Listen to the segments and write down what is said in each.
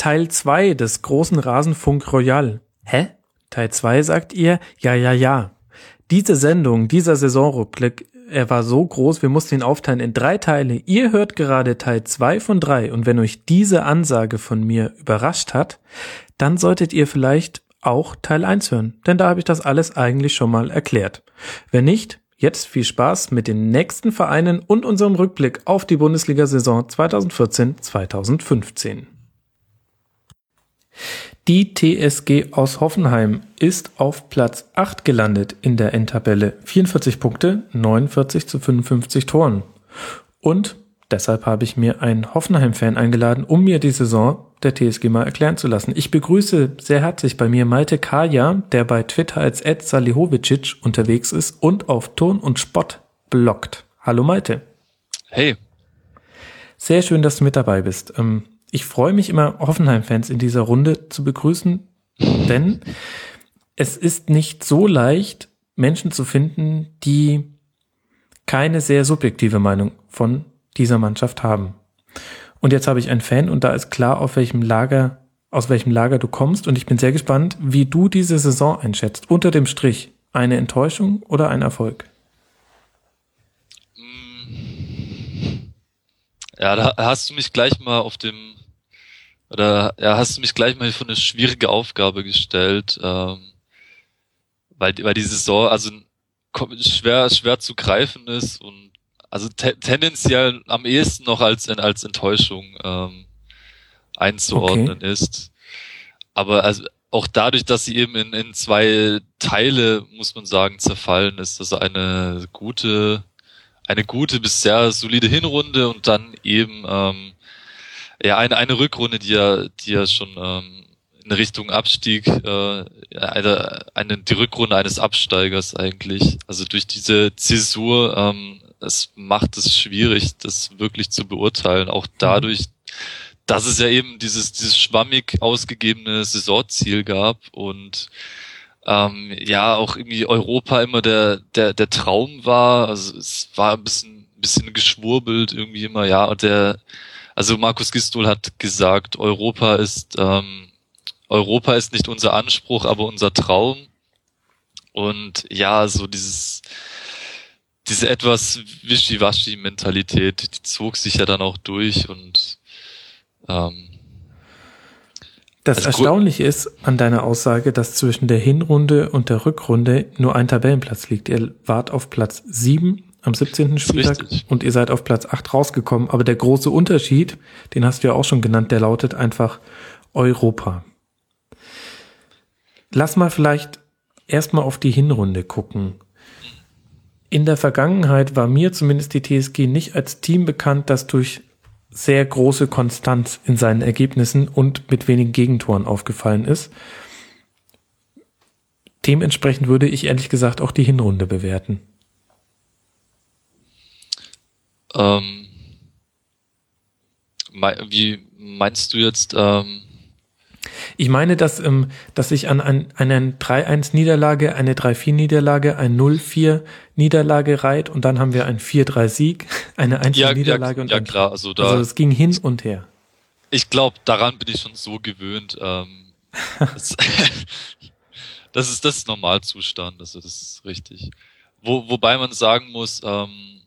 Teil 2 des großen Rasenfunk Royal. Hä? Teil 2 sagt ihr? Ja, ja, ja. Diese Sendung, dieser Saisonrückblick, er war so groß, wir mussten ihn aufteilen in drei Teile. Ihr hört gerade Teil 2 von 3 und wenn euch diese Ansage von mir überrascht hat, dann solltet ihr vielleicht auch Teil 1 hören, denn da habe ich das alles eigentlich schon mal erklärt. Wenn nicht, jetzt viel Spaß mit den nächsten Vereinen und unserem Rückblick auf die Bundesliga-Saison 2014-2015. Die TSG aus Hoffenheim ist auf Platz 8 gelandet in der Endtabelle. 44 Punkte, 49 zu 55 Toren. Und deshalb habe ich mir einen Hoffenheim-Fan eingeladen, um mir die Saison der TSG mal erklären zu lassen. Ich begrüße sehr herzlich bei mir Malte Kaja, der bei Twitter als Ed Salihowicic unterwegs ist und auf Ton und Spott bloggt. Hallo Malte. Hey. Sehr schön, dass du mit dabei bist. Ähm, ich freue mich immer, Hoffenheim-Fans in dieser Runde zu begrüßen, denn es ist nicht so leicht, Menschen zu finden, die keine sehr subjektive Meinung von dieser Mannschaft haben. Und jetzt habe ich einen Fan und da ist klar, auf welchem Lager, aus welchem Lager du kommst. Und ich bin sehr gespannt, wie du diese Saison einschätzt. Unter dem Strich, eine Enttäuschung oder ein Erfolg? Ja, da hast du mich gleich mal auf dem oder ja, hast du mich gleich mal für eine schwierige Aufgabe gestellt, ähm, weil, weil die Saison also schwer, schwer zu greifen ist und also te tendenziell am ehesten noch als, als Enttäuschung ähm, einzuordnen okay. ist. Aber also auch dadurch, dass sie eben in, in zwei Teile, muss man sagen, zerfallen ist, also eine gute, eine gute bis sehr solide Hinrunde und dann eben ähm, ja, eine, eine Rückrunde, die ja, die ja schon ähm, in Richtung Abstieg, äh, eine, eine, die Rückrunde eines Absteigers eigentlich. Also durch diese Zäsur, ähm, es macht es schwierig, das wirklich zu beurteilen. Auch mhm. dadurch, dass es ja eben dieses, dieses schwammig ausgegebene Saisonziel gab und ähm, ja auch irgendwie Europa immer der, der, der Traum war. Also es war ein bisschen, bisschen geschwurbelt irgendwie immer, ja, und der also Markus Gistol hat gesagt, Europa ist ähm, Europa ist nicht unser Anspruch, aber unser Traum. Und ja, so dieses diese etwas wischiwaschi-Mentalität, die zog sich ja dann auch durch und ähm, das also Erstaunliche ist an deiner Aussage, dass zwischen der Hinrunde und der Rückrunde nur ein Tabellenplatz liegt. Ihr wart auf Platz sieben am 17. Spieltag und ihr seid auf Platz 8 rausgekommen. Aber der große Unterschied, den hast du ja auch schon genannt, der lautet einfach Europa. Lass mal vielleicht erstmal auf die Hinrunde gucken. In der Vergangenheit war mir zumindest die TSG nicht als Team bekannt, das durch sehr große Konstanz in seinen Ergebnissen und mit wenigen Gegentoren aufgefallen ist. Dementsprechend würde ich ehrlich gesagt auch die Hinrunde bewerten. Ähm, wie meinst du jetzt? Ähm ich meine, dass, ähm, dass sich an, an eine 3-1-Niederlage, eine 3-4-Niederlage, ein 0-4-Niederlage reiht und dann haben wir ein 4-3-Sieg, eine 1-Niederlage ja, und ja, ein, klar, also da. Also es ging hin und her. Ich glaube, daran bin ich schon so gewöhnt. Ähm, das, das, ist das Normalzustand, also das ist richtig. Wo, wobei man sagen muss, ähm,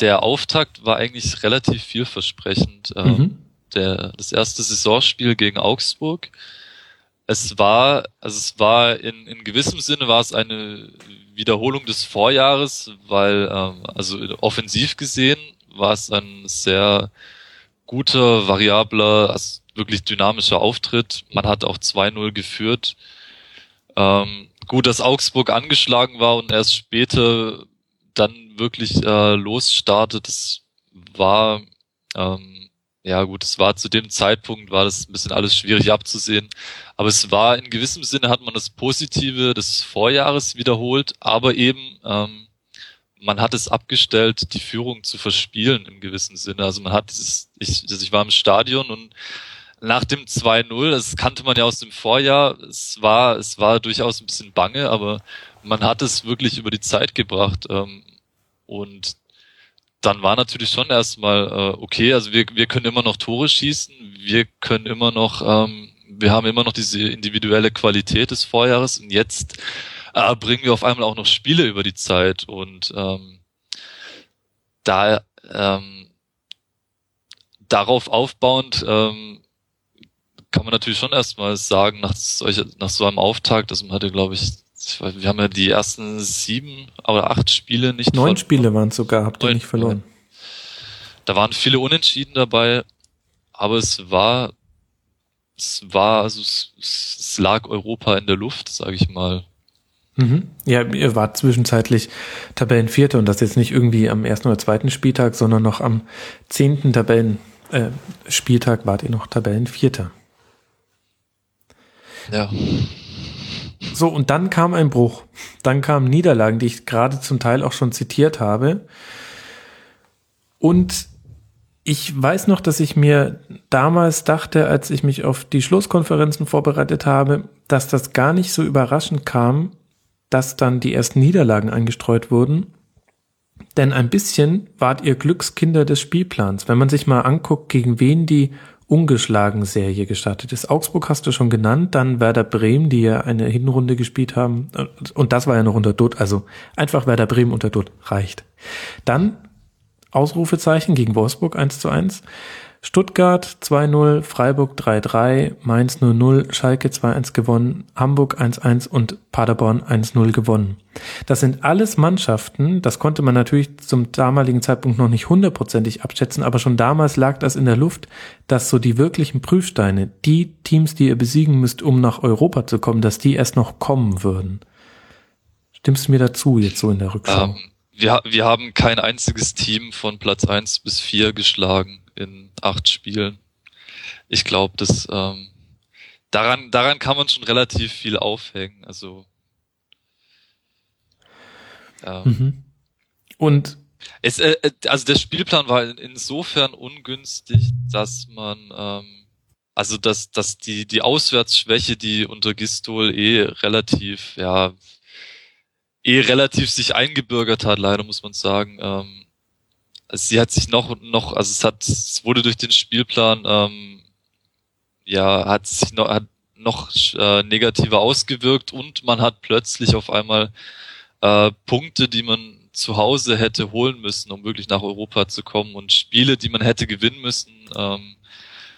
der Auftakt war eigentlich relativ vielversprechend. Ähm, mhm. der, das erste Saisonspiel gegen Augsburg. Es war, also es war in, in gewissem Sinne war es eine Wiederholung des Vorjahres, weil, ähm, also offensiv gesehen war es ein sehr guter, variabler, also wirklich dynamischer Auftritt. Man hat auch 2-0 geführt. Ähm, gut, dass Augsburg angeschlagen war und erst später dann wirklich äh, losstartet, das war ähm, ja gut, es war zu dem Zeitpunkt war das ein bisschen alles schwierig abzusehen, aber es war in gewissem Sinne hat man das Positive des Vorjahres wiederholt, aber eben ähm, man hat es abgestellt, die Führung zu verspielen im gewissen Sinne. Also man hat dieses, ich, also ich war im Stadion und nach dem 2-0, das kannte man ja aus dem Vorjahr, es war, es war durchaus ein bisschen bange, aber man hat es wirklich über die Zeit gebracht. Ähm, und dann war natürlich schon erstmal äh, okay, also wir, wir können immer noch Tore schießen, wir können immer noch, ähm, wir haben immer noch diese individuelle Qualität des Vorjahres und jetzt äh, bringen wir auf einmal auch noch Spiele über die Zeit und ähm, da ähm, darauf aufbauend ähm, kann man natürlich schon erstmal sagen, nach, solche, nach so einem Auftakt, dass man hatte, glaube ich, wir haben ja die ersten sieben oder acht Spiele nicht Neun Spiele waren es sogar, habt ihr nicht verloren. Da waren viele Unentschieden dabei, aber es war, es war, also es, es lag Europa in der Luft, sage ich mal. Mhm. Ja, ihr wart zwischenzeitlich Tabellenvierter und das jetzt nicht irgendwie am ersten oder zweiten Spieltag, sondern noch am zehnten Tabellen äh, Spieltag wart ihr noch Tabellenvierter. Ja. So, und dann kam ein Bruch. Dann kamen Niederlagen, die ich gerade zum Teil auch schon zitiert habe. Und ich weiß noch, dass ich mir damals dachte, als ich mich auf die Schlusskonferenzen vorbereitet habe, dass das gar nicht so überraschend kam, dass dann die ersten Niederlagen eingestreut wurden. Denn ein bisschen wart ihr Glückskinder des Spielplans. Wenn man sich mal anguckt, gegen wen die ungeschlagen Serie gestartet ist. Augsburg hast du schon genannt, dann Werder Bremen, die ja eine Hinrunde gespielt haben. Und das war ja noch unter Dutt. Also einfach Werder Bremen unter Dutt reicht. Dann Ausrufezeichen gegen Wolfsburg 1 zu 1. Stuttgart 2-0, Freiburg 3-3, Mainz 0-0, Schalke 2-1 gewonnen, Hamburg 1-1 und Paderborn 1-0 gewonnen. Das sind alles Mannschaften, das konnte man natürlich zum damaligen Zeitpunkt noch nicht hundertprozentig abschätzen, aber schon damals lag das in der Luft, dass so die wirklichen Prüfsteine, die Teams, die ihr besiegen müsst, um nach Europa zu kommen, dass die erst noch kommen würden. Stimmst du mir dazu jetzt so in der Rückschau? Um, ähm, wir, wir haben kein einziges Team von Platz 1 bis 4 geschlagen in acht Spielen. Ich glaube, das ähm, daran daran kann man schon relativ viel aufhängen. Also ähm, mhm. und es, äh, äh, also der Spielplan war insofern ungünstig, dass man ähm, also dass dass die die Auswärtsschwäche, die unter Gistol eh relativ ja eh relativ sich eingebürgert hat, leider muss man sagen. Ähm, sie hat sich noch noch, also es hat, es wurde durch den Spielplan, ähm, ja, hat sich noch, hat noch äh, negativer ausgewirkt und man hat plötzlich auf einmal äh, Punkte, die man zu Hause hätte holen müssen, um wirklich nach Europa zu kommen und Spiele, die man hätte gewinnen müssen, ähm,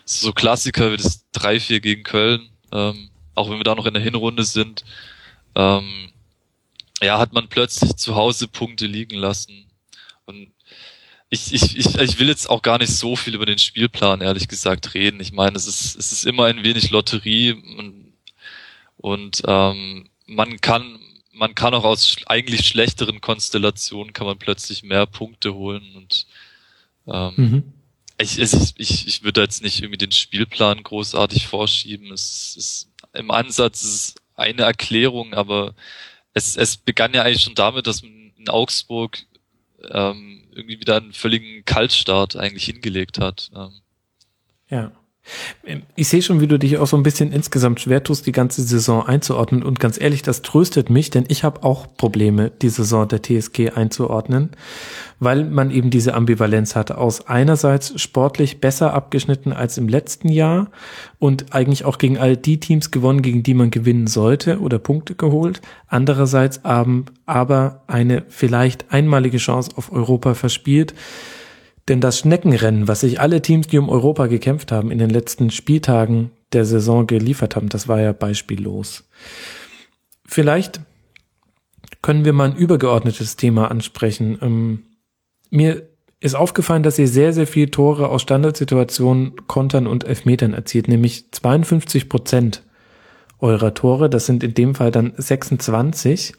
so Klassiker wie das 3-4 gegen Köln, ähm, auch wenn wir da noch in der Hinrunde sind, ähm, ja, hat man plötzlich zu Hause Punkte liegen lassen. Und ich, ich, ich, ich will jetzt auch gar nicht so viel über den Spielplan, ehrlich gesagt, reden. Ich meine, es ist, es ist immer ein wenig Lotterie und, und ähm, man kann, man kann auch aus eigentlich schlechteren Konstellationen kann man plötzlich mehr Punkte holen und ähm, mhm. ich, ich, ich, ich würde jetzt nicht irgendwie den Spielplan großartig vorschieben. Es ist im Ansatz ist eine Erklärung, aber es, es begann ja eigentlich schon damit, dass man in Augsburg ähm, irgendwie wieder einen völligen Kaltstart eigentlich hingelegt hat. Ähm. Ja. Ich sehe schon, wie du dich auch so ein bisschen insgesamt schwer tust, die ganze Saison einzuordnen. Und ganz ehrlich, das tröstet mich, denn ich habe auch Probleme, die Saison der TSG einzuordnen, weil man eben diese Ambivalenz hat. Aus einerseits sportlich besser abgeschnitten als im letzten Jahr und eigentlich auch gegen all die Teams gewonnen, gegen die man gewinnen sollte oder Punkte geholt. Andererseits aber eine vielleicht einmalige Chance auf Europa verspielt denn das Schneckenrennen, was sich alle Teams, die um Europa gekämpft haben, in den letzten Spieltagen der Saison geliefert haben, das war ja beispiellos. Vielleicht können wir mal ein übergeordnetes Thema ansprechen. Ähm, mir ist aufgefallen, dass ihr sehr, sehr viele Tore aus Standardsituationen, Kontern und Elfmetern erzielt, nämlich 52 Prozent eurer Tore. Das sind in dem Fall dann 26.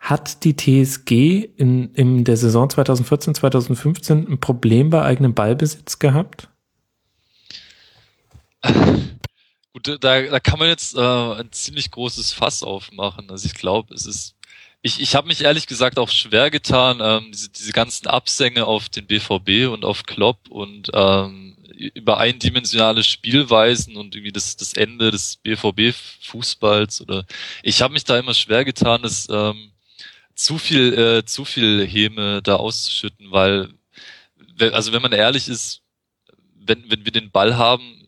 Hat die TSG in, in der Saison 2014, 2015 ein Problem bei eigenem Ballbesitz gehabt? Gut, da, da kann man jetzt äh, ein ziemlich großes Fass aufmachen. Also ich glaube, es ist ich, ich habe mich ehrlich gesagt auch schwer getan, ähm, diese, diese ganzen Absänge auf den BVB und auf Klopp und ähm, über eindimensionale Spielweisen und irgendwie das, das Ende des BVB-Fußballs oder ich habe mich da immer schwer getan, das ähm, zu viel, äh, zu viel Häme da auszuschütten, weil also wenn man ehrlich ist, wenn, wenn wir den Ball haben,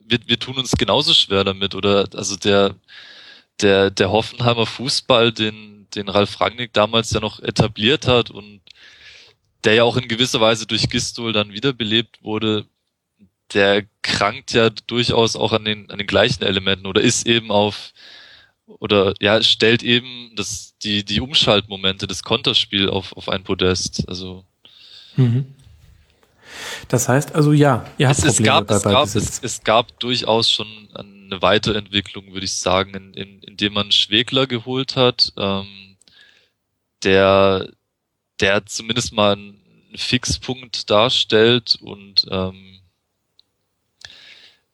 wir, wir tun uns genauso schwer damit. Oder also der, der, der Hoffenheimer Fußball, den, den Ralf Rangnick damals ja noch etabliert hat und der ja auch in gewisser Weise durch Gistol dann wiederbelebt wurde, der krankt ja durchaus auch an den, an den gleichen Elementen oder ist eben auf, oder ja, stellt eben das, die, die Umschaltmomente, das Konterspiel auf, auf ein Podest. Also. Mhm. Das heißt also ja, ihr habt es, Probleme es gab, bei es gab, es, es, gab durchaus schon eine Weiterentwicklung, würde ich sagen, in, in, indem man Schwegler geholt hat, ähm, der, der zumindest mal einen Fixpunkt darstellt und ähm,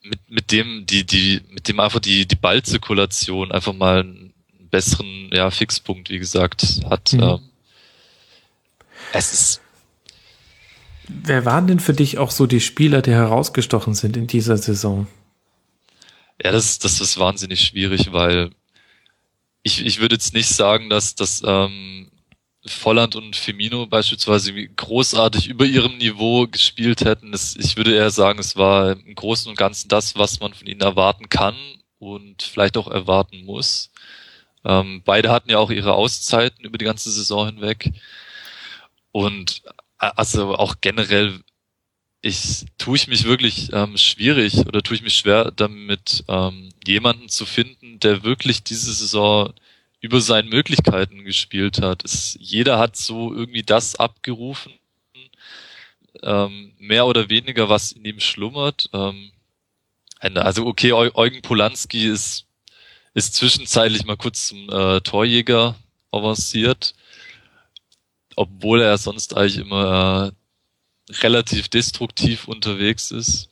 mit, mit dem die die mit dem einfach die die Ballzirkulation einfach mal einen besseren ja Fixpunkt wie gesagt hat. Mhm. Ähm, es ist Wer waren denn für dich auch so die Spieler, die herausgestochen sind in dieser Saison? Ja, das, das ist wahnsinnig schwierig, weil ich, ich würde jetzt nicht sagen, dass, dass ähm, Volland und Firmino beispielsweise großartig über ihrem Niveau gespielt hätten. Das, ich würde eher sagen, es war im Großen und Ganzen das, was man von ihnen erwarten kann und vielleicht auch erwarten muss. Ähm, beide hatten ja auch ihre Auszeiten über die ganze Saison hinweg. Und also auch generell, ich tue ich mich wirklich ähm, schwierig oder tue ich mich schwer damit, ähm, jemanden zu finden, der wirklich diese Saison über seinen Möglichkeiten gespielt hat. Es, jeder hat so irgendwie das abgerufen, ähm, mehr oder weniger, was in ihm schlummert. Ähm, also okay, Eugen Polanski ist, ist zwischenzeitlich mal kurz zum äh, Torjäger avanciert obwohl er sonst eigentlich immer äh, relativ destruktiv unterwegs ist.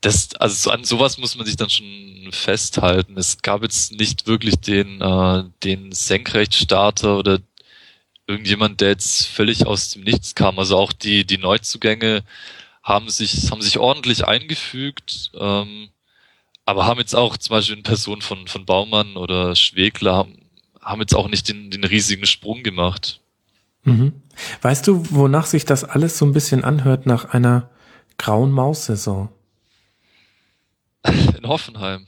Das, also so, an sowas muss man sich dann schon festhalten. Es gab jetzt nicht wirklich den, äh, den Senkrechtstarter oder irgendjemand, der jetzt völlig aus dem Nichts kam. Also auch die, die Neuzugänge haben sich, haben sich ordentlich eingefügt, ähm, aber haben jetzt auch zum Beispiel in Person von, von Baumann oder Schwegler haben, haben jetzt auch nicht den, den riesigen Sprung gemacht. Mhm. Weißt du, wonach sich das alles so ein bisschen anhört nach einer grauen Maus-Saison? In Hoffenheim.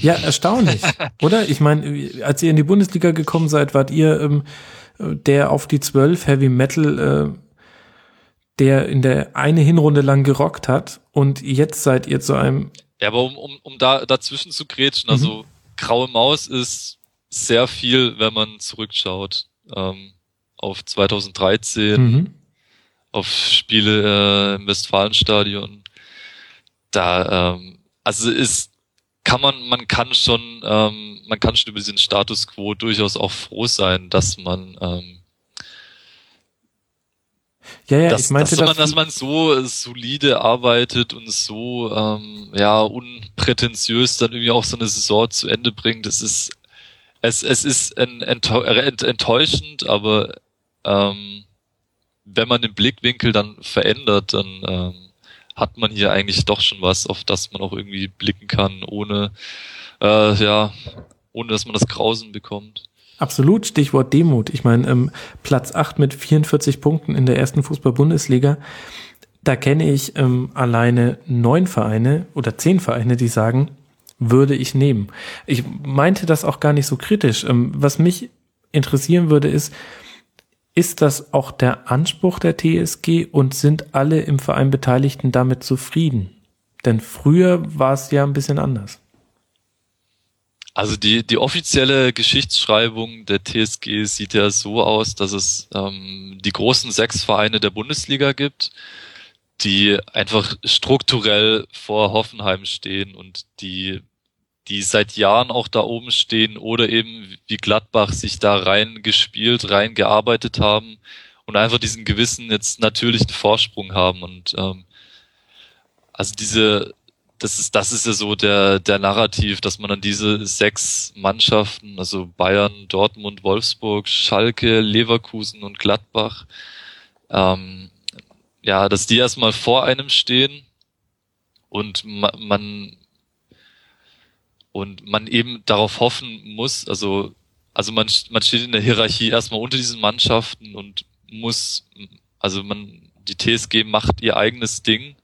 Ja, erstaunlich, oder? Ich meine, als ihr in die Bundesliga gekommen seid, wart ihr ähm, der auf die zwölf Heavy Metal, äh, der in der eine Hinrunde lang gerockt hat und jetzt seid ihr zu einem. Ja, aber um, um, um da dazwischen zu grätschen, also mhm. graue Maus ist sehr viel, wenn man zurückschaut. Ähm, auf 2013, mhm. auf Spiele äh, im Westfalenstadion. Da, ähm, also ist, kann man, man kann schon, ähm, man kann schon über diesen Status quo durchaus auch froh sein, dass man ähm, ja, ja, dass, ich meinte, dass, man, dass man so solide arbeitet und so ähm, ja unprätentiös dann irgendwie auch so eine Saison zu Ende bringt. Das ist es, es ist enttäuschend, aber ähm, wenn man den Blickwinkel dann verändert, dann ähm, hat man hier eigentlich doch schon was, auf das man auch irgendwie blicken kann, ohne äh, ja, ohne dass man das Grausen bekommt. Absolut, Stichwort Demut. Ich meine, ähm, Platz 8 mit 44 Punkten in der ersten Fußball-Bundesliga. Da kenne ich ähm, alleine neun Vereine oder zehn Vereine, die sagen, würde ich nehmen. Ich meinte das auch gar nicht so kritisch. Ähm, was mich interessieren würde, ist, ist das auch der Anspruch der TSG und sind alle im Verein Beteiligten damit zufrieden? Denn früher war es ja ein bisschen anders. Also die, die offizielle Geschichtsschreibung der TSG sieht ja so aus, dass es ähm, die großen sechs Vereine der Bundesliga gibt, die einfach strukturell vor Hoffenheim stehen und die die seit Jahren auch da oben stehen oder eben wie Gladbach sich da rein gespielt, rein gearbeitet haben und einfach diesen gewissen jetzt natürlichen Vorsprung haben. Und ähm, also diese das ist das ist ja so der der Narrativ, dass man dann diese sechs Mannschaften, also Bayern, Dortmund, Wolfsburg, Schalke, Leverkusen und Gladbach, ähm, ja, dass die erstmal vor einem stehen und man, man und man eben darauf hoffen muss, also, also man, man steht in der Hierarchie erstmal unter diesen Mannschaften und muss, also man die TSG macht ihr eigenes Ding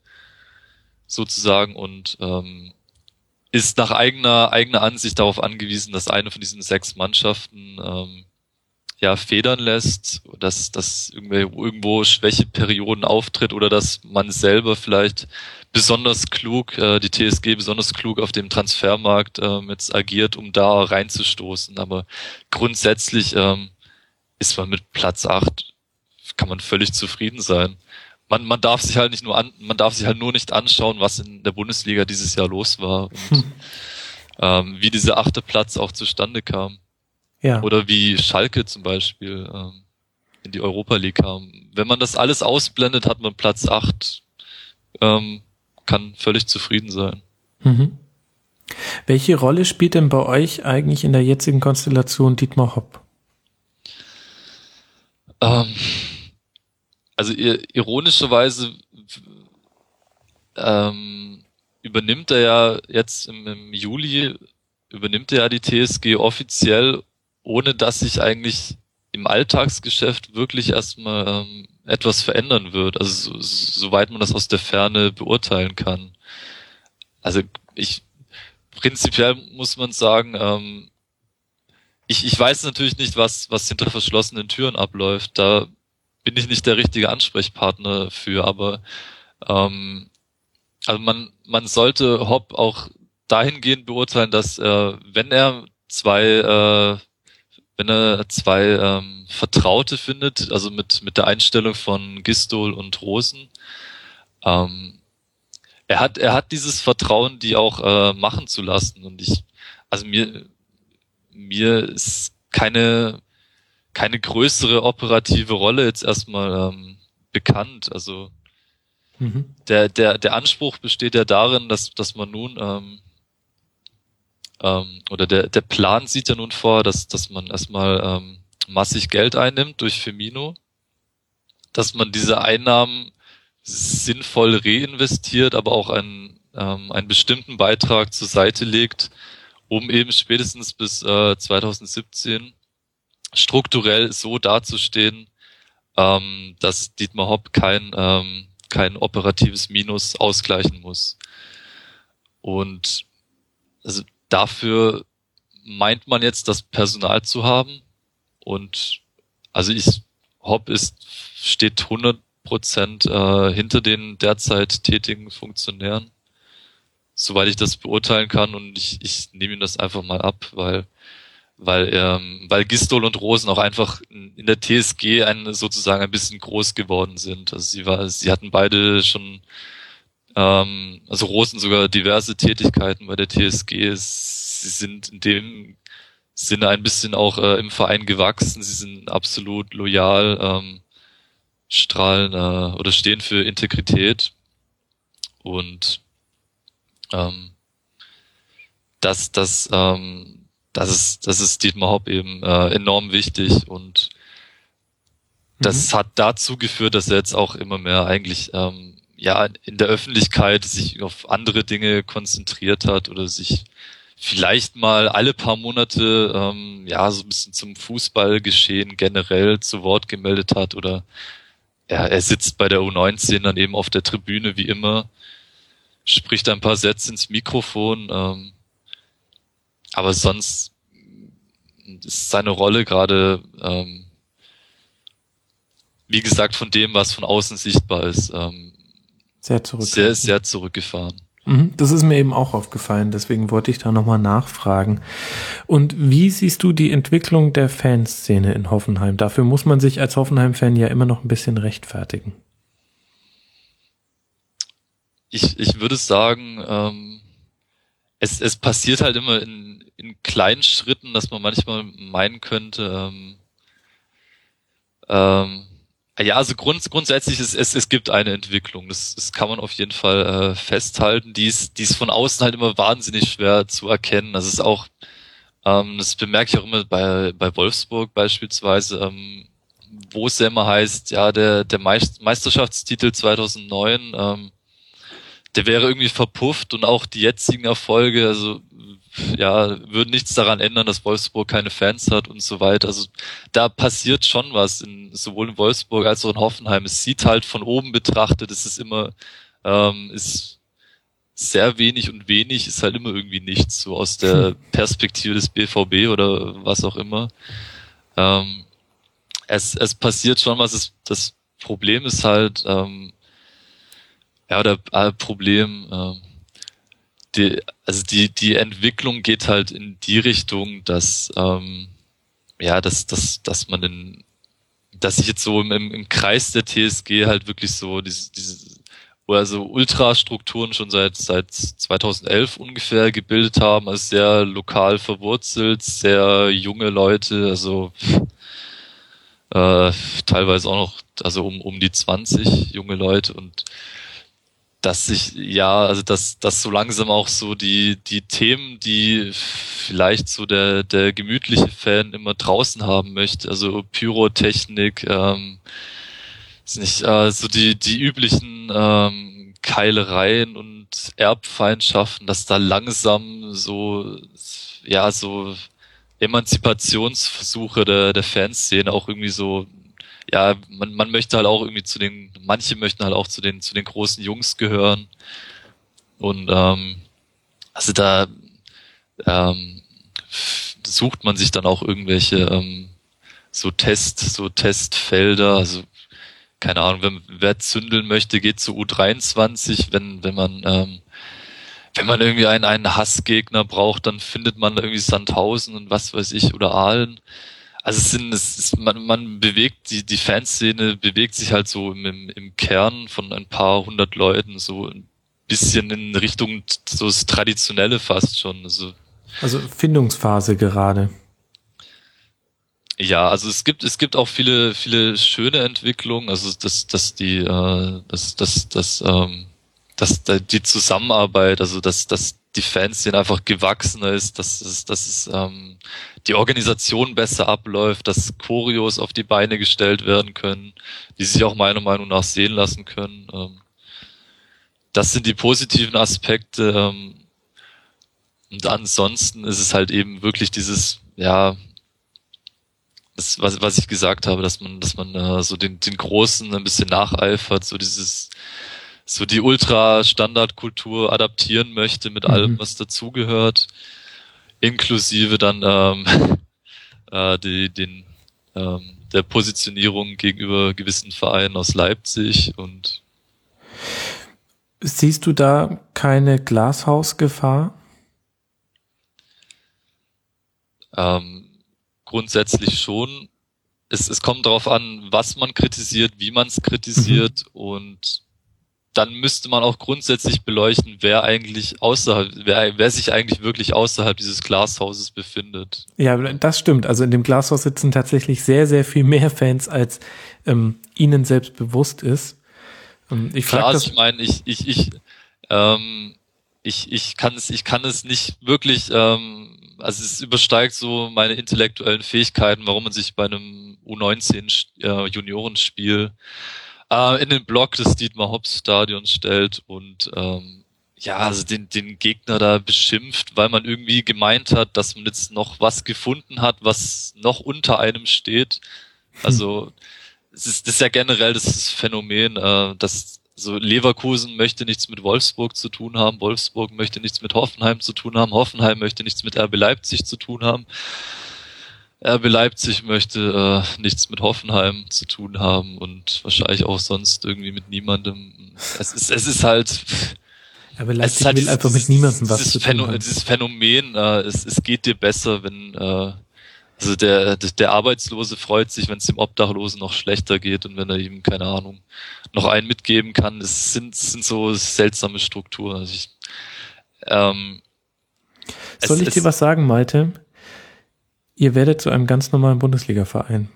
sozusagen und ähm, ist nach eigener eigener Ansicht darauf angewiesen, dass eine von diesen sechs Mannschaften ähm, ja federn lässt, dass dass irgendwo, Schwächeperioden auftritt oder dass man selber vielleicht besonders klug, äh, die TSG besonders klug auf dem Transfermarkt äh, jetzt agiert, um da reinzustoßen. Aber grundsätzlich ähm, ist man mit Platz acht kann man völlig zufrieden sein. Man, man darf sich halt nicht nur an, man darf sich halt nur nicht anschauen, was in der Bundesliga dieses Jahr los war und hm. ähm, wie dieser achte Platz auch zustande kam. Ja. Oder wie Schalke zum Beispiel ähm, in die Europa League kam. Wenn man das alles ausblendet, hat man Platz acht, ähm, kann völlig zufrieden sein. Mhm. Welche Rolle spielt denn bei euch eigentlich in der jetzigen Konstellation Dietmar Hopp? Ähm, also ironischerweise ähm, übernimmt er ja jetzt im, im Juli übernimmt er ja die TSG offiziell ohne dass sich eigentlich im Alltagsgeschäft wirklich erstmal ähm, etwas verändern wird. Also so, soweit man das aus der Ferne beurteilen kann. Also ich prinzipiell muss man sagen, ähm, ich, ich weiß natürlich nicht, was, was hinter verschlossenen Türen abläuft. Da bin ich nicht der richtige Ansprechpartner für, aber ähm, also man, man sollte Hopp auch dahingehend beurteilen, dass äh, wenn er zwei äh, wenn er zwei ähm, Vertraute findet, also mit, mit der Einstellung von Gistol und Rosen. Ähm, er hat, er hat dieses Vertrauen, die auch äh, machen zu lassen. Und ich, also mir, mir ist keine, keine größere operative Rolle jetzt erstmal ähm, bekannt. Also mhm. der, der, der Anspruch besteht ja darin, dass, dass man nun ähm, ähm, oder der, der Plan sieht ja nun vor, dass, dass man erstmal ähm, massig Geld einnimmt durch Firmino, dass man diese Einnahmen sinnvoll reinvestiert, aber auch einen, ähm, einen bestimmten Beitrag zur Seite legt, um eben spätestens bis äh, 2017 strukturell so dazustehen, ähm, dass Dietmar Hopp kein, ähm, kein operatives Minus ausgleichen muss. Und also dafür meint man jetzt das Personal zu haben und also ich Hopp ist steht 100 Prozent äh, hinter den derzeit tätigen Funktionären, soweit ich das beurteilen kann und ich, ich nehme ihm das einfach mal ab, weil weil ähm, weil Gistol und Rosen auch einfach in der TSG ein, sozusagen ein bisschen groß geworden sind. Also sie war, sie hatten beide schon ähm, also Rosen sogar diverse Tätigkeiten bei der TSG. Sie sind in dem Sinne ein bisschen auch äh, im Verein gewachsen. Sie sind absolut loyal, ähm, strahlen äh, oder stehen für Integrität und ähm, das, das, ähm, das ist, das ist Dietmar Hopp eben äh, enorm wichtig und das mhm. hat dazu geführt, dass er jetzt auch immer mehr eigentlich ähm, ja in der Öffentlichkeit sich auf andere Dinge konzentriert hat oder sich vielleicht mal alle paar Monate ähm, ja so ein bisschen zum Fußballgeschehen generell zu Wort gemeldet hat oder ja, er sitzt bei der U19 dann eben auf der Tribüne wie immer, spricht ein paar Sätze ins Mikrofon, ähm, aber sonst ist seine Rolle gerade ähm, wie gesagt von dem, was von außen sichtbar ist, ähm, sehr zurück. Sehr, sehr zurückgefahren. Mhm, das ist mir eben auch aufgefallen, deswegen wollte ich da nochmal nachfragen. Und wie siehst du die Entwicklung der Fanszene in Hoffenheim? Dafür muss man sich als Hoffenheim-Fan ja immer noch ein bisschen rechtfertigen. Ich, ich würde sagen, ähm, es, es passiert halt immer in, in kleinen Schritten, dass man manchmal meinen könnte, ähm, ähm, ja, also grund, grundsätzlich ist es, es gibt eine Entwicklung. Das, das kann man auf jeden Fall äh, festhalten. Die ist, die ist von außen halt immer wahnsinnig schwer zu erkennen. Das ist auch, ähm, das bemerke ich auch immer bei, bei Wolfsburg beispielsweise, ähm, wo es ja immer heißt, ja, der, der Meisterschaftstitel 2009, ähm, der wäre irgendwie verpufft und auch die jetzigen Erfolge, also ja, würden nichts daran ändern, dass Wolfsburg keine Fans hat und so weiter. Also da passiert schon was, in, sowohl in Wolfsburg als auch in Hoffenheim. Es sieht halt von oben betrachtet, es ist immer, ähm, ist sehr wenig und wenig ist halt immer irgendwie nichts, so aus der hm. Perspektive des BVB oder was auch immer. Ähm, es, es passiert schon was, es, das Problem ist halt, ähm, ja, oder äh, Problem, äh, die, also die, die Entwicklung geht halt in die Richtung, dass, ähm, ja, dass, dass, dass man in, dass sich jetzt so im, im Kreis der TSG halt wirklich so diese, diese also Ultrastrukturen schon seit seit 2011 ungefähr gebildet haben, also sehr lokal verwurzelt, sehr junge Leute, also äh, teilweise auch noch, also um um die 20 junge Leute und dass sich, ja, also dass, dass so langsam auch so die, die Themen, die vielleicht so der, der gemütliche Fan immer draußen haben möchte, also Pyrotechnik, ähm, ist nicht, äh, so die, die üblichen ähm, Keilereien und Erbfeindschaften, dass da langsam so, ja, so Emanzipationsversuche der, der Fanszene auch irgendwie so ja, man, man möchte halt auch irgendwie zu den, manche möchten halt auch zu den, zu den großen Jungs gehören. Und ähm, also da ähm, sucht man sich dann auch irgendwelche ähm, so Test, so Testfelder, also keine Ahnung, wenn, wer zündeln möchte, geht zu U23, wenn, wenn man ähm, wenn man irgendwie einen, einen Hassgegner braucht, dann findet man irgendwie Sandhausen und was weiß ich oder Aalen. Also es sind, es ist, man, man bewegt, die, die Fanszene bewegt sich halt so im, im Kern von ein paar hundert Leuten so ein bisschen in Richtung so das Traditionelle fast schon. Also, also Findungsphase gerade. Ja, also es gibt es gibt auch viele viele schöne Entwicklungen, also dass dass die äh, dass dass dass ähm, dass die Zusammenarbeit, also dass dass die Fans sind einfach gewachsener ist, dass es, dass es ähm, die Organisation besser abläuft, dass Choreos auf die Beine gestellt werden können, die sich auch meiner Meinung nach sehen lassen können. Ähm, das sind die positiven Aspekte. Ähm, und ansonsten ist es halt eben wirklich dieses, ja, das, was, was ich gesagt habe, dass man, dass man äh, so den, den Großen ein bisschen nacheifert, so dieses so die Ultra-Standardkultur adaptieren möchte mit mhm. allem, was dazugehört, inklusive dann ähm, äh, die, den, ähm, der Positionierung gegenüber gewissen Vereinen aus Leipzig und Siehst du da keine Glashausgefahr? Ähm, grundsätzlich schon. Es, es kommt darauf an, was man kritisiert, wie man es kritisiert mhm. und dann müsste man auch grundsätzlich beleuchten, wer eigentlich außerhalb, wer, wer sich eigentlich wirklich außerhalb dieses Glashauses befindet. Ja, das stimmt. Also in dem Glashaus sitzen tatsächlich sehr, sehr viel mehr Fans, als ähm, ihnen selbst bewusst ist. Ähm, ich Klar, das, ich meine, ich, ich, ich, ähm, ich, ich kann es, ich kann es nicht wirklich, ähm, also es übersteigt so meine intellektuellen Fähigkeiten, warum man sich bei einem U19 äh, Juniorenspiel äh, in den Block des Dietmar Hobbs Stadions stellt und ähm, ja, also den, den Gegner da beschimpft, weil man irgendwie gemeint hat, dass man jetzt noch was gefunden hat, was noch unter einem steht. Also es ist, das ist ja generell das Phänomen, äh, dass so Leverkusen möchte nichts mit Wolfsburg zu tun haben, Wolfsburg möchte nichts mit Hoffenheim zu tun haben, Hoffenheim möchte nichts mit RB Leipzig zu tun haben. RB Leipzig möchte äh, nichts mit Hoffenheim zu tun haben und wahrscheinlich auch sonst irgendwie mit niemandem. Es ist, es ist halt. RB Leipzig halt will einfach mit niemandem was zu tun Phänomen, haben. Dieses Phänomen, äh, es, es geht dir besser, wenn äh, also der, der Arbeitslose freut sich, wenn es dem Obdachlosen noch schlechter geht und wenn er ihm, keine Ahnung, noch einen mitgeben kann. Es sind, sind so seltsame Strukturen. Also ich, ähm, Soll es, ich dir was sagen, Malte? Ihr werdet zu einem ganz normalen Bundesliga-Verein.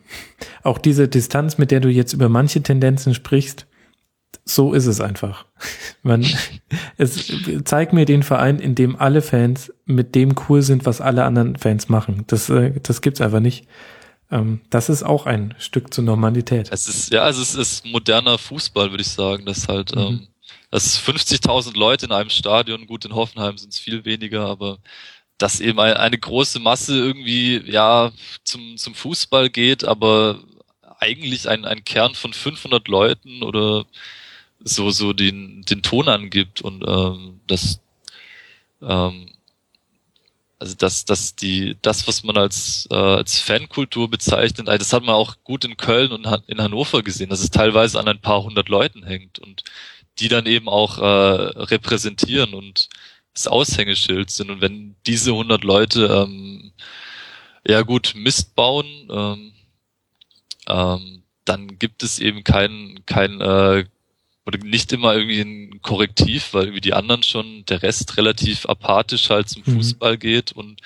Auch diese Distanz, mit der du jetzt über manche Tendenzen sprichst, so ist es einfach. Man, es zeigt mir den Verein, in dem alle Fans mit dem cool sind, was alle anderen Fans machen. Das, äh, das gibt's einfach nicht. Ähm, das ist auch ein Stück zur Normalität. Es ist, ja, also es ist moderner Fußball, würde ich sagen. Das halt, mhm. ähm, das 50.000 Leute in einem Stadion. Gut, in Hoffenheim sind es viel weniger, aber dass eben eine große Masse irgendwie ja zum zum Fußball geht, aber eigentlich ein, ein Kern von 500 Leuten oder so so den den Ton angibt und ähm, das ähm, also das das die das was man als äh, als Fankultur bezeichnet das hat man auch gut in Köln und in Hannover gesehen dass es teilweise an ein paar hundert Leuten hängt und die dann eben auch äh, repräsentieren und das Aushängeschild sind und wenn diese hundert Leute ähm, ja gut Mist bauen ähm, ähm, dann gibt es eben kein kein äh, oder nicht immer irgendwie ein Korrektiv, weil irgendwie die anderen schon, der Rest relativ apathisch halt zum mhm. Fußball mhm. geht und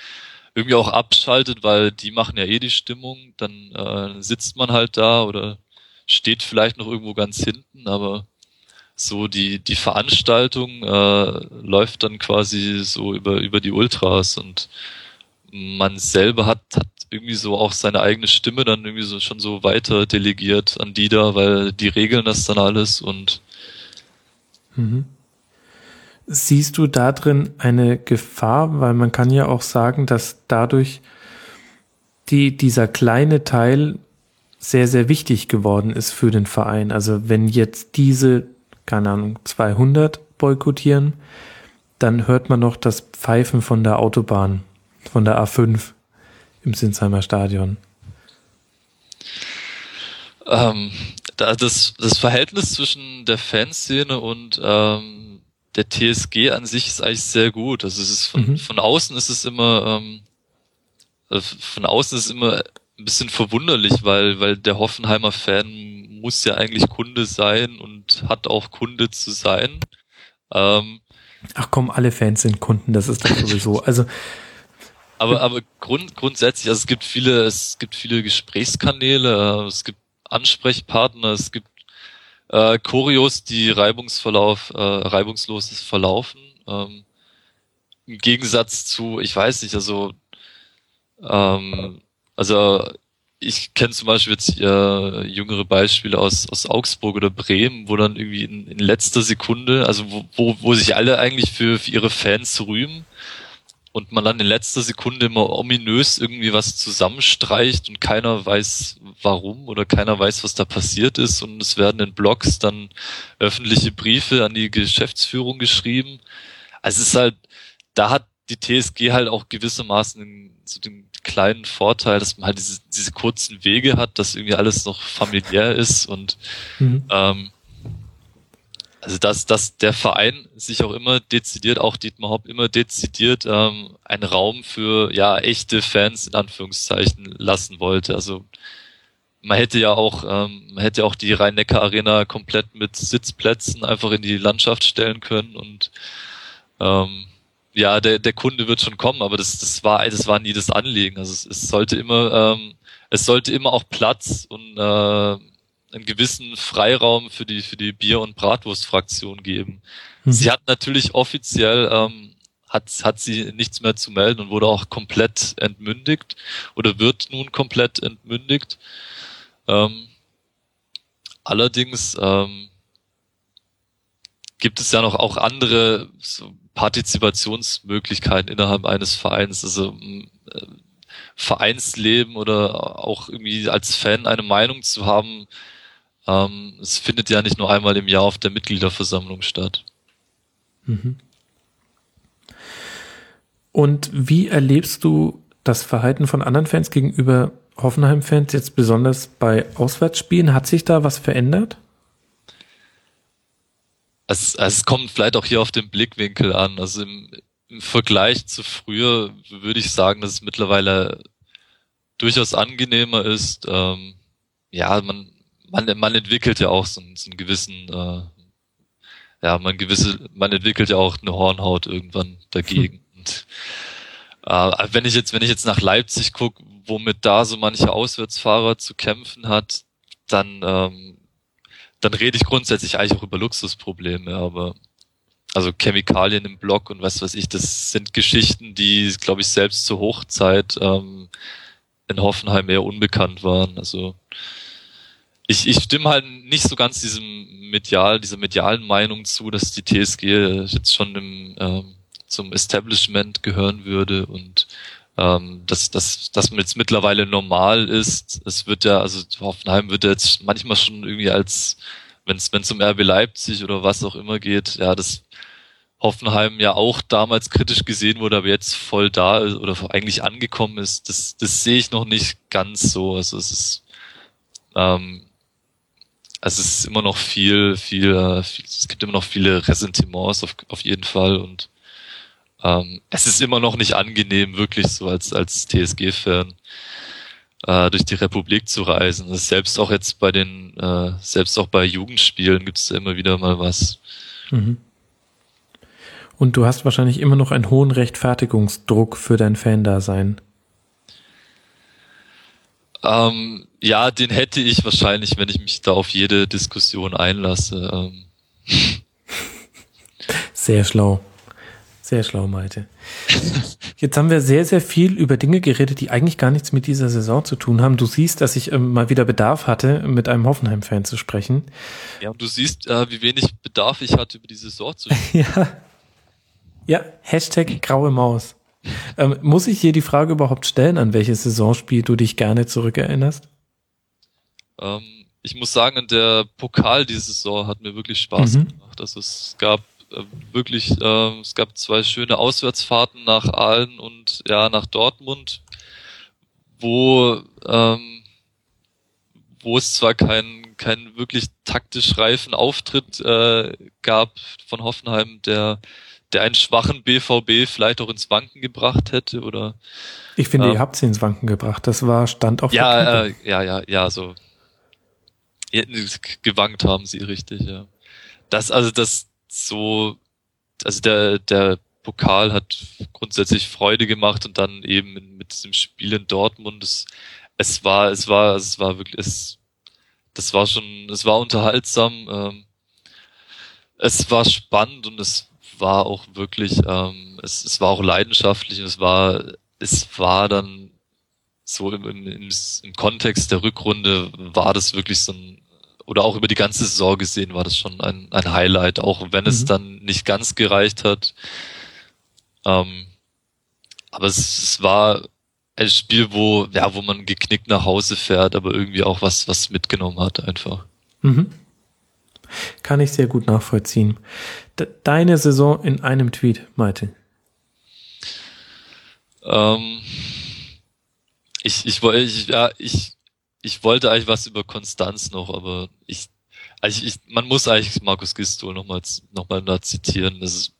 irgendwie auch abschaltet, weil die machen ja eh die Stimmung, dann äh, sitzt man halt da oder steht vielleicht noch irgendwo ganz hinten, aber so die die Veranstaltung äh, läuft dann quasi so über über die Ultras und man selber hat hat irgendwie so auch seine eigene Stimme dann irgendwie so schon so weiter delegiert an die da, weil die regeln das dann alles und Mhm. Siehst du da drin eine Gefahr? Weil man kann ja auch sagen, dass dadurch die, dieser kleine Teil sehr, sehr wichtig geworden ist für den Verein. Also wenn jetzt diese, keine Ahnung, 200 boykottieren, dann hört man noch das Pfeifen von der Autobahn, von der A5 im Sinsheimer Stadion. Ähm, das, das Verhältnis zwischen der Fanszene und ähm, der TSG an sich ist eigentlich sehr gut. Also es ist von, mhm. von außen ist es immer ähm, äh, von außen ist es immer ein bisschen verwunderlich, weil weil der Hoffenheimer Fan muss ja eigentlich Kunde sein und hat auch Kunde zu sein. Ähm, Ach komm, alle Fans sind Kunden, das ist doch sowieso. Also aber aber grund, grundsätzlich, also es gibt viele es gibt viele Gesprächskanäle, es gibt Ansprechpartner, es gibt äh, Choreos, die reibungsverlauf, äh, reibungslos verlaufen. Ähm, Im Gegensatz zu, ich weiß nicht, also ähm, also ich kenne zum Beispiel jetzt äh, jüngere Beispiele aus, aus Augsburg oder Bremen, wo dann irgendwie in, in letzter Sekunde, also wo, wo, wo sich alle eigentlich für, für ihre Fans rühmen und man dann in letzter Sekunde immer ominös irgendwie was zusammenstreicht und keiner weiß warum oder keiner weiß, was da passiert ist und es werden in Blogs dann öffentliche Briefe an die Geschäftsführung geschrieben. Also es ist halt, da hat die TSG halt auch gewissermaßen so den kleinen Vorteil, dass man halt diese, diese kurzen Wege hat, dass irgendwie alles noch familiär ist und mhm. ähm, also dass, dass der Verein sich auch immer dezidiert, auch Dietmar Hopp immer dezidiert ähm, einen Raum für ja echte Fans in Anführungszeichen lassen wollte. Also man hätte ja auch, ähm, man hätte auch die Rhein-Neckar-Arena komplett mit Sitzplätzen einfach in die Landschaft stellen können und ähm, ja, der, der Kunde wird schon kommen, aber das, das war, das war nie das Anliegen. Also es, es sollte immer, ähm, es sollte immer auch Platz und äh, einen gewissen Freiraum für die für die Bier- und Bratwurstfraktion geben. Mhm. Sie hat natürlich offiziell ähm, hat hat sie nichts mehr zu melden und wurde auch komplett entmündigt oder wird nun komplett entmündigt. Ähm, allerdings ähm, gibt es ja noch auch andere so Partizipationsmöglichkeiten innerhalb eines Vereins. Also äh, Vereinsleben oder auch irgendwie als Fan eine Meinung zu haben, ähm, es findet ja nicht nur einmal im Jahr auf der Mitgliederversammlung statt. Mhm. Und wie erlebst du das Verhalten von anderen Fans gegenüber Hoffenheim-Fans jetzt besonders bei Auswärtsspielen? Hat sich da was verändert? Es, es kommt vielleicht auch hier auf den Blickwinkel an. Also im, im Vergleich zu früher würde ich sagen, dass es mittlerweile durchaus angenehmer ist. Ähm, ja, man, man, man entwickelt ja auch so, so einen gewissen, äh, ja, man gewisse, man entwickelt ja auch eine Hornhaut irgendwann dagegen. Hm. Und, äh, wenn ich jetzt, wenn ich jetzt nach Leipzig gucke, womit da so manche Auswärtsfahrer zu kämpfen hat, dann, ähm, dann rede ich grundsätzlich eigentlich auch über Luxusprobleme, aber also Chemikalien im Block und was weiß ich, das sind Geschichten, die, glaube ich, selbst zur Hochzeit ähm, in Hoffenheim eher unbekannt waren. Also ich, ich stimme halt nicht so ganz diesem medial, dieser medialen Meinung zu, dass die TSG jetzt schon im ähm, zum Establishment gehören würde und ähm, dass, dass, dass man jetzt mittlerweile normal ist. Es wird ja, also Hoffenheim wird jetzt manchmal schon irgendwie als, wenn es wenn es um RB Leipzig oder was auch immer geht, ja, das Hoffenheim ja auch damals kritisch gesehen wurde, aber jetzt voll da ist oder eigentlich angekommen ist, das, das sehe ich noch nicht ganz so. Also es ist, ähm, also es ist immer noch viel, viel, äh, viel es gibt immer noch viele Ressentiments auf, auf jeden Fall und ähm, es ist immer noch nicht angenehm, wirklich so als, als TSG-Fan äh, durch die Republik zu reisen. Das selbst auch jetzt bei den, äh, selbst auch bei Jugendspielen gibt es immer wieder mal was. Mhm. Und du hast wahrscheinlich immer noch einen hohen Rechtfertigungsdruck für dein Fan-Dasein. Ähm, ja, den hätte ich wahrscheinlich, wenn ich mich da auf jede Diskussion einlasse. Ähm. Sehr schlau. Sehr schlau, Malte. Jetzt haben wir sehr, sehr viel über Dinge geredet, die eigentlich gar nichts mit dieser Saison zu tun haben. Du siehst, dass ich ähm, mal wieder Bedarf hatte, mit einem Hoffenheim-Fan zu sprechen. Ja, und du siehst, äh, wie wenig Bedarf ich hatte, über die Saison zu sprechen. ja. Ja, Hashtag graue Maus. Ähm, muss ich hier die Frage überhaupt stellen, an welches Saisonspiel du dich gerne zurückerinnerst? Ähm, ich muss sagen, der Pokal diese Saison hat mir wirklich Spaß mhm. gemacht. Also es gab wirklich, äh, es gab zwei schöne Auswärtsfahrten nach Aalen und ja nach Dortmund, wo ähm, wo es zwar keinen keinen wirklich taktisch reifen Auftritt äh, gab von Hoffenheim, der der einen schwachen BVB vielleicht auch ins Wanken gebracht hätte oder ich finde, ähm, ihr habt sie ins Wanken gebracht. Das war Stand auf ja, äh, ja, ja, ja, so gewankt haben sie richtig, ja. Das, also das, so, also der, der Pokal hat grundsätzlich Freude gemacht und dann eben mit diesem Spiel in Dortmund, es, es war, es war, es war wirklich, es, das war schon, es war unterhaltsam, ähm, es war spannend und es war auch wirklich, ähm, es, es war auch leidenschaftlich und es war, es war dann so im, im, im Kontext der Rückrunde war das wirklich so ein oder auch über die ganze Saison gesehen war das schon ein, ein Highlight, auch wenn es mhm. dann nicht ganz gereicht hat. Ähm, aber es, es war ein Spiel, wo, ja, wo man geknickt nach Hause fährt, aber irgendwie auch was, was mitgenommen hat einfach. Mhm. Kann ich sehr gut nachvollziehen. De deine Saison in einem Tweet, Malte. Ähm, ich, ich, ich, ja, ich ich wollte eigentlich was über Konstanz noch, aber ich, also ich, man muss eigentlich Markus Gistol nochmal noch mal da zitieren. Das ist,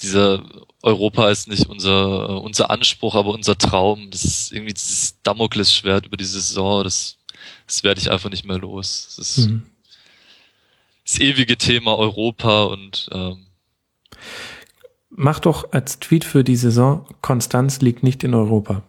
dieser Europa ist nicht unser, unser Anspruch, aber unser Traum. Das ist irgendwie dieses Damoklesschwert über die Saison. Das, das werde ich einfach nicht mehr los. Das ist mhm. das ewige Thema Europa und ähm, Mach doch als Tweet für die Saison, Konstanz liegt nicht in Europa.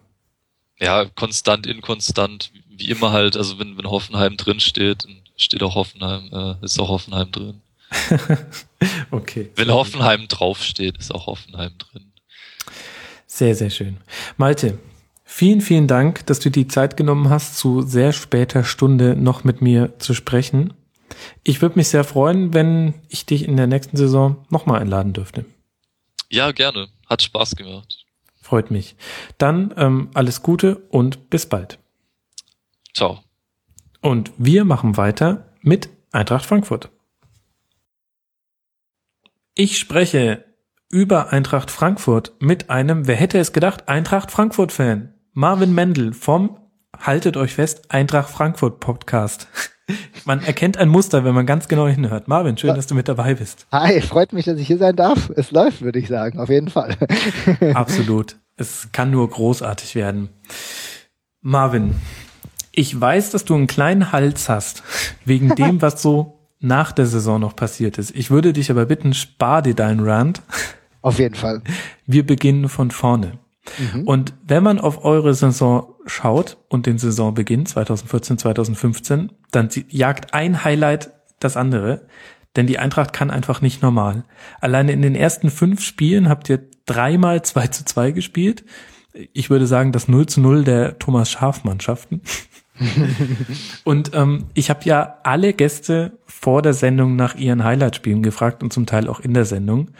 Ja, konstant, inkonstant, wie immer halt, also wenn, wenn Hoffenheim drin steht, steht auch Hoffenheim, äh, ist auch Hoffenheim drin. okay. Wenn Hoffenheim draufsteht, ist auch Hoffenheim drin. Sehr, sehr schön. Malte, vielen, vielen Dank, dass du die Zeit genommen hast, zu sehr später Stunde noch mit mir zu sprechen. Ich würde mich sehr freuen, wenn ich dich in der nächsten Saison nochmal einladen dürfte. Ja, gerne. Hat Spaß gemacht. Freut mich. Dann ähm, alles Gute und bis bald. Ciao. Und wir machen weiter mit Eintracht Frankfurt. Ich spreche über Eintracht Frankfurt mit einem, wer hätte es gedacht, Eintracht Frankfurt Fan. Marvin Mendel vom, haltet euch fest, Eintracht Frankfurt Podcast. Man erkennt ein Muster, wenn man ganz genau hinhört. Marvin, schön, dass du mit dabei bist. Hi, freut mich, dass ich hier sein darf. Es läuft, würde ich sagen, auf jeden Fall. Absolut. Es kann nur großartig werden. Marvin, ich weiß, dass du einen kleinen Hals hast, wegen dem, was so nach der Saison noch passiert ist. Ich würde dich aber bitten, spar dir deinen Rand. Auf jeden Fall. Wir beginnen von vorne. Mhm. Und wenn man auf eure Saison schaut und den Saisonbeginn 2014, 2015, dann jagt ein Highlight das andere. Denn die Eintracht kann einfach nicht normal. Alleine in den ersten fünf Spielen habt ihr dreimal 2 zu 2 gespielt. Ich würde sagen, das 0 zu 0 der Thomas Schaf Mannschaften. und ähm, ich habe ja alle Gäste vor der Sendung nach ihren Highlight-Spielen gefragt und zum Teil auch in der Sendung.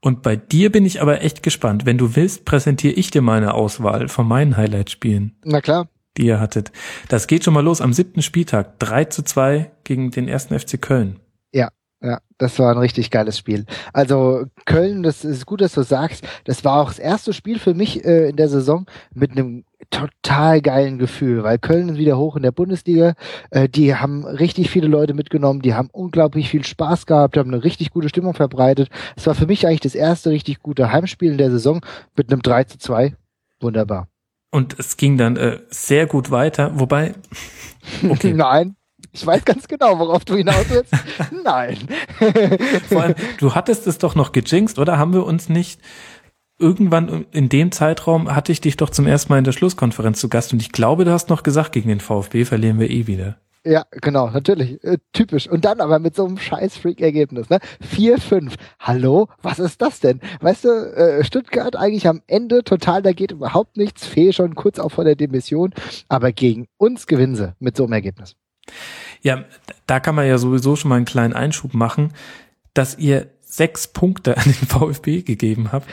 Und bei dir bin ich aber echt gespannt. Wenn du willst, präsentiere ich dir meine Auswahl von meinen Highlight-Spielen. Na klar. Die ihr hattet. Das geht schon mal los am siebten Spieltag. 3 zu 2 gegen den ersten FC Köln. Ja, ja, das war ein richtig geiles Spiel. Also Köln, das ist gut, dass du sagst, das war auch das erste Spiel für mich äh, in der Saison mit einem total geilen Gefühl, weil Köln ist wieder hoch in der Bundesliga. Äh, die haben richtig viele Leute mitgenommen, die haben unglaublich viel Spaß gehabt, haben eine richtig gute Stimmung verbreitet. Es war für mich eigentlich das erste richtig gute Heimspiel in der Saison mit einem 3 zu 2. Wunderbar. Und es ging dann äh, sehr gut weiter, wobei. Okay. Nein. Ich weiß ganz genau, worauf du hinaus willst. Nein. Vor allem, du hattest es doch noch gejinxt, oder? Haben wir uns nicht irgendwann in dem Zeitraum hatte ich dich doch zum ersten Mal in der Schlusskonferenz zu Gast und ich glaube, du hast noch gesagt, gegen den VfB verlieren wir eh wieder. Ja, genau, natürlich. Äh, typisch. Und dann aber mit so einem scheiß Freak-Ergebnis, ne? 4-5. Hallo? Was ist das denn? Weißt du, äh, Stuttgart eigentlich am Ende total, da geht überhaupt nichts. Fee schon kurz auch vor der Demission. Aber gegen uns gewinnen sie mit so einem Ergebnis. Ja, da kann man ja sowieso schon mal einen kleinen Einschub machen, dass ihr sechs Punkte an den VfB gegeben habt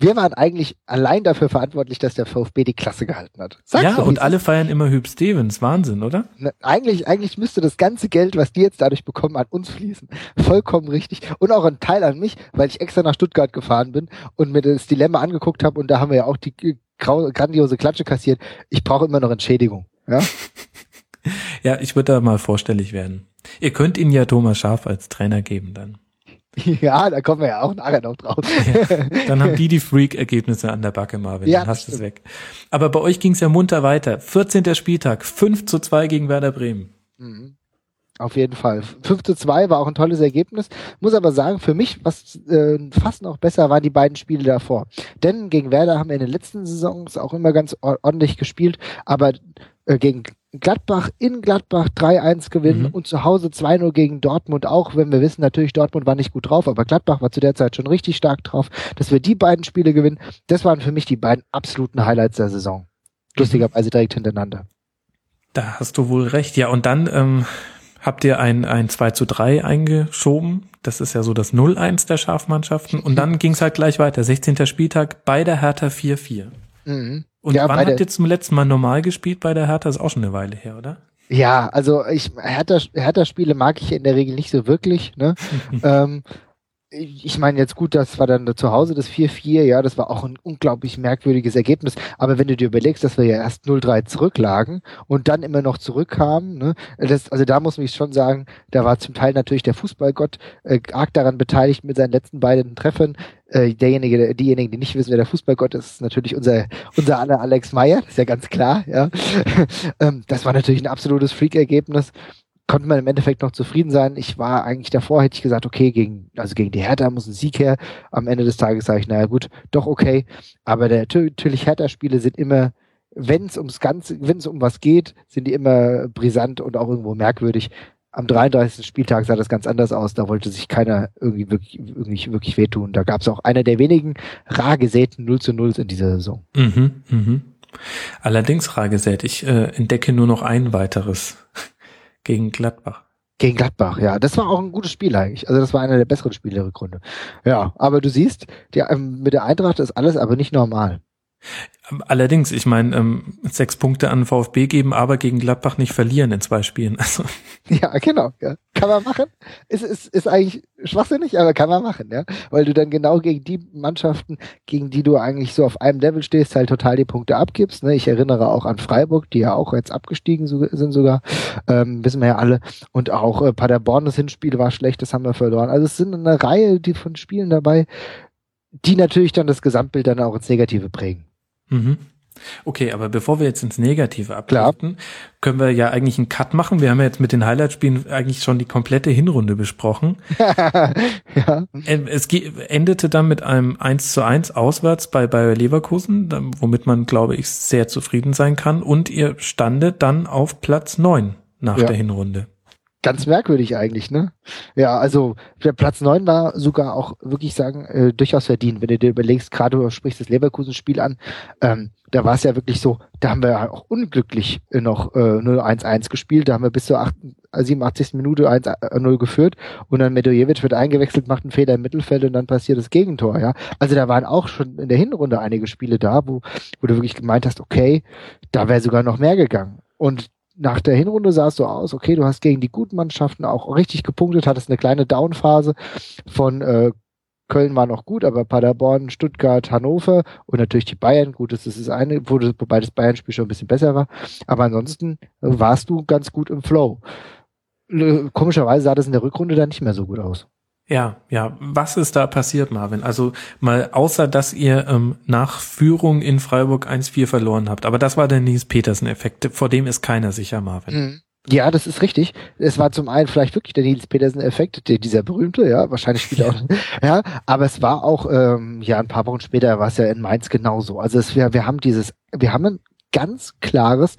wir waren eigentlich allein dafür verantwortlich, dass der VfB die Klasse gehalten hat. Sag's ja, und alle feiern immer Hüb Stevens. Wahnsinn, oder? Ne, eigentlich, eigentlich müsste das ganze Geld, was die jetzt dadurch bekommen, an uns fließen. Vollkommen richtig. Und auch ein Teil an mich, weil ich extra nach Stuttgart gefahren bin und mir das Dilemma angeguckt habe und da haben wir ja auch die grandiose Klatsche kassiert. Ich brauche immer noch Entschädigung. Ja, ja ich würde da mal vorstellig werden. Ihr könnt ihn ja Thomas Schaf als Trainer geben dann. Ja, da kommen wir ja auch nachher noch drauf. Ja, dann haben die die Freak-Ergebnisse an der Backe, Marvin. Ja, dann hast du es weg. Aber bei euch ging es ja munter weiter. 14. Spieltag, 5 zu 2 gegen Werder Bremen. Mhm. Auf jeden Fall. 5 zu 2 war auch ein tolles Ergebnis. Muss aber sagen, für mich, was äh, fast noch besser waren die beiden Spiele davor. Denn gegen Werder haben wir in den letzten Saisons auch immer ganz ordentlich gespielt, aber äh, gegen Gladbach in Gladbach 3-1 gewinnen mhm. und zu Hause 2-0 gegen Dortmund auch, wenn wir wissen, natürlich Dortmund war nicht gut drauf, aber Gladbach war zu der Zeit schon richtig stark drauf, dass wir die beiden Spiele gewinnen, das waren für mich die beiden absoluten Highlights der Saison. Lustigerweise direkt hintereinander. Da hast du wohl recht, ja, und dann ähm, habt ihr ein, ein 2 zu 3 eingeschoben. Das ist ja so das 0-1 der Schafmannschaften. Und dann ging es halt gleich weiter. 16. Spieltag bei der Hertha 4-4. Mhm. Und ja, wann habt ihr zum letzten Mal normal gespielt bei der Hertha? Ist auch schon eine Weile her, oder? Ja, also ich Hertha, Hertha-Spiele mag ich in der Regel nicht so wirklich. Ne? ähm, ich meine jetzt gut, das war dann zu Hause das 4-4, ja, das war auch ein unglaublich merkwürdiges Ergebnis. Aber wenn du dir überlegst, dass wir ja erst 0-3 zurücklagen und dann immer noch zurückkamen, ne, das, also da muss ich schon sagen, da war zum Teil natürlich der Fußballgott äh, arg daran beteiligt mit seinen letzten beiden Treffern. Äh, derjenige, diejenigen, die nicht wissen, wer der Fußballgott ist, ist natürlich unser, unser aller Alex Meyer, ist ja ganz klar, ja. ähm, das war natürlich ein absolutes Freak-Ergebnis konnte man im Endeffekt noch zufrieden sein. Ich war eigentlich davor, hätte ich gesagt, okay, gegen, also gegen die Hertha muss ein Sieg her. Am Ende des Tages sage ich, naja gut, doch okay. Aber der, natürlich Hertha-Spiele sind immer, wenn es ums Ganze, wenn es um was geht, sind die immer brisant und auch irgendwo merkwürdig. Am 33. Spieltag sah das ganz anders aus. Da wollte sich keiner irgendwie wirklich, irgendwie wirklich wehtun. Da gab es auch einer der wenigen rar gesäten 0 zu 0 in dieser Saison. Mhm, mhm. Allerdings rar gesät. Ich äh, entdecke nur noch ein weiteres gegen Gladbach. Gegen Gladbach, ja. Das war auch ein gutes Spiel eigentlich. Also das war einer der besseren Spiele der Rückrunde. Ja, aber du siehst, die, ähm, mit der Eintracht ist alles aber nicht normal. Allerdings, ich meine, ähm, sechs Punkte an VfB geben, aber gegen Gladbach nicht verlieren in zwei Spielen. Also. Ja, genau. Ja. Kann man machen. Ist, ist, ist eigentlich schwachsinnig, aber kann man machen, ja. Weil du dann genau gegen die Mannschaften, gegen die du eigentlich so auf einem Level stehst, halt total die Punkte abgibst. Ne? Ich erinnere auch an Freiburg, die ja auch jetzt abgestiegen sind sogar. Ähm, wissen wir ja alle. Und auch äh, Paderborn, das Hinspiel war schlecht, das haben wir verloren. Also es sind eine Reihe die von Spielen dabei, die natürlich dann das Gesamtbild dann auch ins Negative prägen. Mhm. Okay, aber bevor wir jetzt ins Negative abgleiten, können wir ja eigentlich einen Cut machen. Wir haben ja jetzt mit den Highlight-Spielen eigentlich schon die komplette Hinrunde besprochen. ja. Ähm, es endete dann mit einem 1 zu 1 auswärts bei Bayer Leverkusen, womit man, glaube ich, sehr zufrieden sein kann. Und ihr standet dann auf Platz 9 nach ja. der Hinrunde. Ganz merkwürdig eigentlich, ne? Ja, also der Platz neun war sogar auch wirklich sagen, äh, durchaus verdient, wenn du dir überlegst, gerade du sprichst das Leverkusen-Spiel an, ähm, da war es ja wirklich so, da haben wir ja auch unglücklich äh, noch äh, 0-1-1 gespielt, da haben wir bis zur 8, 87. Minute 1-0 äh, geführt und dann Medojevic wird eingewechselt, macht einen Fehler im Mittelfeld und dann passiert das Gegentor, ja. Also da waren auch schon in der Hinrunde einige Spiele da, wo, wo du wirklich gemeint hast, okay, da wäre sogar noch mehr gegangen. Und nach der Hinrunde sah es so aus, okay, du hast gegen die guten Mannschaften auch richtig gepunktet, hattest eine kleine Downphase von äh, Köln war noch gut, aber Paderborn, Stuttgart, Hannover und natürlich die Bayern, gut, das ist das eine, wobei das Bayern-Spiel schon ein bisschen besser war. Aber ansonsten äh, warst du ganz gut im Flow. Komischerweise sah das in der Rückrunde dann nicht mehr so gut aus. Ja, ja. Was ist da passiert, Marvin? Also mal außer, dass ihr ähm, nach Führung in Freiburg 1-4 verloren habt. Aber das war der Nils Petersen-Effekt. Vor dem ist keiner sicher, Marvin. Mhm. Ja, das ist richtig. Es war zum einen vielleicht wirklich der Nils Petersen-Effekt, der, dieser berühmte, ja, wahrscheinlich spielt auch, ja, aber es war auch, ähm, ja, ein paar Wochen später war es ja in Mainz genauso. Also es, wir, wir haben dieses, wir haben ein ganz klares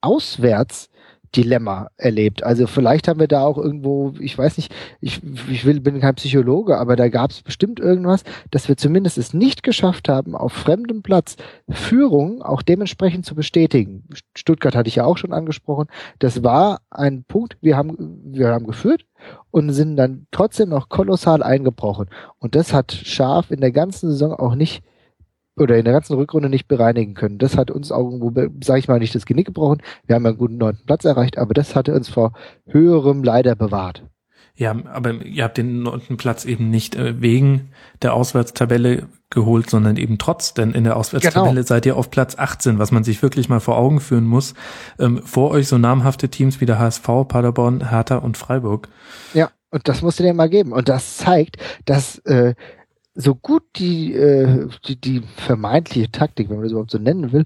Auswärts Dilemma erlebt. Also vielleicht haben wir da auch irgendwo, ich weiß nicht, ich, ich will, bin kein Psychologe, aber da gab es bestimmt irgendwas, dass wir zumindest es nicht geschafft haben, auf fremdem Platz Führung auch dementsprechend zu bestätigen. Stuttgart hatte ich ja auch schon angesprochen. Das war ein Punkt, wir haben, wir haben geführt und sind dann trotzdem noch kolossal eingebrochen. Und das hat Scharf in der ganzen Saison auch nicht oder in der ganzen Rückrunde nicht bereinigen können. Das hat uns auch irgendwo, sage ich mal, nicht das Genick gebrochen. Wir haben einen guten neunten Platz erreicht, aber das hatte uns vor höherem leider bewahrt. Ja, aber ihr habt den neunten Platz eben nicht äh, wegen der Auswärtstabelle geholt, sondern eben trotz, denn in der Auswärtstabelle genau. seid ihr auf Platz 18, was man sich wirklich mal vor Augen führen muss. Ähm, vor euch so namhafte Teams wie der HSV, Paderborn, Hertha und Freiburg. Ja, und das musst du dir mal geben. Und das zeigt, dass äh, so gut die, äh, die, die vermeintliche Taktik, wenn man das überhaupt so nennen will,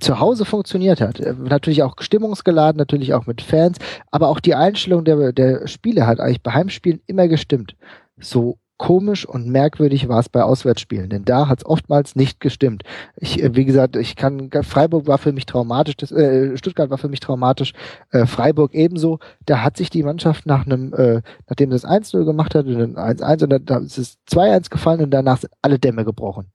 zu Hause funktioniert hat. Äh, natürlich auch stimmungsgeladen, natürlich auch mit Fans, aber auch die Einstellung der, der Spiele hat eigentlich bei Heimspielen immer gestimmt. So komisch und merkwürdig war es bei Auswärtsspielen, denn da hat es oftmals nicht gestimmt. Ich, äh, wie gesagt, ich kann Freiburg war für mich traumatisch, das, äh, Stuttgart war für mich traumatisch, äh, Freiburg ebenso. Da hat sich die Mannschaft nach einem, äh, nachdem das 1-0 gemacht hat, und 1-1 und dann ist es 2-1 gefallen und danach sind alle Dämme gebrochen.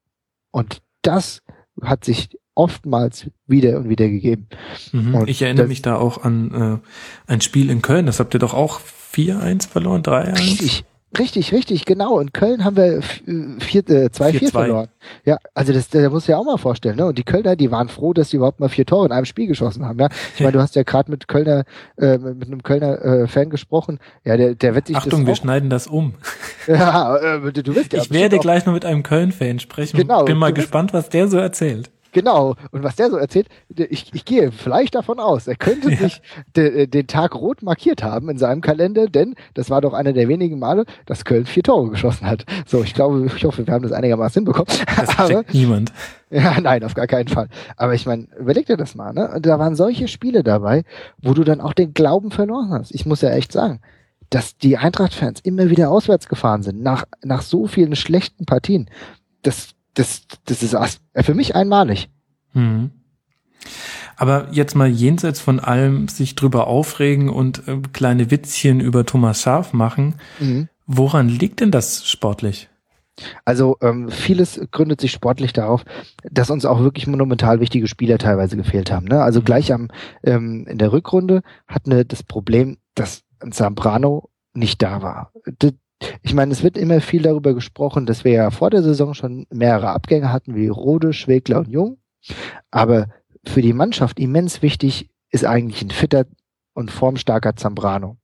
Und das hat sich oftmals wieder und wieder gegeben. Mhm. ich erinnere mich da auch an äh, ein Spiel in Köln, das habt ihr doch auch 4-1 verloren, 3-1? Richtig, Richtig, richtig, genau. In Köln haben wir 4, äh, 2, 4 verloren. Ja, also das, da muss ja auch mal vorstellen, ne? Und die Kölner, die waren froh, dass sie überhaupt mal vier Tore in einem Spiel geschossen haben, ja. Ich meine, du hast ja gerade mit Kölner, äh, mit einem Kölner äh, Fan gesprochen. Ja, der, der wird sich Achtung, das wir schneiden das um. ja, äh, du, du wirst ja. Ich werde gleich noch mit einem Köln-Fan sprechen. Genau. Bin mal gespannt, was der so erzählt. Genau. Und was der so erzählt, ich, ich gehe vielleicht davon aus, er könnte ja. sich de, äh, den Tag rot markiert haben in seinem Kalender, denn das war doch einer der wenigen Male, dass Köln vier Tore geschossen hat. So, ich glaube, ich hoffe, wir haben das einigermaßen hinbekommen. Das Aber, niemand. Ja, nein, auf gar keinen Fall. Aber ich meine, überleg dir das mal, ne? Und da waren solche Spiele dabei, wo du dann auch den Glauben verloren hast. Ich muss ja echt sagen, dass die Eintracht-Fans immer wieder auswärts gefahren sind, nach, nach so vielen schlechten Partien. Das das, das ist für mich einmalig. Hm. Aber jetzt mal jenseits von allem sich drüber aufregen und äh, kleine Witzchen über Thomas Scharf machen. Mhm. Woran liegt denn das sportlich? Also ähm, vieles gründet sich sportlich darauf, dass uns auch wirklich monumental wichtige Spieler teilweise gefehlt haben. Ne? Also gleich am ähm, in der Rückrunde hatten wir das Problem, dass Zambrano nicht da war. Ich meine, es wird immer viel darüber gesprochen, dass wir ja vor der Saison schon mehrere Abgänge hatten, wie Rode, Schwegler und Jung. Aber für die Mannschaft immens wichtig ist eigentlich ein fitter und formstarker Zambrano.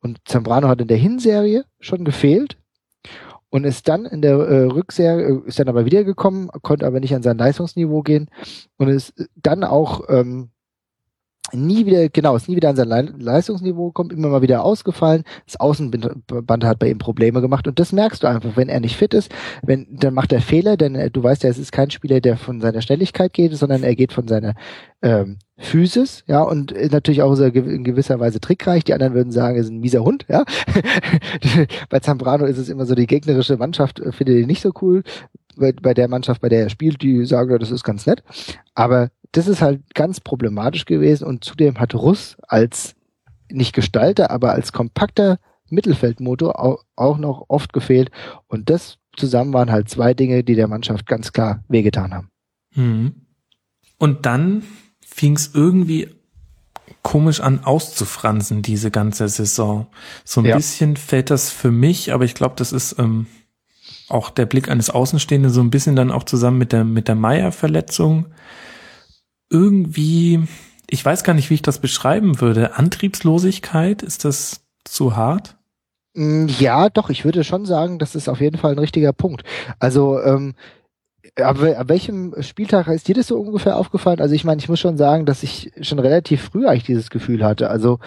Und Zambrano hat in der Hinserie schon gefehlt und ist dann in der äh, Rückserie, ist dann aber wiedergekommen, konnte aber nicht an sein Leistungsniveau gehen und ist dann auch ähm, nie wieder, genau, ist nie wieder an sein Leistungsniveau gekommen, immer mal wieder ausgefallen. Das Außenband hat bei ihm Probleme gemacht und das merkst du einfach, wenn er nicht fit ist, wenn, dann macht er Fehler, denn äh, du weißt ja, es ist kein Spieler, der von seiner Schnelligkeit geht, sondern er geht von seiner ähm, Physis, ja, und natürlich auch in gewisser Weise trickreich. Die anderen würden sagen, er ist ein mieser Hund, ja. bei Zambrano ist es immer so, die gegnerische Mannschaft äh, findet ihn nicht so cool. Bei, bei der Mannschaft, bei der er spielt, die sagen, das ist ganz nett. Aber das ist halt ganz problematisch gewesen und zudem hat Russ als nicht Gestalter, aber als kompakter Mittelfeldmotor auch, auch noch oft gefehlt. Und das zusammen waren halt zwei Dinge, die der Mannschaft ganz klar wehgetan haben. Mhm. Und dann fing es irgendwie komisch an auszufransen, diese ganze Saison. So ein ja. bisschen fällt das für mich, aber ich glaube, das ist ähm, auch der Blick eines Außenstehenden so ein bisschen dann auch zusammen mit der, mit der Meier-Verletzung. Irgendwie, ich weiß gar nicht, wie ich das beschreiben würde. Antriebslosigkeit, ist das zu hart? Mm, ja, doch, ich würde schon sagen, das ist auf jeden Fall ein richtiger Punkt. Also, ähm, ab, ab welchem Spieltag ist dir das so ungefähr aufgefallen? Also ich meine, ich muss schon sagen, dass ich schon relativ früh eigentlich dieses Gefühl hatte. Also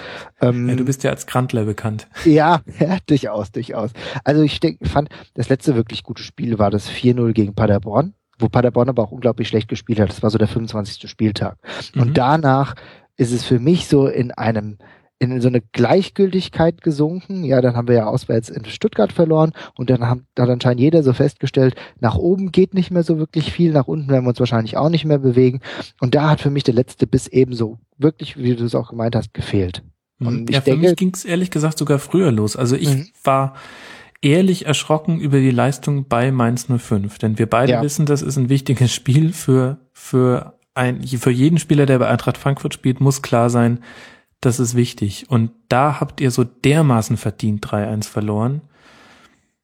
ähm, ja, du bist ja als Grandler bekannt. Ja, ja, durchaus, durchaus. Also ich denk, fand, das letzte wirklich gute Spiel war das 4-0 gegen Paderborn, wo Paderborn aber auch unglaublich schlecht gespielt hat. Das war so der 25. Spieltag. Mhm. Und danach ist es für mich so in einem in so eine Gleichgültigkeit gesunken. Ja, dann haben wir ja auswärts in Stuttgart verloren und dann haben, hat anscheinend jeder so festgestellt, nach oben geht nicht mehr so wirklich viel, nach unten werden wir uns wahrscheinlich auch nicht mehr bewegen. Und da hat für mich der letzte Biss ebenso wirklich, wie du es auch gemeint hast, gefehlt. Mhm. Und ja, für denke, mich ging es ehrlich gesagt sogar früher los. Also ich mhm. war ehrlich erschrocken über die Leistung bei Mainz 05, denn wir beide ja. wissen, das ist ein wichtiges Spiel für, für ein, für jeden Spieler, der bei Eintracht Frankfurt spielt, muss klar sein, das ist wichtig. Und da habt ihr so dermaßen verdient 3-1 verloren.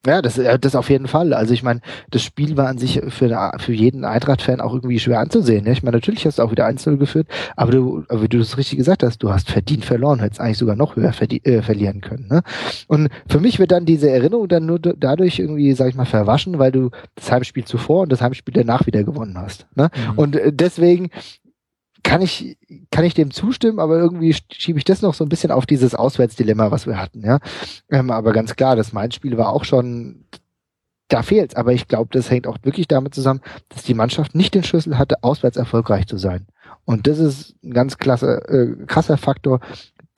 Ja, das, das auf jeden Fall. Also ich meine, das Spiel war an sich für, für jeden Eintracht-Fan auch irgendwie schwer anzusehen. Ne? Ich meine, natürlich hast du auch wieder 1-0 geführt, aber du, aber wie du das richtig gesagt hast, du hast verdient verloren, hättest eigentlich sogar noch höher äh, verlieren können. Ne? Und für mich wird dann diese Erinnerung dann nur dadurch irgendwie, sag ich mal, verwaschen, weil du das Heimspiel zuvor und das Heimspiel danach wieder gewonnen hast. Ne? Mhm. Und äh, deswegen kann ich, kann ich dem zustimmen, aber irgendwie schiebe ich das noch so ein bisschen auf dieses Auswärtsdilemma, was wir hatten, ja. Ähm, aber ganz klar, das Mainz-Spiel war auch schon, da fehlt's. Aber ich glaube, das hängt auch wirklich damit zusammen, dass die Mannschaft nicht den Schlüssel hatte, auswärts erfolgreich zu sein. Und das ist ein ganz klasse, äh, krasser Faktor,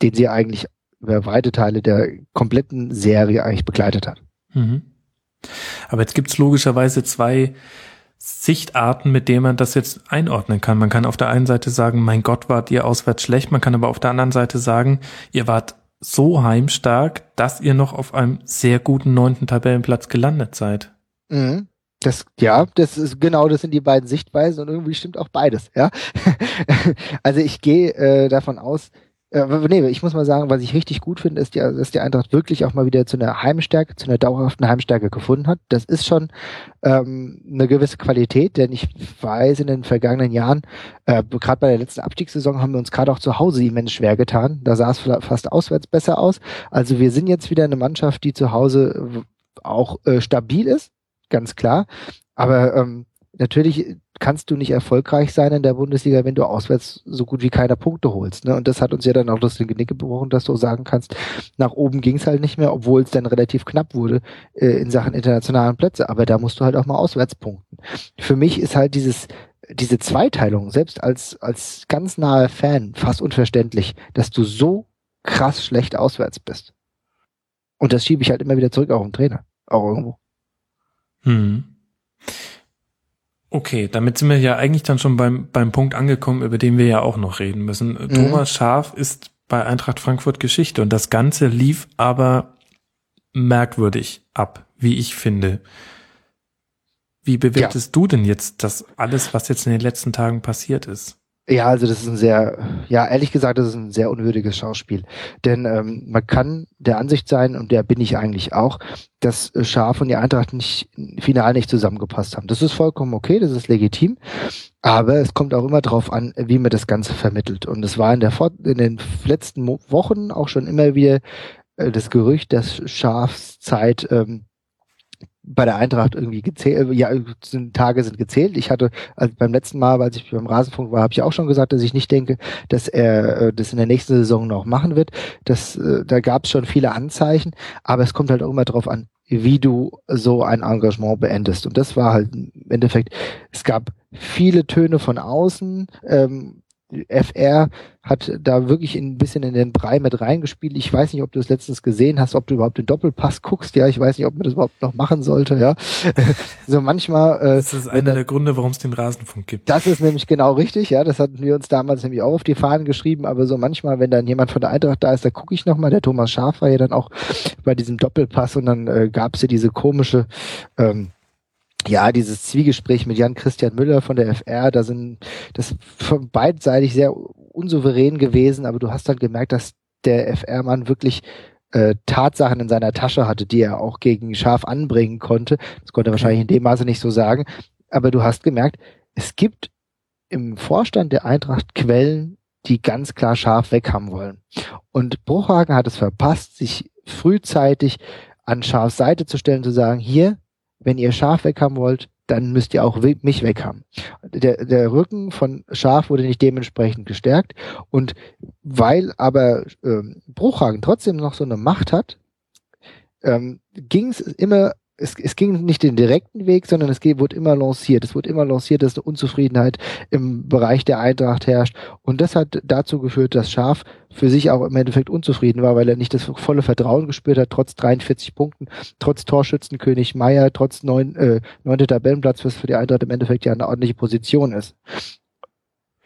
den sie eigentlich über weite Teile der kompletten Serie eigentlich begleitet hat. Mhm. Aber jetzt gibt's logischerweise zwei Sichtarten, mit denen man das jetzt einordnen kann. Man kann auf der einen Seite sagen, mein Gott, wart ihr auswärts schlecht. Man kann aber auf der anderen Seite sagen, ihr wart so heimstark, dass ihr noch auf einem sehr guten neunten Tabellenplatz gelandet seid. Mhm. Das, ja, das ist genau, das sind die beiden Sichtweisen und irgendwie stimmt auch beides, ja. also ich gehe äh, davon aus, äh, nee, ich muss mal sagen, was ich richtig gut finde, ist, die, dass die Eintracht wirklich auch mal wieder zu einer Heimstärke, zu einer dauerhaften Heimstärke gefunden hat. Das ist schon ähm, eine gewisse Qualität, denn ich weiß, in den vergangenen Jahren, äh, gerade bei der letzten Abstiegssaison, haben wir uns gerade auch zu Hause immens schwer getan. Da sah es fast auswärts besser aus. Also wir sind jetzt wieder eine Mannschaft, die zu Hause auch äh, stabil ist, ganz klar. Aber ähm, natürlich kannst du nicht erfolgreich sein in der Bundesliga, wenn du auswärts so gut wie keiner Punkte holst. Ne? Und das hat uns ja dann auch das Genick gebrochen, dass du sagen kannst, nach oben ging es halt nicht mehr, obwohl es dann relativ knapp wurde äh, in Sachen internationalen Plätze. Aber da musst du halt auch mal auswärts punkten. Für mich ist halt dieses diese Zweiteilung, selbst als, als ganz naher Fan, fast unverständlich, dass du so krass schlecht auswärts bist. Und das schiebe ich halt immer wieder zurück auf den Trainer. Auch irgendwo. Hm. Okay, damit sind wir ja eigentlich dann schon beim, beim Punkt angekommen, über den wir ja auch noch reden müssen. Mhm. Thomas Schaf ist bei Eintracht Frankfurt Geschichte und das Ganze lief aber merkwürdig ab, wie ich finde. Wie bewertest ja. du denn jetzt das alles, was jetzt in den letzten Tagen passiert ist? Ja, also das ist ein sehr, ja, ehrlich gesagt, das ist ein sehr unwürdiges Schauspiel. Denn ähm, man kann der Ansicht sein, und der bin ich eigentlich auch, dass äh, Schaf und die Eintracht nicht final nicht zusammengepasst haben. Das ist vollkommen okay, das ist legitim. Aber es kommt auch immer darauf an, wie man das Ganze vermittelt. Und es war in, der in den letzten Wochen auch schon immer wieder äh, das Gerücht, dass Schafs Zeit ähm, bei der Eintracht irgendwie gezählt, ja, sind, Tage sind gezählt. Ich hatte also beim letzten Mal, als ich beim Rasenfunk war, habe ich auch schon gesagt, dass ich nicht denke, dass er äh, das in der nächsten Saison noch machen wird. Das, äh, da gab es schon viele Anzeichen, aber es kommt halt auch immer darauf an, wie du so ein Engagement beendest. Und das war halt im Endeffekt, es gab viele Töne von außen, ähm, FR hat da wirklich ein bisschen in den Brei mit reingespielt. Ich weiß nicht, ob du es letztens gesehen hast, ob du überhaupt den Doppelpass guckst. Ja, ich weiß nicht, ob man das überhaupt noch machen sollte. Ja, so manchmal. Äh, das ist einer der Gründe, warum es den Rasenfunk gibt. Das ist nämlich genau richtig. Ja, das hatten wir uns damals nämlich auch auf die Fahnen geschrieben. Aber so manchmal, wenn dann jemand von der Eintracht da ist, da gucke ich noch mal. Der Thomas Schaf war ja dann auch bei diesem Doppelpass und dann äh, gab es ja diese komische ähm, ja, dieses Zwiegespräch mit Jan Christian Müller von der FR, da sind das von beidseitig sehr unsouverän gewesen, aber du hast halt gemerkt, dass der FR-Mann wirklich äh, Tatsachen in seiner Tasche hatte, die er auch gegen Schaf anbringen konnte. Das konnte er wahrscheinlich in dem Maße nicht so sagen. Aber du hast gemerkt, es gibt im Vorstand der Eintracht Quellen, die ganz klar Schaf weg haben wollen. Und Bruchhagen hat es verpasst, sich frühzeitig an Schafs Seite zu stellen, zu sagen, hier, wenn ihr Schaf weghaben wollt, dann müsst ihr auch mich weghaben. Der, der Rücken von Schaf wurde nicht dementsprechend gestärkt und weil aber ähm, Bruchhagen trotzdem noch so eine Macht hat, ähm, ging es immer es, es ging nicht den direkten Weg, sondern es wurde immer lanciert. Es wurde immer lanciert, dass eine Unzufriedenheit im Bereich der Eintracht herrscht. Und das hat dazu geführt, dass Schaf für sich auch im Endeffekt unzufrieden war, weil er nicht das volle Vertrauen gespürt hat, trotz 43 Punkten, trotz Torschützenkönig Meier, trotz neun, äh, neunte Tabellenplatz, was für die Eintracht im Endeffekt ja eine ordentliche Position ist.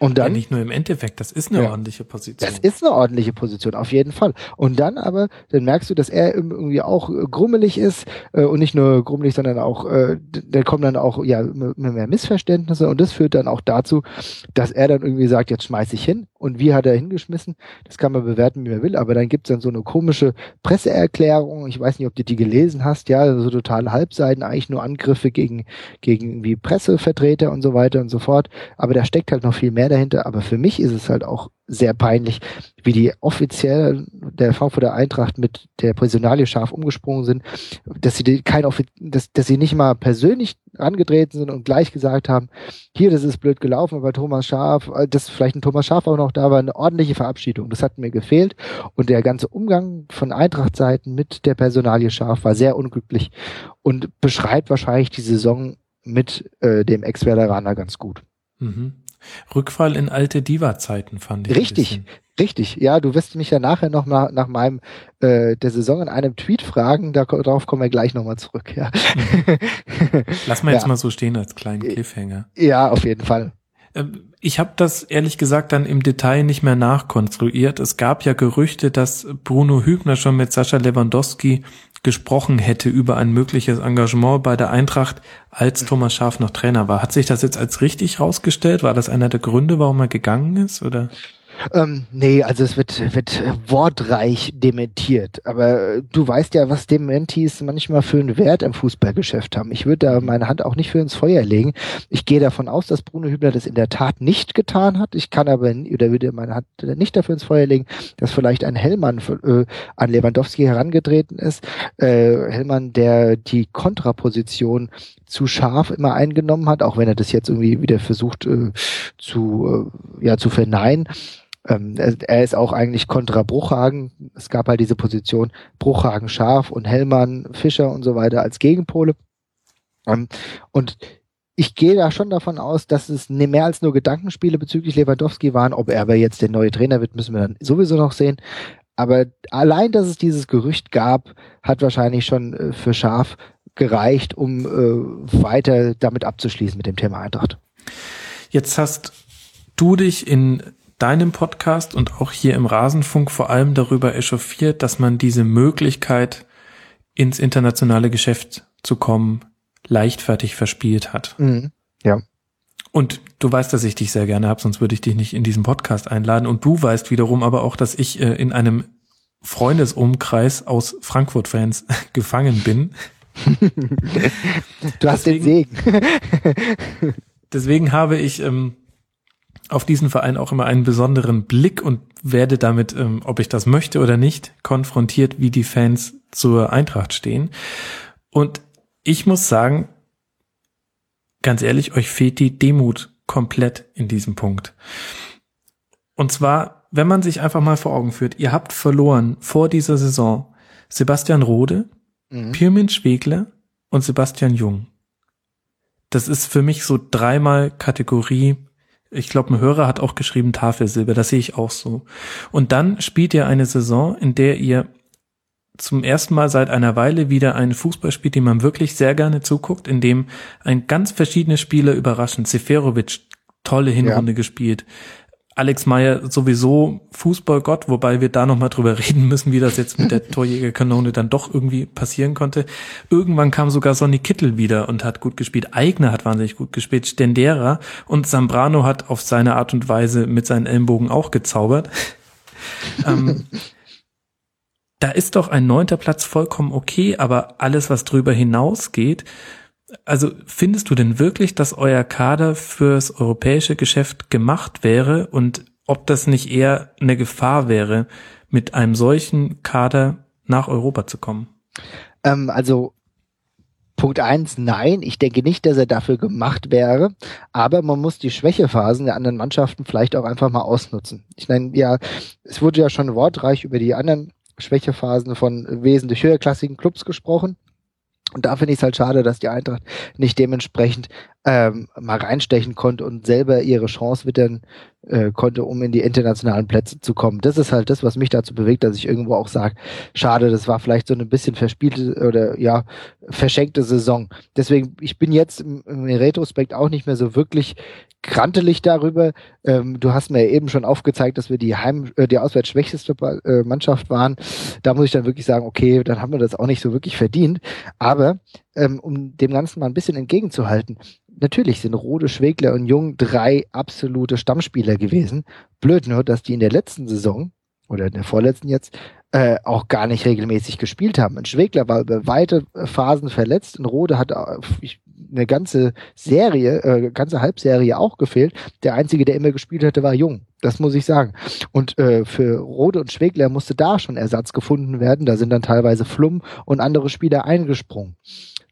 Und dann, ja, nicht nur im Endeffekt, das ist eine ja, ordentliche Position. Das ist eine ordentliche Position, auf jeden Fall. Und dann aber, dann merkst du, dass er irgendwie auch äh, grummelig ist äh, und nicht nur grummelig, sondern auch, äh, da kommen dann auch ja mehr Missverständnisse und das führt dann auch dazu, dass er dann irgendwie sagt, jetzt schmeiß ich hin. Und wie hat er hingeschmissen? Das kann man bewerten, wie man will, aber dann gibt's dann so eine komische Presseerklärung. Ich weiß nicht, ob du die gelesen hast, ja, so totale Halbseiten, eigentlich nur Angriffe gegen, gegen irgendwie Pressevertreter und so weiter und so fort. Aber da steckt halt noch viel mehr dahinter, aber für mich ist es halt auch sehr peinlich, wie die offiziell der Frankfurter Eintracht mit der Personalie scharf umgesprungen sind, dass sie kein dass, dass sie nicht mal persönlich angetreten sind und gleich gesagt haben, hier, das ist blöd gelaufen, aber Thomas Schaf, äh, dass vielleicht ein Thomas Schaf auch noch da war, eine ordentliche Verabschiedung. Das hat mir gefehlt und der ganze Umgang von Eintrachtseiten mit der Personalie Schaf war sehr unglücklich und beschreibt wahrscheinlich die Saison mit äh, dem Ex-Werderaner ganz gut. Mhm. Rückfall in alte Diva-Zeiten fand ich. Richtig, richtig. Ja, du wirst mich ja nachher noch mal nach meinem äh, der Saison in einem Tweet fragen. Da, darauf kommen wir gleich nochmal zurück. Ja. Lass mal jetzt ja. mal so stehen als kleinen Cliffhanger. Ja, auf jeden Fall. Ähm, ich habe das ehrlich gesagt dann im Detail nicht mehr nachkonstruiert. Es gab ja Gerüchte, dass Bruno Hübner schon mit Sascha Lewandowski gesprochen hätte über ein mögliches Engagement bei der Eintracht, als Thomas Schaf noch Trainer war. Hat sich das jetzt als richtig rausgestellt? War das einer der Gründe, warum er gegangen ist? Oder? Ähm, nee, also es wird, wird wortreich dementiert. Aber äh, du weißt ja, was Dementis manchmal für einen Wert im Fußballgeschäft haben. Ich würde da meine Hand auch nicht für ins Feuer legen. Ich gehe davon aus, dass Bruno Hübner das in der Tat nicht getan hat. Ich kann aber, oder würde meine Hand nicht dafür ins Feuer legen, dass vielleicht ein Hellmann äh, an Lewandowski herangetreten ist. Äh, Hellmann, der die Kontraposition zu scharf immer eingenommen hat, auch wenn er das jetzt irgendwie wieder versucht äh, zu, äh, ja, zu verneinen. Ähm, er ist auch eigentlich kontra Bruchhagen. Es gab halt diese Position Bruchhagen scharf und Hellmann, Fischer und so weiter als Gegenpole. Ähm, und ich gehe da schon davon aus, dass es ne, mehr als nur Gedankenspiele bezüglich Lewandowski waren. Ob er aber jetzt der neue Trainer wird, müssen wir dann sowieso noch sehen. Aber allein, dass es dieses Gerücht gab, hat wahrscheinlich schon äh, für Schaf gereicht, um äh, weiter damit abzuschließen mit dem Thema Eintracht. Jetzt hast du dich in deinem Podcast und auch hier im Rasenfunk vor allem darüber echauffiert, dass man diese Möglichkeit, ins internationale Geschäft zu kommen, leichtfertig verspielt hat. Mhm. Ja. Und du weißt, dass ich dich sehr gerne habe, sonst würde ich dich nicht in diesen Podcast einladen. Und du weißt wiederum aber auch, dass ich äh, in einem Freundesumkreis aus Frankfurt-Fans gefangen bin. du hast deswegen, den Segen. deswegen habe ich ähm, auf diesen Verein auch immer einen besonderen Blick und werde damit, ähm, ob ich das möchte oder nicht, konfrontiert, wie die Fans zur Eintracht stehen. Und ich muss sagen, ganz ehrlich, euch fehlt die Demut komplett in diesem Punkt. Und zwar, wenn man sich einfach mal vor Augen führt, ihr habt verloren vor dieser Saison Sebastian Rode, mhm. Pirmin Schwegler und Sebastian Jung. Das ist für mich so dreimal Kategorie Ich glaube, ein Hörer hat auch geschrieben Tafelsilber, das sehe ich auch so. Und dann spielt ihr eine Saison, in der ihr zum ersten Mal seit einer Weile wieder einen Fußball spielt, den man wirklich sehr gerne zuguckt, in dem ein ganz verschiedene Spieler überraschen. Seferovic, tolle Hinrunde ja. gespielt. Alex Meyer sowieso Fußballgott, wobei wir da nochmal drüber reden müssen, wie das jetzt mit der Torjägerkanone dann doch irgendwie passieren konnte. Irgendwann kam sogar Sonny Kittel wieder und hat gut gespielt. Eigner hat wahnsinnig gut gespielt. Stendera und Zambrano hat auf seine Art und Weise mit seinen Ellenbogen auch gezaubert. ähm, da ist doch ein neunter Platz vollkommen okay, aber alles, was drüber hinausgeht, also findest du denn wirklich, dass euer Kader fürs europäische Geschäft gemacht wäre und ob das nicht eher eine Gefahr wäre, mit einem solchen Kader nach Europa zu kommen? Ähm, also Punkt eins, nein, ich denke nicht, dass er dafür gemacht wäre, aber man muss die Schwächephasen der anderen Mannschaften vielleicht auch einfach mal ausnutzen. Ich meine, ja, es wurde ja schon wortreich über die anderen Schwächephasen von wesentlich höherklassigen Clubs gesprochen. Und da finde ich es halt schade, dass die Eintracht nicht dementsprechend ähm, mal reinstechen konnte und selber ihre Chance wittern äh, konnte, um in die internationalen Plätze zu kommen. Das ist halt das, was mich dazu bewegt, dass ich irgendwo auch sage, schade, das war vielleicht so ein bisschen verspielte oder ja, verschenkte Saison. Deswegen, ich bin jetzt im, im Retrospekt auch nicht mehr so wirklich krantelig darüber. Ähm, du hast mir eben schon aufgezeigt, dass wir die Heim, äh, die auswärts schwächste äh, Mannschaft waren. Da muss ich dann wirklich sagen, okay, dann haben wir das auch nicht so wirklich verdient. Aber ähm, um dem Ganzen mal ein bisschen entgegenzuhalten, natürlich sind Rode, Schwegler und Jung drei absolute Stammspieler gewesen. Blöd nur, dass die in der letzten Saison oder in der vorletzten jetzt äh, auch gar nicht regelmäßig gespielt haben. Ein Schwegler war über weite Phasen verletzt und Rode hat äh, eine ganze Serie, äh, ganze Halbserie auch gefehlt. Der einzige, der immer gespielt hatte, war Jung. Das muss ich sagen. Und äh, für Rode und Schwegler musste da schon Ersatz gefunden werden. Da sind dann teilweise Flum und andere Spieler eingesprungen.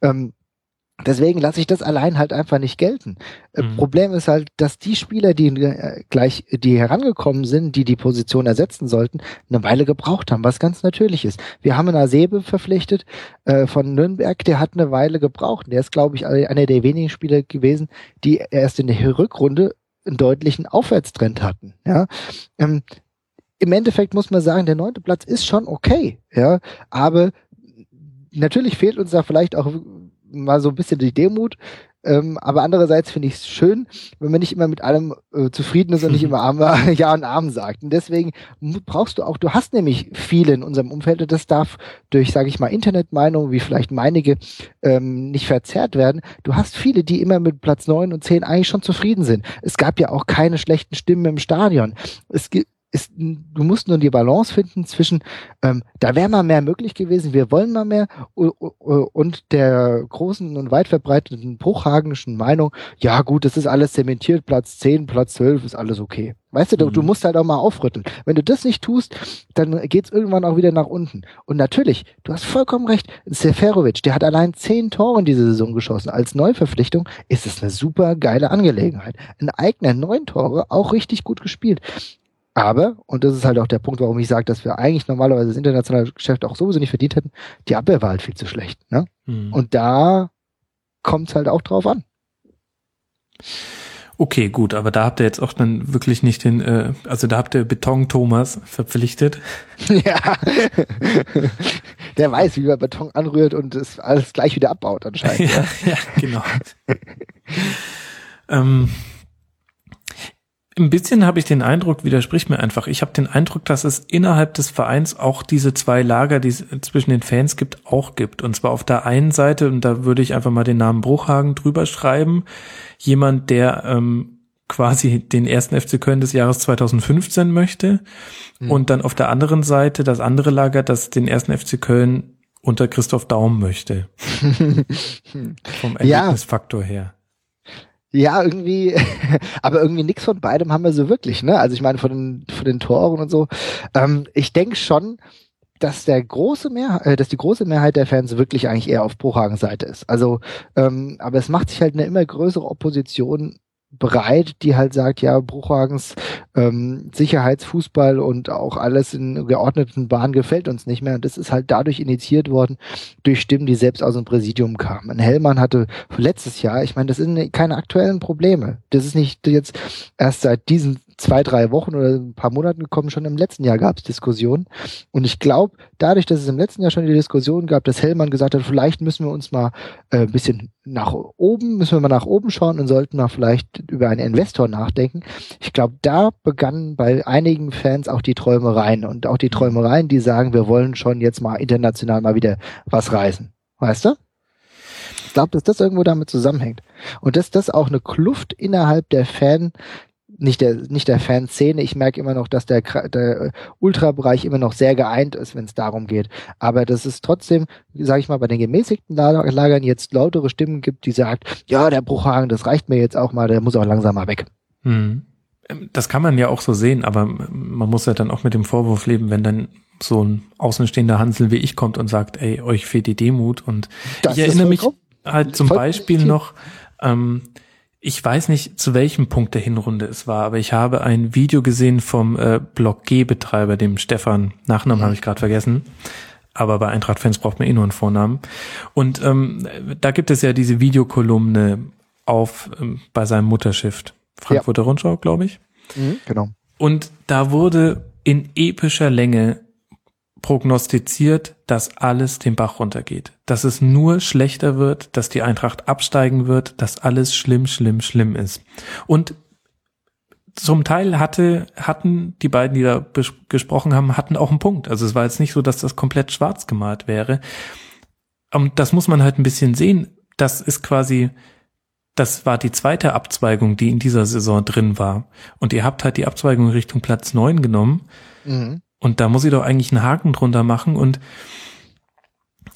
Ähm, Deswegen lasse ich das allein halt einfach nicht gelten. Äh, mhm. Problem ist halt, dass die Spieler, die äh, gleich, die herangekommen sind, die die Position ersetzen sollten, eine Weile gebraucht haben, was ganz natürlich ist. Wir haben einen Asebe verpflichtet äh, von Nürnberg, der hat eine Weile gebraucht. Der ist, glaube ich, einer der wenigen Spieler gewesen, die erst in der Rückrunde einen deutlichen Aufwärtstrend hatten. Ja. Ähm, Im Endeffekt muss man sagen, der neunte Platz ist schon okay, ja, aber natürlich fehlt uns da vielleicht auch mal so ein bisschen die Demut. Ähm, aber andererseits finde ich es schön, wenn man nicht immer mit allem äh, zufrieden ist und nicht immer Arme, Ja und Arm sagt. Und deswegen brauchst du auch, du hast nämlich viele in unserem Umfeld und das darf durch, sage ich mal, Internetmeinungen, wie vielleicht meinige, ähm, nicht verzerrt werden. Du hast viele, die immer mit Platz neun und zehn eigentlich schon zufrieden sind. Es gab ja auch keine schlechten Stimmen im Stadion. Es gibt ist, du musst nur die Balance finden zwischen, ähm, da wäre mal mehr möglich gewesen, wir wollen mal mehr, und der großen und weit verbreiteten bruchhagenischen Meinung, ja gut, das ist alles zementiert, Platz 10, Platz 12 ist alles okay. Weißt du, mhm. du musst halt auch mal aufrütteln. Wenn du das nicht tust, dann geht's irgendwann auch wieder nach unten. Und natürlich, du hast vollkommen recht, Seferovic, der hat allein zehn Tore in dieser Saison geschossen. Als Neuverpflichtung ist es eine super geile Angelegenheit. Ein eigener neun Tore, auch richtig gut gespielt. Aber, und das ist halt auch der Punkt, warum ich sage, dass wir eigentlich normalerweise das internationale Geschäft auch sowieso nicht verdient hätten, die Abwehr war halt viel zu schlecht. Ne? Mhm. Und da kommt es halt auch drauf an. Okay, gut, aber da habt ihr jetzt auch dann wirklich nicht den, äh, also da habt ihr Beton Thomas verpflichtet. Ja, der weiß, wie man Beton anrührt und es alles gleich wieder abbaut anscheinend. ja, ja, genau. ähm, ein bisschen habe ich den Eindruck, widerspricht mir einfach. Ich habe den Eindruck, dass es innerhalb des Vereins auch diese zwei Lager, die es zwischen den Fans gibt, auch gibt. Und zwar auf der einen Seite, und da würde ich einfach mal den Namen Bruchhagen drüber schreiben, jemand, der ähm, quasi den ersten FC Köln des Jahres 2015 möchte. Mhm. Und dann auf der anderen Seite das andere Lager, das den ersten FC Köln unter Christoph Daum möchte. Vom Ergebnisfaktor her. Ja, irgendwie, aber irgendwie nichts von beidem haben wir so wirklich, ne? Also ich meine von den, von den Toren und so. Ähm, ich denke schon, dass der große Mehrheit, äh, dass die große Mehrheit der Fans wirklich eigentlich eher auf Bruchhagens Seite ist. Also, ähm, aber es macht sich halt eine immer größere Opposition bereit, die halt sagt, ja, Bruchhagens ähm, Sicherheitsfußball und auch alles in geordneten Bahnen gefällt uns nicht mehr. Und das ist halt dadurch initiiert worden, durch Stimmen, die selbst aus dem Präsidium kamen. Ein Hellmann hatte letztes Jahr, ich meine, das sind keine aktuellen Probleme. Das ist nicht jetzt erst seit diesen zwei, drei Wochen oder ein paar Monaten gekommen. Schon im letzten Jahr gab es Diskussionen. Und ich glaube, dadurch, dass es im letzten Jahr schon die Diskussion gab, dass Hellmann gesagt hat, vielleicht müssen wir uns mal äh, ein bisschen nach oben, müssen wir mal nach oben schauen und sollten mal vielleicht über einen Investor nachdenken. Ich glaube, da begannen bei einigen Fans auch die Träumereien und auch die Träumereien, die sagen, wir wollen schon jetzt mal international mal wieder was reißen. Weißt du? Ich glaube, dass das irgendwo damit zusammenhängt. Und dass das auch eine Kluft innerhalb der Fan, nicht der, nicht der Fanszene. Ich merke immer noch, dass der, der Ultrabereich immer noch sehr geeint ist, wenn es darum geht. Aber dass es trotzdem, sage ich mal, bei den gemäßigten Lagern jetzt lautere Stimmen gibt, die sagt, ja, der Bruchhagen, das reicht mir jetzt auch mal, der muss auch langsam mal weg. Hm. Das kann man ja auch so sehen, aber man muss ja dann auch mit dem Vorwurf leben, wenn dann so ein außenstehender Hansel wie ich kommt und sagt, ey, euch fehlt die Demut. Und das ich erinnere mich halt zum Beispiel noch, ähm, ich weiß nicht, zu welchem Punkt der Hinrunde es war, aber ich habe ein Video gesehen vom äh, Block G-Betreiber, dem Stefan, Nachnamen mhm. habe ich gerade vergessen, aber bei Eintracht-Fans braucht man eh nur einen Vornamen. Und ähm, da gibt es ja diese Videokolumne auf ähm, bei seinem Mutterschiff, Frankfurter ja. Rundschau, glaube ich. Mhm, genau. Und da wurde in epischer Länge prognostiziert, dass alles den Bach runtergeht, dass es nur schlechter wird, dass die Eintracht absteigen wird, dass alles schlimm, schlimm, schlimm ist. Und zum Teil hatte, hatten die beiden, die da gesprochen haben, hatten auch einen Punkt. Also es war jetzt nicht so, dass das komplett schwarz gemalt wäre. Und das muss man halt ein bisschen sehen. Das ist quasi, das war die zweite Abzweigung, die in dieser Saison drin war. Und ihr habt halt die Abzweigung Richtung Platz neun genommen. Mhm. Und da muss ich doch eigentlich einen Haken drunter machen. Und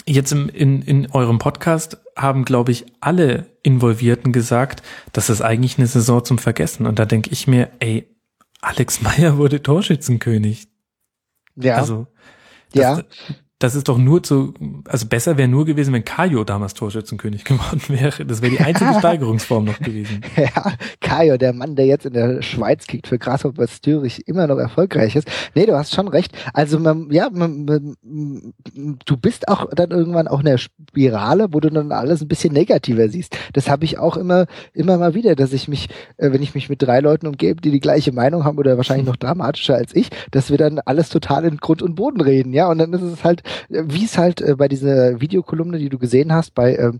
jetzt im, in, in eurem Podcast haben, glaube ich, alle Involvierten gesagt, das ist eigentlich eine Saison zum Vergessen. Und da denke ich mir, ey, Alex Meyer wurde Torschützenkönig. Ja. Also, das, ja das ist doch nur zu, also besser wäre nur gewesen, wenn Kajo damals Torschützenkönig geworden wäre. Das wäre die einzige Steigerungsform noch gewesen. Ja, Kajo, der Mann, der jetzt in der Schweiz kickt für Grasshopper Zürich, immer noch erfolgreich ist. Nee, du hast schon recht. Also, man, ja, man, man, du bist auch dann irgendwann auch in der Spirale, wo du dann alles ein bisschen negativer siehst. Das habe ich auch immer, immer mal wieder, dass ich mich, äh, wenn ich mich mit drei Leuten umgebe, die die gleiche Meinung haben oder wahrscheinlich noch dramatischer als ich, dass wir dann alles total in Grund und Boden reden, ja. Und dann ist es halt, wie es halt äh, bei dieser Videokolumne, die du gesehen hast, bei äh,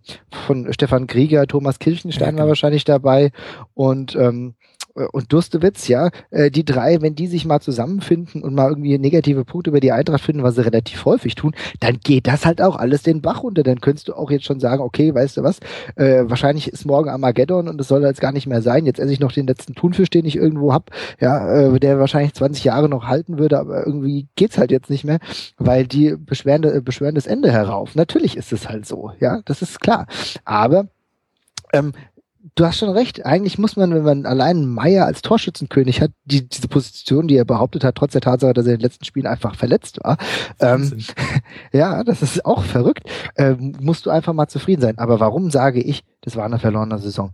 von Stefan Krieger, Thomas Kirchenstein ja, genau. war wahrscheinlich dabei und ähm, äh, und Durstewitz, ja, äh, die drei, wenn die sich mal zusammenfinden und mal irgendwie negative Punkte über die Eintracht finden, was sie relativ häufig tun, dann geht das halt auch alles den Bach runter. Dann könntest du auch jetzt schon sagen, okay, weißt du was, äh, wahrscheinlich ist morgen Armageddon und es soll jetzt gar nicht mehr sein. Jetzt esse ich noch den letzten Thunfisch, den ich irgendwo hab, ja, äh, der wahrscheinlich 20 Jahre noch halten würde, aber irgendwie geht's halt jetzt nicht mehr, weil die beschweren, äh, beschweren das Ende herauf. Natürlich ist es halt so, ja, das ist klar. Aber ähm, du hast schon recht. Eigentlich muss man, wenn man allein Meier als Torschützenkönig hat, die, diese Position, die er behauptet hat, trotz der Tatsache, dass er in den letzten Spielen einfach verletzt war, ähm, ja, das ist auch verrückt, ähm, musst du einfach mal zufrieden sein. Aber warum sage ich, das war eine verlorene Saison?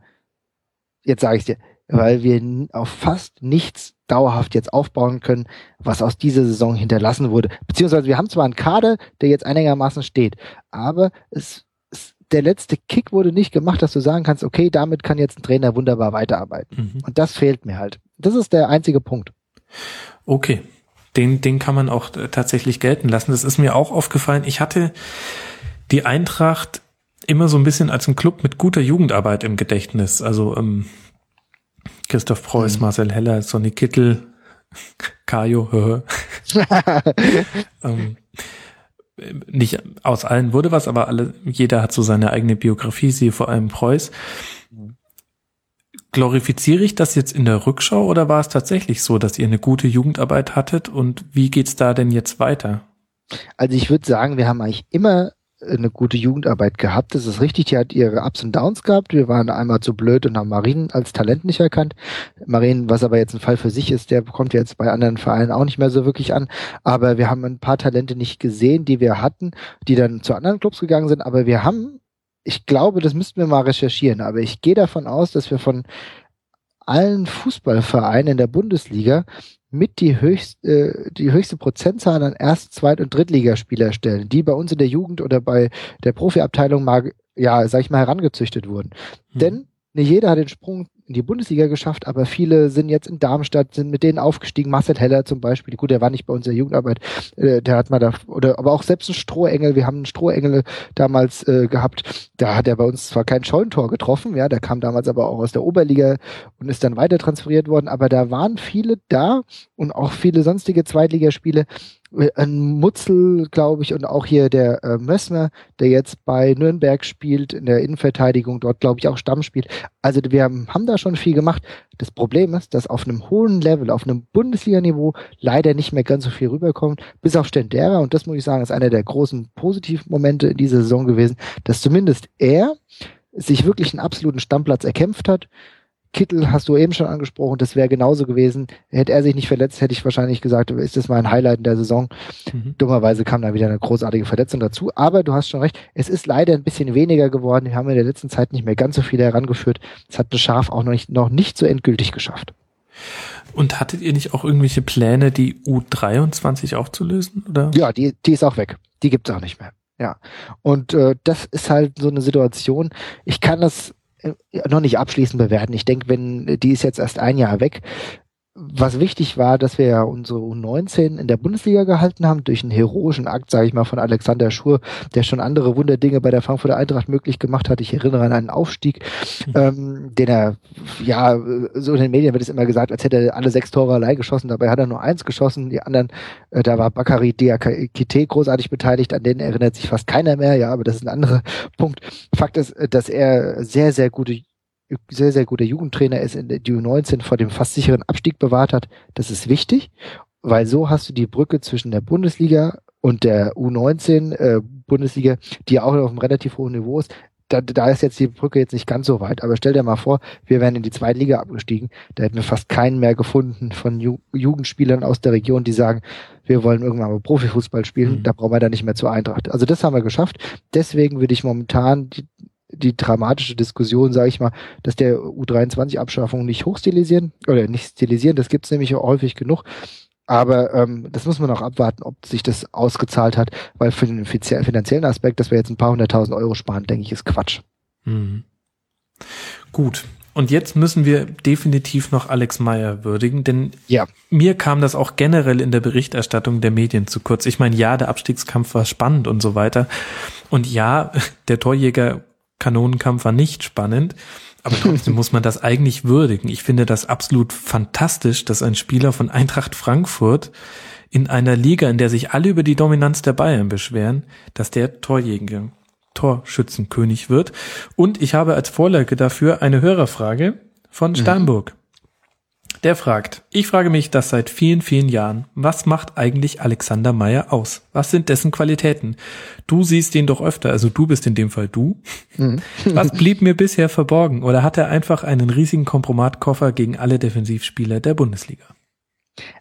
Jetzt sage ich dir, weil wir auf fast nichts dauerhaft jetzt aufbauen können, was aus dieser Saison hinterlassen wurde. Beziehungsweise wir haben zwar einen Kader, der jetzt einigermaßen steht, aber es der letzte Kick wurde nicht gemacht, dass du sagen kannst, okay, damit kann jetzt ein Trainer wunderbar weiterarbeiten. Mhm. Und das fehlt mir halt. Das ist der einzige Punkt. Okay. Den, den kann man auch äh, tatsächlich gelten lassen. Das ist mir auch aufgefallen. Ich hatte die Eintracht immer so ein bisschen als ein Club mit guter Jugendarbeit im Gedächtnis. Also ähm, Christoph Preuß, mhm. Marcel Heller, Sonny Kittel, Kajo, ähm, nicht aus allen wurde was, aber alle, jeder hat so seine eigene Biografie, siehe vor allem Preuß. Glorifiziere ich das jetzt in der Rückschau oder war es tatsächlich so, dass ihr eine gute Jugendarbeit hattet und wie geht's da denn jetzt weiter? Also ich würde sagen, wir haben eigentlich immer eine gute Jugendarbeit gehabt. Das ist richtig, die hat ihre Ups und Downs gehabt. Wir waren einmal zu blöd und haben Marien als Talent nicht erkannt. Marien, was aber jetzt ein Fall für sich ist, der kommt jetzt bei anderen Vereinen auch nicht mehr so wirklich an. Aber wir haben ein paar Talente nicht gesehen, die wir hatten, die dann zu anderen Clubs gegangen sind. Aber wir haben, ich glaube, das müssten wir mal recherchieren, aber ich gehe davon aus, dass wir von allen Fußballvereinen in der Bundesliga mit die höchste, äh, die höchste Prozentzahl an Erst-, Zweit- und Drittligaspieler stellen, die bei uns in der Jugend oder bei der Profiabteilung mal, ja, sag ich mal, herangezüchtet wurden. Mhm. Denn nicht jeder hat den Sprung in die Bundesliga geschafft, aber viele sind jetzt in Darmstadt, sind mit denen aufgestiegen. Marcel Heller zum Beispiel, gut, der war nicht bei uns in der Jugendarbeit, äh, der hat mal da, oder aber auch selbst ein Strohengel, wir haben einen Strohengel damals äh, gehabt, da hat er bei uns zwar kein Scheunentor getroffen, ja, der kam damals aber auch aus der Oberliga und ist dann weiter transferiert worden, aber da waren viele da und auch viele sonstige Zweitligaspiele, ein Mutzel, glaube ich, und auch hier der äh, Mössner, der jetzt bei Nürnberg spielt, in der Innenverteidigung, dort, glaube ich, auch Stamm spielt. Also wir haben, haben da schon viel gemacht. Das Problem ist, dass auf einem hohen Level, auf einem Bundesliga-Niveau leider nicht mehr ganz so viel rüberkommt, bis auf Stendera. Und das muss ich sagen, ist einer der großen positiven Momente in dieser Saison gewesen, dass zumindest er sich wirklich einen absoluten Stammplatz erkämpft hat Kittel hast du eben schon angesprochen, das wäre genauso gewesen. Hätte er sich nicht verletzt, hätte ich wahrscheinlich gesagt, ist das mein Highlight in der Saison. Mhm. Dummerweise kam da wieder eine großartige Verletzung dazu. Aber du hast schon recht, es ist leider ein bisschen weniger geworden. Wir haben in der letzten Zeit nicht mehr ganz so viele herangeführt. Das hat Beschaf auch noch nicht, noch nicht so endgültig geschafft. Und hattet ihr nicht auch irgendwelche Pläne, die U23 aufzulösen? Oder? Ja, die, die ist auch weg. Die gibt's auch nicht mehr. Ja. Und äh, das ist halt so eine Situation. Ich kann das noch nicht abschließend bewerten. Ich denke, wenn die ist jetzt erst ein Jahr weg, was wichtig war, dass wir ja unsere U19 in der Bundesliga gehalten haben, durch einen heroischen Akt, sage ich mal, von Alexander Schur, der schon andere Wunderdinge bei der Frankfurter Eintracht möglich gemacht hat. Ich erinnere an einen Aufstieg, mhm. ähm, den er, ja, so in den Medien wird es immer gesagt, als hätte er alle sechs Tore allein geschossen, dabei hat er nur eins geschossen, die anderen, äh, da war Bakary Diakite großartig beteiligt, an den erinnert sich fast keiner mehr, ja, aber das ist ein anderer Punkt. Fakt ist, dass er sehr, sehr gute sehr, sehr guter Jugendtrainer ist, in der U19 vor dem fast sicheren Abstieg bewahrt hat. Das ist wichtig, weil so hast du die Brücke zwischen der Bundesliga und der U19 äh, Bundesliga, die ja auch auf einem relativ hohen Niveau ist. Da, da ist jetzt die Brücke jetzt nicht ganz so weit, aber stell dir mal vor, wir wären in die zweite Liga abgestiegen, da hätten wir fast keinen mehr gefunden von Ju Jugendspielern aus der Region, die sagen, wir wollen irgendwann mal Profifußball spielen, mhm. da brauchen wir da nicht mehr zur Eintracht. Also das haben wir geschafft. Deswegen würde ich momentan die, die dramatische Diskussion, sage ich mal, dass der U23-Abschaffung nicht hochstilisieren oder nicht stilisieren, das gibt's nämlich häufig genug. Aber ähm, das muss man auch abwarten, ob sich das ausgezahlt hat, weil für den finanziellen Aspekt, dass wir jetzt ein paar hunderttausend Euro sparen, denke ich, ist Quatsch. Mhm. Gut. Und jetzt müssen wir definitiv noch Alex Meyer würdigen, denn ja. mir kam das auch generell in der Berichterstattung der Medien zu kurz. Ich meine, ja, der Abstiegskampf war spannend und so weiter. Und ja, der Torjäger Kanonenkampf war nicht spannend. Aber trotzdem muss man das eigentlich würdigen. Ich finde das absolut fantastisch, dass ein Spieler von Eintracht Frankfurt in einer Liga, in der sich alle über die Dominanz der Bayern beschweren, dass der Torjäger, Torschützenkönig wird. Und ich habe als Vorlage dafür eine Hörerfrage von mhm. Der fragt, ich frage mich das seit vielen, vielen Jahren, was macht eigentlich Alexander Meyer aus? Was sind dessen Qualitäten? Du siehst ihn doch öfter, also du bist in dem Fall du. Mhm. was blieb mir bisher verborgen? Oder hat er einfach einen riesigen Kompromatkoffer gegen alle Defensivspieler der Bundesliga?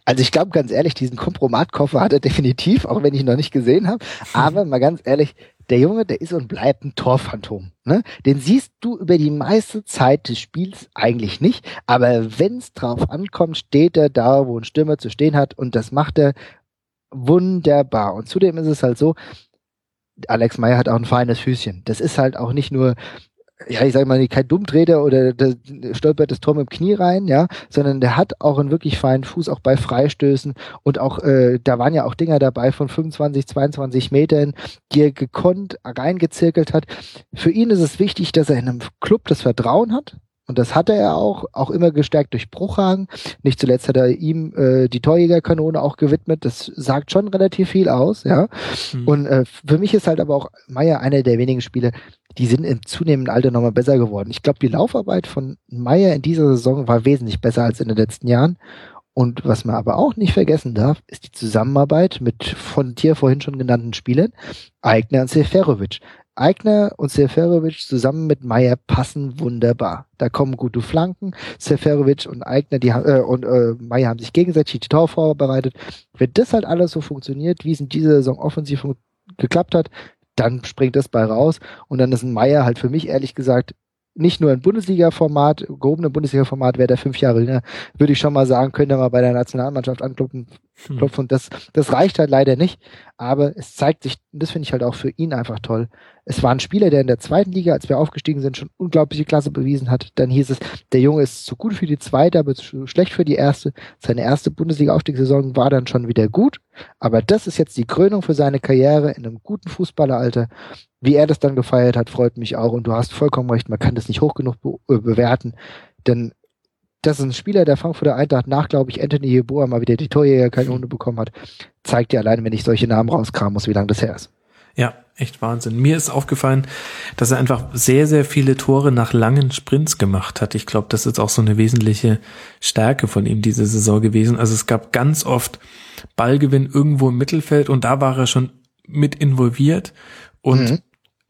Also ich glaube ganz ehrlich, diesen Kompromatkoffer hat er definitiv, auch wenn ich ihn noch nicht gesehen habe. Aber mal ganz ehrlich, der Junge, der ist und bleibt ein Torphantom. Ne? Den siehst du über die meiste Zeit des Spiels eigentlich nicht, aber wenn es drauf ankommt, steht er da, wo ein Stürmer zu stehen hat und das macht er wunderbar. Und zudem ist es halt so, Alex Meyer hat auch ein feines Füßchen. Das ist halt auch nicht nur ja, ich sage mal, kein Dummtreter oder der stolpert das Tor mit dem Knie rein, ja, sondern der hat auch einen wirklich feinen Fuß, auch bei Freistößen und auch, äh, da waren ja auch Dinger dabei von 25, 22 Metern, die er gekonnt reingezirkelt hat. Für ihn ist es wichtig, dass er in einem Club das Vertrauen hat, und das hatte er auch, auch immer gestärkt durch Bruchhagen. Nicht zuletzt hat er ihm äh, die Torjägerkanone auch gewidmet. Das sagt schon relativ viel aus, ja. Mhm. Und äh, für mich ist halt aber auch Meier einer der wenigen Spiele, die sind im zunehmenden Alter nochmal besser geworden. Ich glaube, die Laufarbeit von Meier in dieser Saison war wesentlich besser als in den letzten Jahren. Und was man aber auch nicht vergessen darf, ist die Zusammenarbeit mit von dir vorhin schon genannten Spielern, Eigner und Seferovic. Eigner und Seferovic zusammen mit Meyer passen wunderbar. Da kommen gute Flanken. Seferovic und Eigner, die äh, und äh, Meyer haben sich gegenseitig die Tor vorbereitet. Wenn das halt alles so funktioniert, wie es in dieser Saison offensiv geklappt hat, dann springt das bei raus und dann ist ein Meyer halt für mich ehrlich gesagt nicht nur ein Bundesliga-Format, gehobene Bundesliga-Format, wäre der fünf Jahre jünger, würde ich schon mal sagen, könnte er mal bei der Nationalmannschaft anklopfen. Hm. Und das, das reicht halt leider nicht. Aber es zeigt sich, das finde ich halt auch für ihn einfach toll. Es war ein Spieler, der in der zweiten Liga, als wir aufgestiegen sind, schon unglaubliche Klasse bewiesen hat. Dann hieß es, der Junge ist zu gut für die zweite, aber zu schlecht für die erste. Seine erste Bundesliga-Aufstiegssaison war dann schon wieder gut. Aber das ist jetzt die Krönung für seine Karriere in einem guten Fußballeralter. Wie er das dann gefeiert hat, freut mich auch. Und du hast vollkommen recht, man kann das nicht hoch genug be äh, bewerten. Denn das ist ein Spieler der Frankfurter Eintracht nach, glaube ich, Anthony Yeboah mal wieder die Torjäger keine Runde bekommen hat. Zeigt dir alleine, wenn ich solche Namen rauskramen muss, wie lange das her ist. Ja, echt Wahnsinn. Mir ist aufgefallen, dass er einfach sehr, sehr viele Tore nach langen Sprints gemacht hat. Ich glaube, das ist auch so eine wesentliche Stärke von ihm diese Saison gewesen. Also es gab ganz oft Ballgewinn irgendwo im Mittelfeld und da war er schon mit involviert und mhm.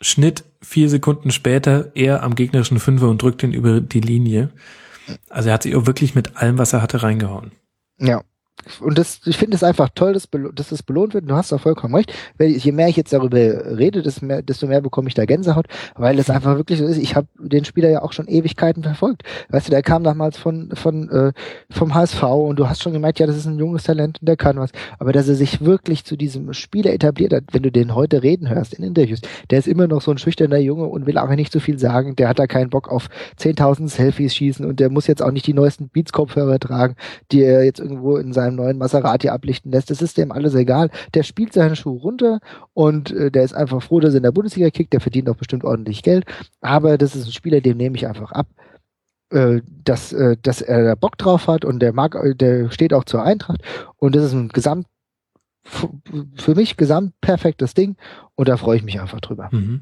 Schnitt vier Sekunden später er am gegnerischen Fünfer und drückt ihn über die Linie. Also er hat sich wirklich mit allem, was er hatte, reingehauen. Ja, und das, ich finde es einfach toll, dass, dass das belohnt wird. Du hast auch vollkommen recht. Je mehr ich jetzt darüber rede, desto mehr, bekomme ich da Gänsehaut, weil es einfach wirklich so ist. Ich habe den Spieler ja auch schon Ewigkeiten verfolgt. Weißt du, der kam damals von, von äh, vom HSV und du hast schon gemerkt, ja, das ist ein junges Talent und der kann was. Aber dass er sich wirklich zu diesem Spieler etabliert hat, wenn du den heute reden hörst in Interviews, der ist immer noch so ein schüchterner Junge und will auch nicht so viel sagen. Der hat da keinen Bock auf 10.000 Selfies schießen und der muss jetzt auch nicht die neuesten Beats-Kopfhörer tragen, die er jetzt irgendwo in seinem neuen Maserati ablichten lässt. Das ist dem alles egal. Der spielt seine Schuhe runter und äh, der ist einfach froh, dass er in der Bundesliga kickt. Der verdient auch bestimmt ordentlich Geld. Aber das ist ein Spieler, dem nehme ich einfach ab, äh, dass, äh, dass er da Bock drauf hat und der mag, der steht auch zur Eintracht. Und das ist ein Gesamt für mich gesamt perfektes Ding und da freue ich mich einfach drüber. Mhm.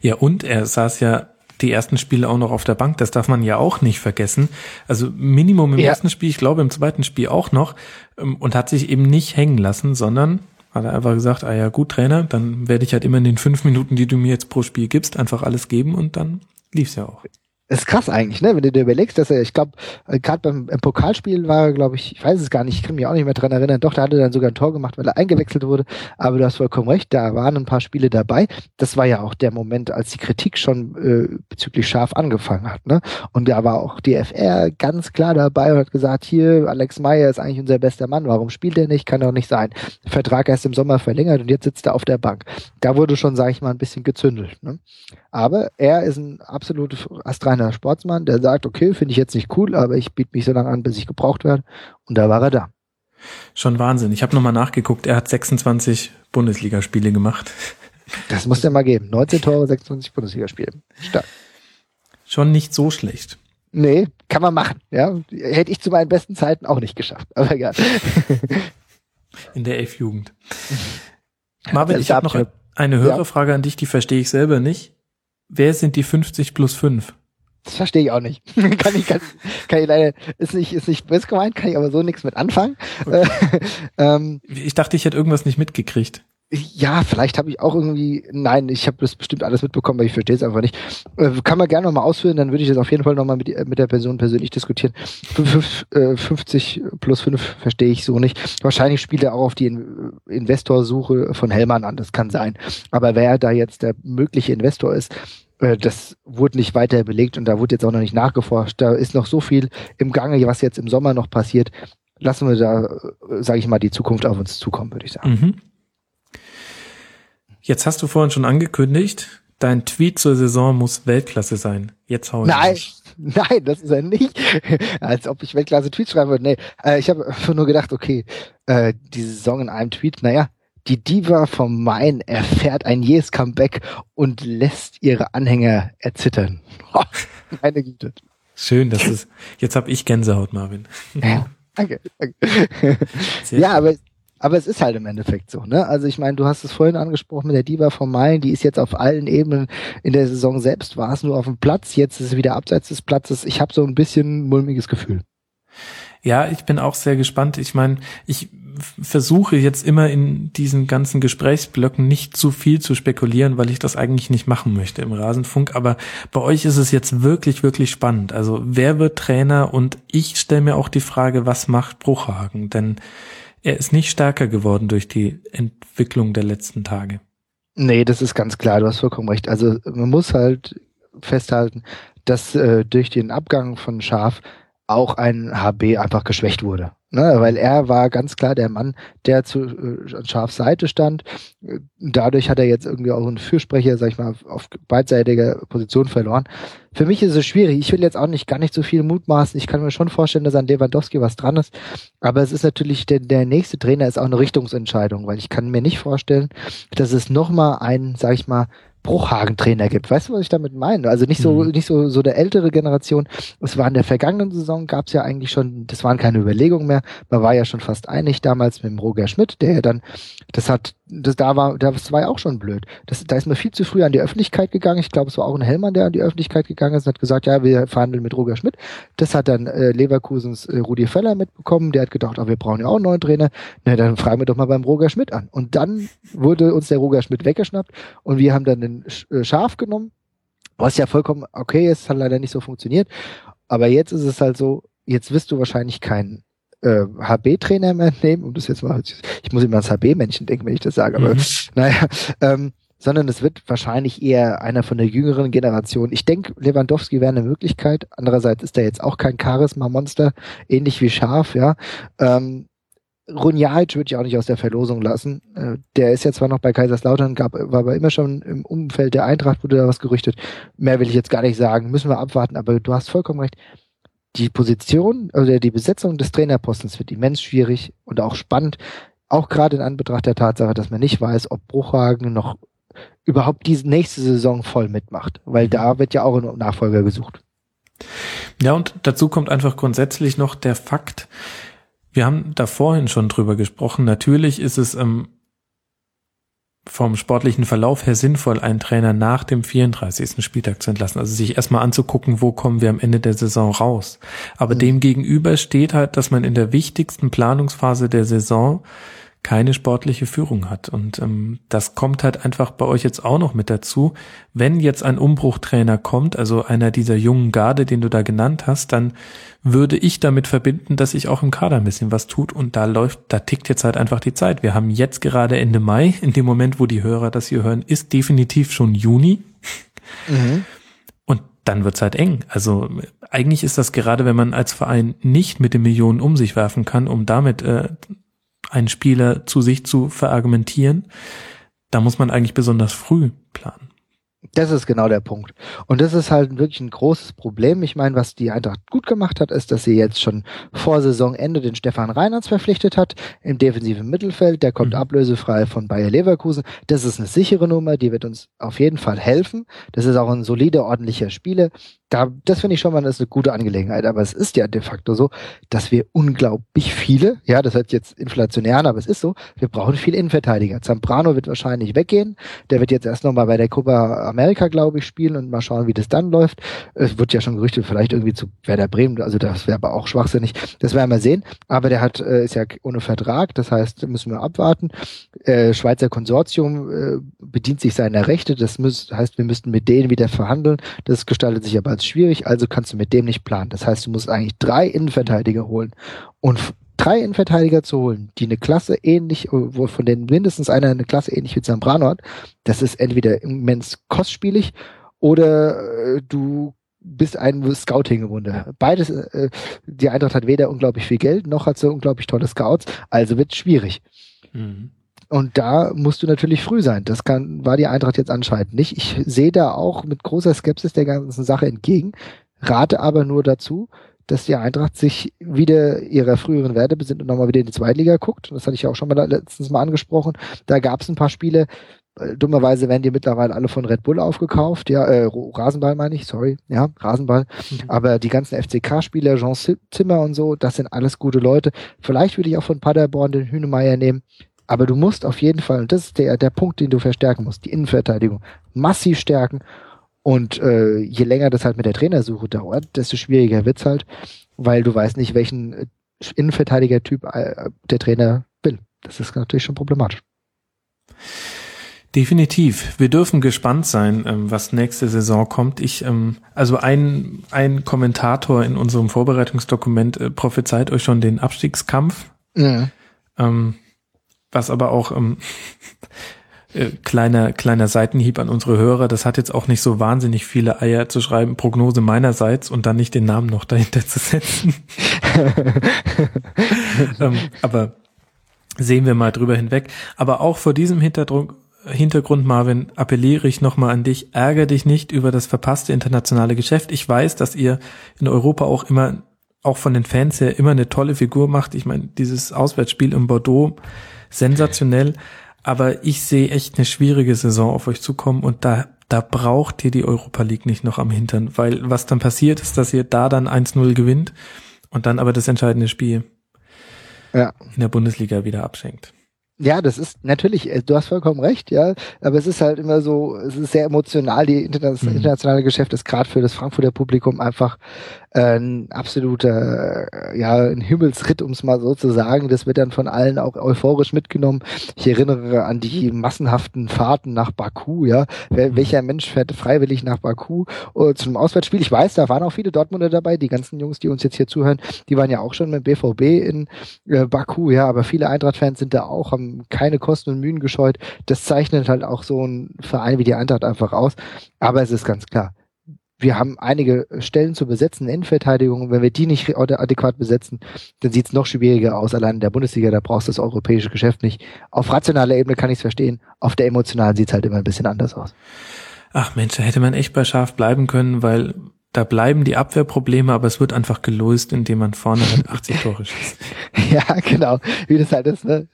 Ja, und er saß ja die ersten Spiele auch noch auf der Bank. Das darf man ja auch nicht vergessen. Also Minimum im ja. ersten Spiel, ich glaube im zweiten Spiel auch noch ähm, und hat sich eben nicht hängen lassen, sondern hat er einfach gesagt, ah ja gut Trainer, dann werde ich halt immer in den fünf Minuten, die du mir jetzt pro Spiel gibst, einfach alles geben und dann lief's ja auch. Das ist krass eigentlich, ne? Wenn du dir überlegst, dass er, ich glaube, äh, gerade beim im Pokalspiel war er, glaube ich, ich weiß es gar nicht, ich kann mich auch nicht mehr dran erinnern. Doch, da hat er dann sogar ein Tor gemacht, weil er eingewechselt wurde. Aber du hast vollkommen recht, da waren ein paar Spiele dabei. Das war ja auch der Moment, als die Kritik schon äh, bezüglich scharf angefangen hat, ne? Und da war auch die FR ganz klar dabei und hat gesagt, hier, Alex Meyer ist eigentlich unser bester Mann, warum spielt er nicht? Kann doch nicht sein. Vertrag erst im Sommer verlängert und jetzt sitzt er auf der Bank. Da wurde schon, sage ich mal, ein bisschen gezündelt. Ne? Aber er ist ein absolut astreiner Sportsmann, der sagt, okay, finde ich jetzt nicht cool, aber ich biete mich so lange an, bis ich gebraucht werde. Und da war er da. Schon Wahnsinn. Ich habe nochmal nachgeguckt. Er hat 26 Bundesligaspiele gemacht. Das muss der mal geben. 19 Tore, 26 Bundesligaspiele. Stark. Schon nicht so schlecht. Nee, kann man machen. Ja, hätte ich zu meinen besten Zeiten auch nicht geschafft. Aber egal. In der Elf-Jugend. Marvin, ich habe noch eine Hörerfrage ja. an dich, die verstehe ich selber nicht. Wer sind die 50 plus 5? Das verstehe ich auch nicht. kann ich, kann, kann ich leider, ist nicht, ist nicht böse gemeint, kann ich aber so nichts mit anfangen. Okay. ähm, ich dachte, ich hätte irgendwas nicht mitgekriegt. Ja, vielleicht habe ich auch irgendwie, nein, ich habe das bestimmt alles mitbekommen, aber ich verstehe es einfach nicht. Äh, kann man gerne nochmal ausführen, dann würde ich das auf jeden Fall nochmal mit, mit der Person persönlich diskutieren. 50 äh, plus 5 verstehe ich so nicht. Wahrscheinlich spielt er auch auf die Investorsuche von Hellmann an, das kann sein. Aber wer da jetzt der mögliche Investor ist, äh, das wurde nicht weiter belegt und da wurde jetzt auch noch nicht nachgeforscht. Da ist noch so viel im Gange, was jetzt im Sommer noch passiert. Lassen wir da, äh, sage ich mal, die Zukunft auf uns zukommen, würde ich sagen. Mhm. Jetzt hast du vorhin schon angekündigt, dein Tweet zur Saison muss Weltklasse sein. Jetzt hau ich Nein, raus. nein, das ist er nicht. Als ob ich Weltklasse Tweets schreiben würde. Nee, äh, ich habe einfach nur gedacht, okay, äh, die Saison in einem Tweet, naja, die Diva vom Main erfährt ein jähes Comeback und lässt ihre Anhänger erzittern. meine Güte. Schön, das ist. Jetzt habe ich Gänsehaut, Marvin. Ja, danke. danke. ja, aber aber es ist halt im Endeffekt so, ne? Also ich meine, du hast es vorhin angesprochen mit der Diva von Meilen, die ist jetzt auf allen Ebenen in der Saison selbst, war es nur auf dem Platz, jetzt ist es wieder abseits des Platzes. Ich habe so ein bisschen mulmiges Gefühl. Ja, ich bin auch sehr gespannt. Ich meine, ich versuche jetzt immer in diesen ganzen Gesprächsblöcken nicht zu viel zu spekulieren, weil ich das eigentlich nicht machen möchte im Rasenfunk. Aber bei euch ist es jetzt wirklich, wirklich spannend. Also wer wird Trainer? Und ich stelle mir auch die Frage, was macht Bruchhagen? Denn er ist nicht stärker geworden durch die Entwicklung der letzten Tage. Nee, das ist ganz klar, du hast vollkommen recht. Also man muss halt festhalten, dass äh, durch den Abgang von Schaf auch ein HB einfach geschwächt wurde. Ne, weil er war ganz klar der Mann, der zu äh, an Schafs Seite stand. Dadurch hat er jetzt irgendwie auch einen Fürsprecher, sag ich mal, auf beidseitiger Position verloren. Für mich ist es schwierig. Ich will jetzt auch nicht gar nicht so viel mutmaßen. Ich kann mir schon vorstellen, dass an Lewandowski was dran ist. Aber es ist natürlich der, der nächste Trainer ist auch eine Richtungsentscheidung, weil ich kann mir nicht vorstellen, dass es nochmal einen, sag ich mal, Bruchhagen-Trainer gibt. Weißt du, was ich damit meine? Also nicht so, mhm. nicht so, so der ältere Generation. Es war in der vergangenen Saison, gab es ja eigentlich schon, das waren keine Überlegungen mehr. Man war ja schon fast einig damals mit dem Roger Schmidt, der ja dann, das hat das da war, das war ja auch schon blöd. Das, da ist man viel zu früh an die Öffentlichkeit gegangen. Ich glaube, es war auch ein Hellmann, der an die Öffentlichkeit gegangen ist und hat gesagt, ja, wir verhandeln mit Roger Schmidt. Das hat dann äh, Leverkusens äh, Rudi Völler mitbekommen. Der hat gedacht, oh, wir brauchen ja auch einen neuen Trainer. Na, dann fragen wir doch mal beim Roger Schmidt an. Und dann wurde uns der Roger Schmidt weggeschnappt und wir haben dann den äh, Schaf genommen, was ja vollkommen okay ist, hat leider nicht so funktioniert. Aber jetzt ist es halt so, jetzt wirst du wahrscheinlich keinen äh, HB-Trainer mehr nehmen, um das jetzt mal, ich muss immer ans HB-Männchen denken, wenn ich das sage, aber mhm. naja, ähm, sondern es wird wahrscheinlich eher einer von der jüngeren Generation. Ich denke, Lewandowski wäre eine Möglichkeit. Andererseits ist er jetzt auch kein Charisma-Monster, ähnlich wie Scharf, ja. Ähm, Runjaic würde ich auch nicht aus der Verlosung lassen. Äh, der ist ja zwar noch bei Kaiserslautern, gab, war aber immer schon im Umfeld der Eintracht, wurde da was gerüchtet. Mehr will ich jetzt gar nicht sagen. Müssen wir abwarten, aber du hast vollkommen recht die Position oder die Besetzung des Trainerpostens wird immens schwierig und auch spannend, auch gerade in Anbetracht der Tatsache, dass man nicht weiß, ob Bruchhagen noch überhaupt diese nächste Saison voll mitmacht, weil mhm. da wird ja auch ein Nachfolger gesucht. Ja, und dazu kommt einfach grundsätzlich noch der Fakt, wir haben da vorhin schon drüber gesprochen, natürlich ist es ähm, vom sportlichen Verlauf her sinnvoll, einen Trainer nach dem 34. Spieltag zu entlassen. Also sich erstmal anzugucken, wo kommen wir am Ende der Saison raus. Aber mhm. dem gegenüber steht halt, dass man in der wichtigsten Planungsphase der Saison keine sportliche Führung hat. Und ähm, das kommt halt einfach bei euch jetzt auch noch mit dazu. Wenn jetzt ein Umbruchtrainer kommt, also einer dieser jungen Garde, den du da genannt hast, dann würde ich damit verbinden, dass sich auch im Kader ein bisschen was tut. Und da läuft, da tickt jetzt halt einfach die Zeit. Wir haben jetzt gerade Ende Mai. In dem Moment, wo die Hörer das hier hören, ist definitiv schon Juni. Mhm. Und dann wird's halt eng. Also eigentlich ist das gerade, wenn man als Verein nicht mit den Millionen um sich werfen kann, um damit äh, einen Spieler zu sich zu verargumentieren, da muss man eigentlich besonders früh planen. Das ist genau der Punkt. Und das ist halt wirklich ein großes Problem. Ich meine, was die Eintracht gut gemacht hat, ist, dass sie jetzt schon vor Saisonende den Stefan Reinhardt verpflichtet hat im defensiven Mittelfeld. Der kommt mhm. ablösefrei von Bayer Leverkusen. Das ist eine sichere Nummer, die wird uns auf jeden Fall helfen. Das ist auch ein solider, ordentlicher Spieler da, das finde ich schon mal eine gute Angelegenheit. Aber es ist ja de facto so, dass wir unglaublich viele, ja, das hört jetzt inflationär aber es ist so, wir brauchen viele Innenverteidiger. Zambrano wird wahrscheinlich weggehen. Der wird jetzt erst nochmal bei der Copa America, glaube ich, spielen und mal schauen, wie das dann läuft. Es wird ja schon gerüchtet, vielleicht irgendwie zu Werder Bremen, also das wäre aber auch schwachsinnig. Das werden wir sehen. Aber der hat, äh, ist ja ohne Vertrag, das heißt, müssen wir abwarten. Äh, Schweizer Konsortium äh, bedient sich seiner Rechte, das heißt, wir müssten mit denen wieder verhandeln. Das gestaltet sich aber als schwierig, also kannst du mit dem nicht planen. Das heißt, du musst eigentlich drei Innenverteidiger holen. Und drei Innenverteidiger zu holen, die eine Klasse ähnlich, wo von denen mindestens einer eine Klasse ähnlich wie Zambrano hat, das ist entweder immens kostspielig oder äh, du bist ein Scouting-Wunder. Beides, äh, die Eintracht hat weder unglaublich viel Geld, noch hat sie unglaublich tolle Scouts, also wird schwierig. Mhm. Und da musst du natürlich früh sein. Das kann, war die Eintracht jetzt anscheinend nicht. Ich sehe da auch mit großer Skepsis der ganzen Sache entgegen, rate aber nur dazu, dass die Eintracht sich wieder ihrer früheren Werte besinnt und nochmal wieder in die Zweitliga guckt. Das hatte ich ja auch schon mal letztens mal angesprochen. Da gab es ein paar Spiele, äh, dummerweise werden die mittlerweile alle von Red Bull aufgekauft, ja, äh, Rasenball meine ich, sorry, ja, Rasenball. Mhm. Aber die ganzen FCK-Spieler, Jean Zimmer und so, das sind alles gute Leute. Vielleicht würde ich auch von Paderborn den Hünemeyer nehmen. Aber du musst auf jeden Fall, und das ist der, der Punkt, den du verstärken musst, die Innenverteidigung massiv stärken. Und äh, je länger das halt mit der Trainersuche dauert, desto schwieriger wird's halt, weil du weißt nicht, welchen äh, Innenverteidiger-Typ äh, der Trainer will. Das ist natürlich schon problematisch. Definitiv. Wir dürfen gespannt sein, ähm, was nächste Saison kommt. Ich, ähm, also ein, ein Kommentator in unserem Vorbereitungsdokument äh, prophezeit euch schon den Abstiegskampf. Mhm. Ähm, was aber auch ähm, äh, kleiner, kleiner Seitenhieb an unsere Hörer. Das hat jetzt auch nicht so wahnsinnig viele Eier zu schreiben, Prognose meinerseits und dann nicht den Namen noch dahinter zu setzen. ähm, aber sehen wir mal drüber hinweg. Aber auch vor diesem Hintergrund, Hintergrund, Marvin, appelliere ich nochmal an dich, ärger dich nicht über das verpasste internationale Geschäft. Ich weiß, dass ihr in Europa auch immer, auch von den Fans her, immer eine tolle Figur macht. Ich meine, dieses Auswärtsspiel in Bordeaux, sensationell. Aber ich sehe echt eine schwierige Saison auf euch zukommen und da, da braucht ihr die Europa League nicht noch am Hintern, weil was dann passiert ist, dass ihr da dann 1-0 gewinnt und dann aber das entscheidende Spiel ja. in der Bundesliga wieder abschenkt. Ja, das ist natürlich, äh, du hast vollkommen recht, ja, aber es ist halt immer so, es ist sehr emotional, die internationale mhm. Geschäft ist gerade für das Frankfurter Publikum einfach ein absoluter, ja, ein Himmelsritt, um es mal so zu sagen. Das wird dann von allen auch euphorisch mitgenommen. Ich erinnere an die massenhaften Fahrten nach Baku, ja. Mhm. welcher Mensch fährt freiwillig nach Baku uh, zum Auswärtsspiel? Ich weiß, da waren auch viele Dortmunder dabei. Die ganzen Jungs, die uns jetzt hier zuhören, die waren ja auch schon mit BVB in äh, Baku, ja. Aber viele Eintracht-Fans sind da auch, haben keine Kosten und Mühen gescheut. Das zeichnet halt auch so ein Verein wie die Eintracht einfach aus. Aber es ist ganz klar, wir haben einige Stellen zu besetzen in Innenverteidigung. Wenn wir die nicht adäquat besetzen, dann sieht es noch schwieriger aus. Allein in der Bundesliga, da brauchst du das europäische Geschäft nicht. Auf rationaler Ebene kann ich es verstehen. Auf der emotionalen sieht es halt immer ein bisschen anders aus. Ach Mensch, da hätte man echt bei scharf bleiben können, weil da bleiben die Abwehrprobleme, aber es wird einfach gelöst, indem man vorne halt 80 Tore schießt. ja, genau. Wie das halt ist, ne?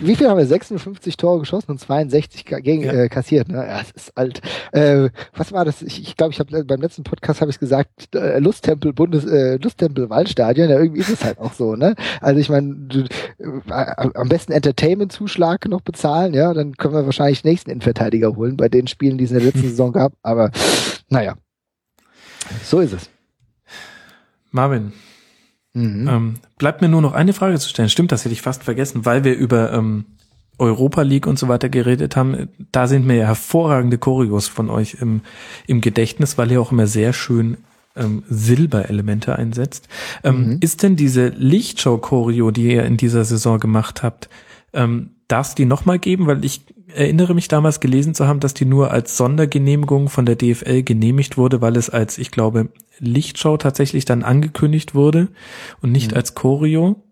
Wie viel haben wir? 56 Tore geschossen und 62 gegen, ja. äh, kassiert, ne? Ja, das ist alt. Äh, was war das? Ich, ich glaube, ich habe beim letzten Podcast habe ich gesagt, äh, Lusttempel Bundes äh, Lusttempel Waldstadion, ja, irgendwie ist es halt auch so, ne? Also ich meine, äh, am besten Entertainment-Zuschlag noch bezahlen, ja, dann können wir wahrscheinlich nächsten Innenverteidiger holen bei den Spielen, die es in der letzten Saison gab, aber naja. So ist es. Marvin, mhm. ähm, bleibt mir nur noch eine Frage zu stellen. Stimmt, das hätte ich fast vergessen, weil wir über ähm, Europa League und so weiter geredet haben. Da sind mir ja hervorragende Choreos von euch im, im Gedächtnis, weil ihr auch immer sehr schön ähm, Silberelemente einsetzt. Ähm, mhm. Ist denn diese Lichtshow-Choreo, die ihr in dieser Saison gemacht habt, ähm, darf es die nochmal geben? Weil ich erinnere mich damals gelesen zu haben, dass die nur als Sondergenehmigung von der DFL genehmigt wurde, weil es als, ich glaube, Lichtshow tatsächlich dann angekündigt wurde und nicht mhm. als Choreo.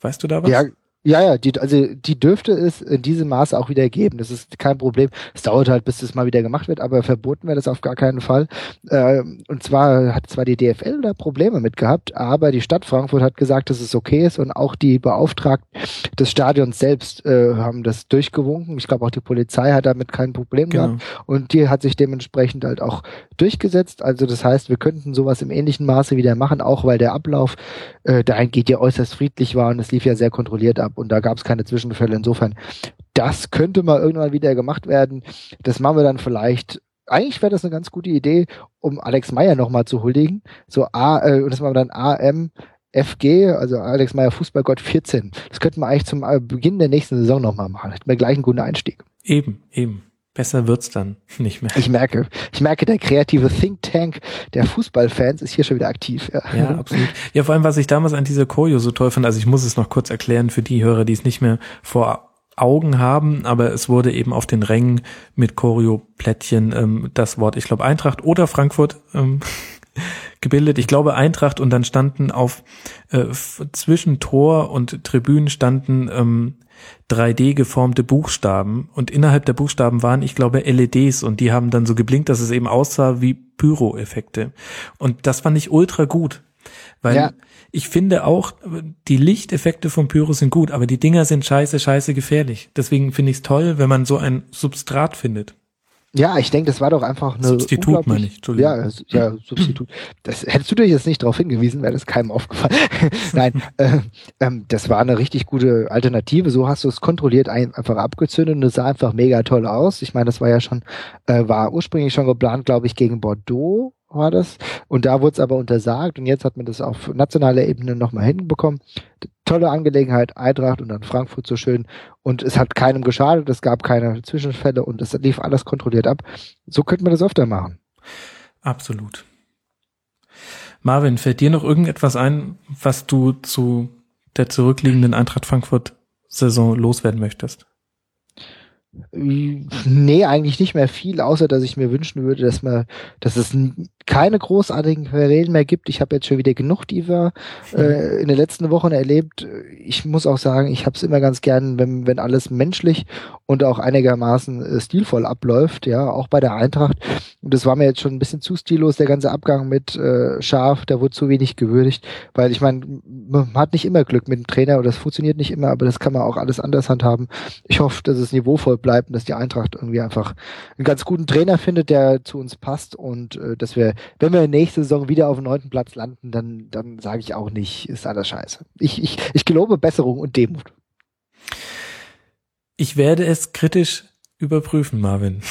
Weißt du da was? Ja, ja, ja, die, also die dürfte es in diesem Maße auch wieder geben. Das ist kein Problem. Es dauert halt, bis das mal wieder gemacht wird, aber verboten wäre das auf gar keinen Fall. Äh, und zwar hat zwar die DFL da Probleme mit gehabt, aber die Stadt Frankfurt hat gesagt, dass es okay ist und auch die Beauftragten des Stadions selbst äh, haben das durchgewunken. Ich glaube auch die Polizei hat damit kein Problem genau. gehabt und die hat sich dementsprechend halt auch durchgesetzt. Also das heißt, wir könnten sowas im ähnlichen Maße wieder machen, auch weil der Ablauf äh, dahingehend ja äußerst friedlich war und es lief ja sehr kontrolliert ab und da gab es keine Zwischenfälle. Insofern, das könnte mal irgendwann wieder gemacht werden. Das machen wir dann vielleicht eigentlich wäre das eine ganz gute Idee, um Alex Meyer nochmal zu huldigen. So A, äh, das machen wir dann AM, FG, also Alex Meyer Fußballgott 14. Das könnten wir eigentlich zum äh, Beginn der nächsten Saison nochmal machen. Hätten wir gleich einen guten Einstieg. Eben, eben. Besser wird's dann nicht mehr. Ich merke, ich merke, der kreative Think Tank der Fußballfans ist hier schon wieder aktiv. Ja. ja, absolut. Ja, vor allem, was ich damals an dieser Choreo so toll fand, also ich muss es noch kurz erklären für die Hörer, die es nicht mehr vor Augen haben, aber es wurde eben auf den Rängen mit Choreo-Plättchen ähm, das Wort, ich glaube Eintracht oder Frankfurt ähm, gebildet. Ich glaube Eintracht und dann standen auf äh, zwischen Tor und Tribünen standen ähm, 3D geformte Buchstaben und innerhalb der Buchstaben waren, ich glaube, LEDs und die haben dann so geblinkt, dass es eben aussah wie Pyro-Effekte. Und das fand ich ultra gut, weil ja. ich finde auch, die Lichteffekte von Pyro sind gut, aber die Dinger sind scheiße, scheiße gefährlich. Deswegen finde ich es toll, wenn man so ein Substrat findet. Ja, ich denke, das war doch einfach eine. Substitut, meine ich, Entschuldigung. Ja, ja, Substitut. Das hättest du dir jetzt nicht darauf hingewiesen, wäre das keinem aufgefallen. Nein, äh, ähm, das war eine richtig gute Alternative. So hast du es kontrolliert einfach abgezündet und es sah einfach mega toll aus. Ich meine, das war ja schon, äh, war ursprünglich schon geplant, glaube ich, gegen Bordeaux war das. Und da wurde es aber untersagt und jetzt hat man das auf nationaler Ebene nochmal hinbekommen. Tolle Angelegenheit, Eintracht und dann Frankfurt so schön. Und es hat keinem geschadet, es gab keine Zwischenfälle und es lief alles kontrolliert ab. So könnte man das öfter machen. Absolut. Marvin, fällt dir noch irgendetwas ein, was du zu der zurückliegenden Eintracht Frankfurt Saison loswerden möchtest? Nee, eigentlich nicht mehr viel, außer dass ich mir wünschen würde, dass man, dass es keine großartigen Querelen mehr gibt. Ich habe jetzt schon wieder genug Diva äh, in den letzten Wochen erlebt. Ich muss auch sagen, ich habe es immer ganz gern, wenn, wenn alles menschlich und auch einigermaßen äh, stilvoll abläuft, ja, auch bei der Eintracht. Und das war mir jetzt schon ein bisschen zu stillos, der ganze Abgang mit äh, Schaf, da wurde zu wenig gewürdigt, weil ich meine, man hat nicht immer Glück mit dem Trainer oder das funktioniert nicht immer, aber das kann man auch alles anders handhaben. Ich hoffe, dass es niveauvoll bleibt und dass die Eintracht irgendwie einfach einen ganz guten Trainer findet, der zu uns passt und äh, dass wir, wenn wir nächste Saison wieder auf dem neunten Platz landen, dann, dann sage ich auch nicht, ist alles scheiße. Ich, ich, ich gelobe Besserung und Demut. Ich werde es kritisch überprüfen, Marvin.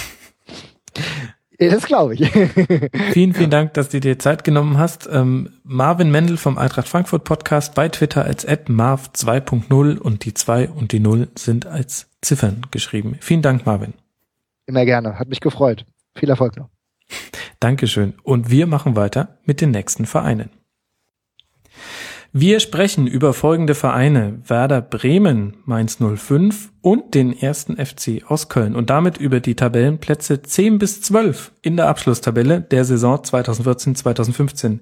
Das glaube ich. vielen, vielen Dank, dass du dir Zeit genommen hast. Ähm, Marvin Mendel vom Eintracht Frankfurt Podcast bei Twitter als Marv 2.0 und die 2 und die 0 sind als Ziffern geschrieben. Vielen Dank, Marvin. Immer gerne. Hat mich gefreut. Viel Erfolg noch. Dankeschön. Und wir machen weiter mit den nächsten Vereinen. Wir sprechen über folgende Vereine. Werder Bremen, Mainz 05 und den ersten FC aus Köln und damit über die Tabellenplätze 10 bis 12 in der Abschlusstabelle der Saison 2014-2015.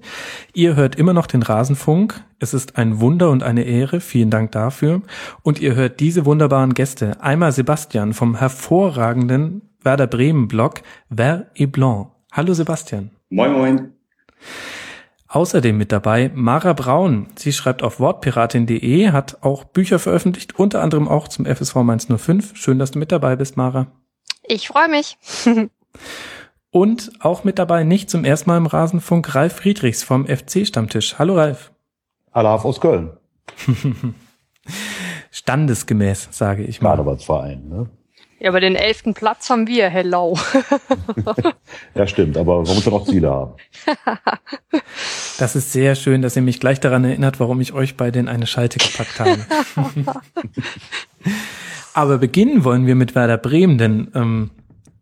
Ihr hört immer noch den Rasenfunk. Es ist ein Wunder und eine Ehre. Vielen Dank dafür. Und ihr hört diese wunderbaren Gäste. Einmal Sebastian vom hervorragenden Werder Bremen Blog Ver et Blanc. Hallo Sebastian. Moin, moin. Außerdem mit dabei Mara Braun. Sie schreibt auf wortpiratin.de, hat auch Bücher veröffentlicht, unter anderem auch zum FSV Mainz 05. Schön, dass du mit dabei bist, Mara. Ich freue mich. Und auch mit dabei, nicht zum ersten Mal im Rasenfunk, Ralf Friedrichs vom FC-Stammtisch. Hallo Ralf. Hallo aus Köln. Standesgemäß, sage ich mal. Karnevalsverein, ne? Ja, aber den elften Platz haben wir, hello. ja, stimmt, aber man muss ja noch Ziele haben. Das ist sehr schön, dass ihr mich gleich daran erinnert, warum ich euch bei den eine Schalte gepackt habe. aber beginnen wollen wir mit Werder Bremen, denn ähm,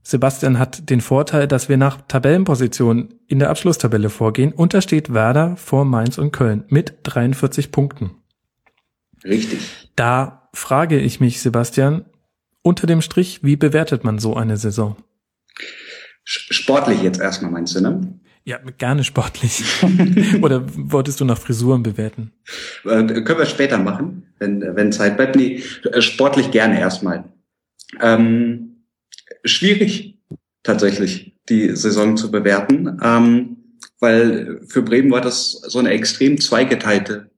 Sebastian hat den Vorteil, dass wir nach Tabellenposition in der Abschlusstabelle vorgehen und da steht Werder vor Mainz und Köln mit 43 Punkten. Richtig. Da frage ich mich, Sebastian, unter dem Strich, wie bewertet man so eine Saison? Sportlich jetzt erstmal meinst du, ne? Ja, gerne sportlich. Oder wolltest du nach Frisuren bewerten? Äh, können wir später machen, wenn, wenn Zeit bleibt. Nee, äh, sportlich gerne erstmal. Ähm, schwierig tatsächlich, die Saison zu bewerten, ähm, weil für Bremen war das so eine extrem zweigeteilte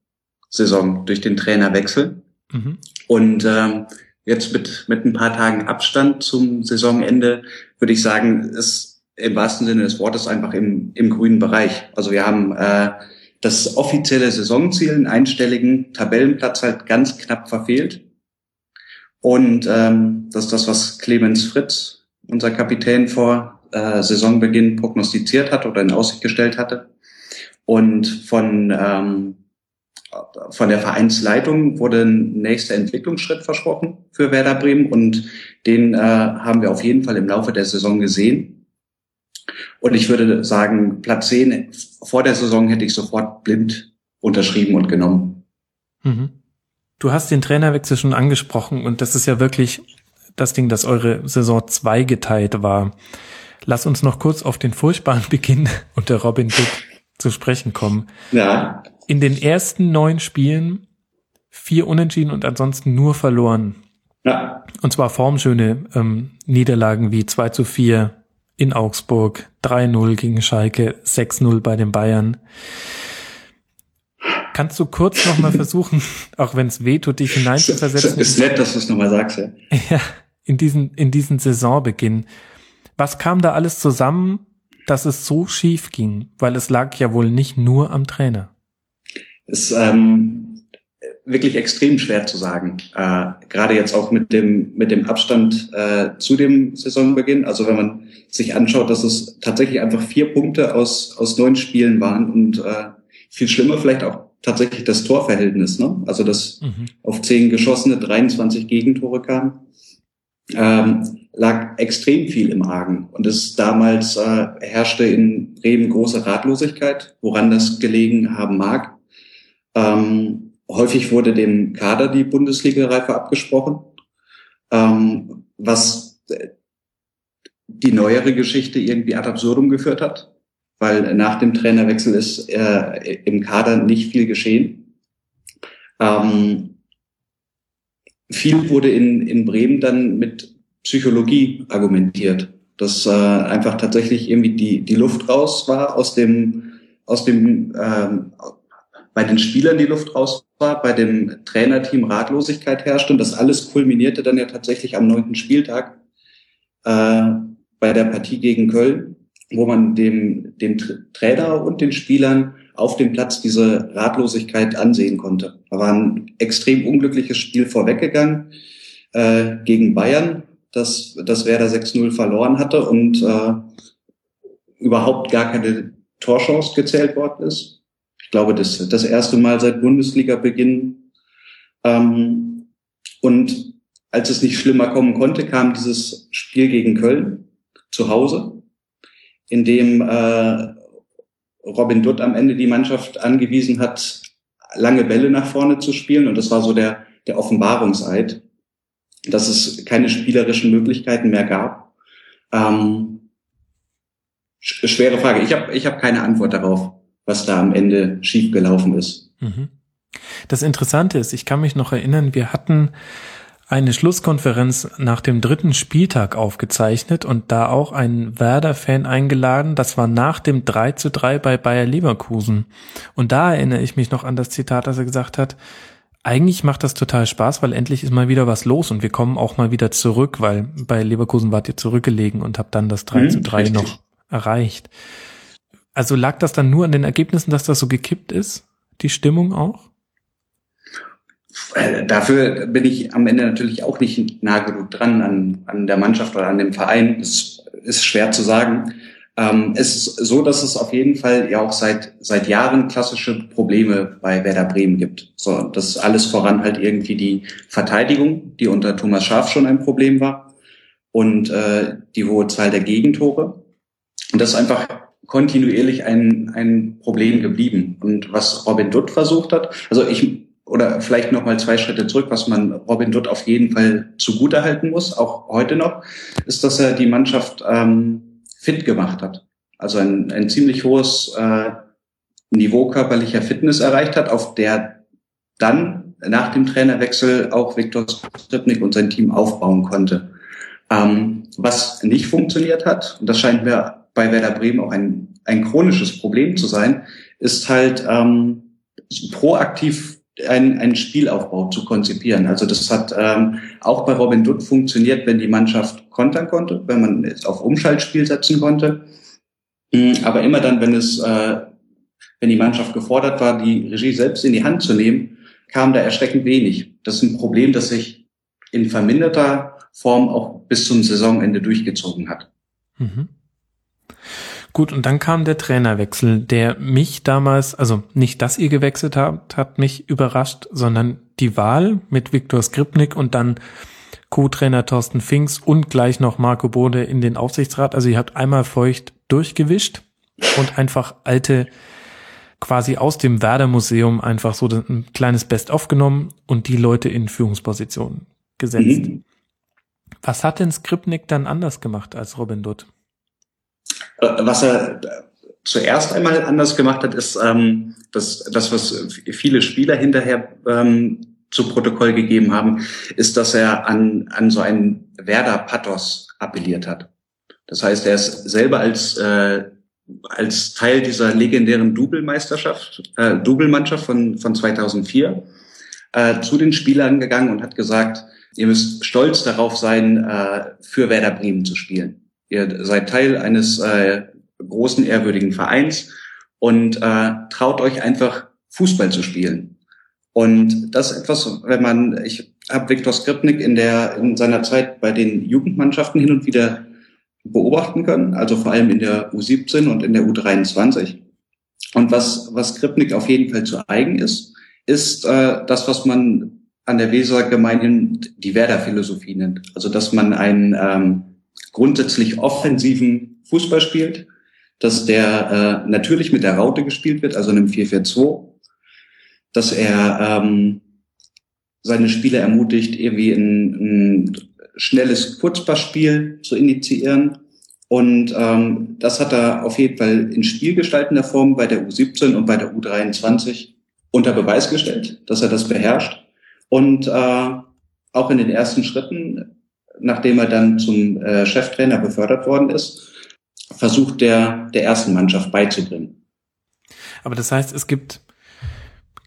Saison durch den Trainerwechsel. Mhm. Und ähm, jetzt mit, mit ein paar Tagen Abstand zum Saisonende, würde ich sagen, ist im wahrsten Sinne des Wortes einfach im, im grünen Bereich. Also wir haben äh, das offizielle Saisonziel, einen einstelligen Tabellenplatz halt ganz knapp verfehlt. Und ähm, das ist das, was Clemens Fritz, unser Kapitän, vor äh, Saisonbeginn prognostiziert hat oder in Aussicht gestellt hatte. Und von ähm, von der Vereinsleitung wurde ein nächster Entwicklungsschritt versprochen für Werder Bremen und den äh, haben wir auf jeden Fall im Laufe der Saison gesehen. Und ich würde sagen, Platz 10 vor der Saison hätte ich sofort blind unterschrieben und genommen. Mhm. Du hast den Trainerwechsel schon angesprochen und das ist ja wirklich das Ding, dass eure Saison zweigeteilt war. Lass uns noch kurz auf den furchtbaren Beginn unter Robin Dick zu sprechen kommen. Ja in den ersten neun Spielen vier Unentschieden und ansonsten nur verloren. Ja. Und zwar formschöne ähm, Niederlagen wie 2 zu 4 in Augsburg, 3-0 gegen Schalke, 6-0 bei den Bayern. Kannst du kurz nochmal versuchen, auch wenn es weh tut, dich hineinzuversetzen? Ist nett, dass du es nochmal sagst, ja. Ja, in diesen, in diesen Saisonbeginn. Was kam da alles zusammen, dass es so schief ging? Weil es lag ja wohl nicht nur am Trainer ist ähm, wirklich extrem schwer zu sagen. Äh, Gerade jetzt auch mit dem mit dem Abstand äh, zu dem Saisonbeginn. Also wenn man sich anschaut, dass es tatsächlich einfach vier Punkte aus aus neun Spielen waren und äh, viel schlimmer vielleicht auch tatsächlich das Torverhältnis. Ne? Also dass mhm. auf zehn geschossene 23 Gegentore kamen. Ähm, lag extrem viel im Argen. Und es damals äh, herrschte in Bremen große Ratlosigkeit, woran das gelegen haben mag. Ähm, häufig wurde dem Kader die Bundesliga-Reife abgesprochen, ähm, was die neuere Geschichte irgendwie ad absurdum geführt hat, weil nach dem Trainerwechsel ist äh, im Kader nicht viel geschehen. Ähm, viel wurde in, in Bremen dann mit Psychologie argumentiert, dass äh, einfach tatsächlich irgendwie die, die Luft raus war aus dem, aus dem ähm, bei den Spielern die Luft raus war, bei dem Trainerteam Ratlosigkeit herrschte und das alles kulminierte dann ja tatsächlich am neunten Spieltag äh, bei der Partie gegen Köln, wo man dem, dem Trainer und den Spielern auf dem Platz diese Ratlosigkeit ansehen konnte. Da war ein extrem unglückliches Spiel vorweggegangen äh, gegen Bayern, das, das Werder 6-0 verloren hatte und äh, überhaupt gar keine Torchance gezählt worden ist. Ich glaube, das das erste Mal seit Bundesliga-Beginn. Ähm, und als es nicht schlimmer kommen konnte, kam dieses Spiel gegen Köln zu Hause, in dem äh, Robin Dutt am Ende die Mannschaft angewiesen hat, lange Bälle nach vorne zu spielen. Und das war so der, der Offenbarungseid, dass es keine spielerischen Möglichkeiten mehr gab. Ähm, schwere Frage. Ich habe ich hab keine Antwort darauf, was da am Ende schiefgelaufen ist. Mhm. Das Interessante ist, ich kann mich noch erinnern, wir hatten eine Schlusskonferenz nach dem dritten Spieltag aufgezeichnet und da auch ein Werder-Fan eingeladen. Das war nach dem 3 zu 3 bei Bayer Leverkusen. Und da erinnere ich mich noch an das Zitat, das er gesagt hat, eigentlich macht das total Spaß, weil endlich ist mal wieder was los und wir kommen auch mal wieder zurück, weil bei Leverkusen wart ihr zurückgelegen und habt dann das 3 mhm, zu 3 richtig. noch erreicht. Also lag das dann nur an den Ergebnissen, dass das so gekippt ist? Die Stimmung auch? Äh, dafür bin ich am Ende natürlich auch nicht nah genug dran an, an der Mannschaft oder an dem Verein. Das ist schwer zu sagen. Ähm, es ist so, dass es auf jeden Fall ja auch seit, seit Jahren klassische Probleme bei Werder Bremen gibt. So, das alles voran halt irgendwie die Verteidigung, die unter Thomas Schaaf schon ein Problem war und äh, die hohe Zahl der Gegentore. Und das ist einfach kontinuierlich ein, ein Problem geblieben. Und was Robin Dutt versucht hat, also ich oder vielleicht noch mal zwei Schritte zurück, was man Robin Dutt auf jeden Fall zugutehalten muss, auch heute noch, ist, dass er die Mannschaft ähm, fit gemacht hat. Also ein, ein ziemlich hohes äh, Niveau körperlicher Fitness erreicht hat, auf der dann nach dem Trainerwechsel auch Viktor Skripnik und sein Team aufbauen konnte. Ähm, was nicht funktioniert hat, und das scheint mir bei Werder Bremen auch ein, ein chronisches Problem zu sein, ist halt ähm, proaktiv einen, einen Spielaufbau zu konzipieren. Also das hat ähm, auch bei Robin Dutt funktioniert, wenn die Mannschaft kontern konnte, wenn man es auf Umschaltspiel setzen konnte. Mm, aber immer dann, wenn es, äh, wenn die Mannschaft gefordert war, die Regie selbst in die Hand zu nehmen, kam da erschreckend wenig. Das ist ein Problem, das sich in verminderter Form auch bis zum Saisonende durchgezogen hat. Mhm. Gut, und dann kam der Trainerwechsel, der mich damals, also nicht, dass ihr gewechselt habt, hat mich überrascht, sondern die Wahl mit Viktor Skripnik und dann Co-Trainer Thorsten Finks und gleich noch Marco Bode in den Aufsichtsrat. Also ihr habt einmal feucht durchgewischt und einfach alte quasi aus dem Werder Museum einfach so ein kleines Best-of genommen und die Leute in Führungspositionen gesetzt. Mhm. Was hat denn Skripnik dann anders gemacht als Robin Dutt? Äh, was er zuerst einmal anders gemacht hat, ist ähm, das, das, was viele Spieler hinterher ähm, zu Protokoll gegeben haben, ist, dass er an, an so einen Werder-Pathos appelliert hat. Das heißt, er ist selber als, äh, als Teil dieser legendären Double-Meisterschaft, äh, Double-Mannschaft von, von 2004 äh, zu den Spielern gegangen und hat gesagt, ihr müsst stolz darauf sein, äh, für Werder Bremen zu spielen. Ihr seid Teil eines äh, großen, ehrwürdigen Vereins und äh, traut euch einfach Fußball zu spielen. Und das ist etwas, wenn man, ich habe Viktor Skripnik in der in seiner Zeit bei den Jugendmannschaften hin und wieder beobachten können, also vor allem in der U17 und in der U23. Und was was Skripnik auf jeden Fall zu eigen ist, ist äh, das, was man an der Weser gemeinhin die Werder-Philosophie nennt. Also dass man ein ähm, grundsätzlich offensiven Fußball spielt, dass der äh, natürlich mit der Raute gespielt wird, also einem 4-4-2, dass er ähm, seine Spieler ermutigt, irgendwie ein, ein schnelles Kurzpassspiel zu initiieren. Und ähm, das hat er auf jeden Fall in spielgestaltender Form bei der U17 und bei der U23 unter Beweis gestellt, dass er das beherrscht. Und äh, auch in den ersten Schritten, nachdem er dann zum äh, Cheftrainer befördert worden ist, versucht der der ersten Mannschaft beizubringen. Aber das heißt, es gibt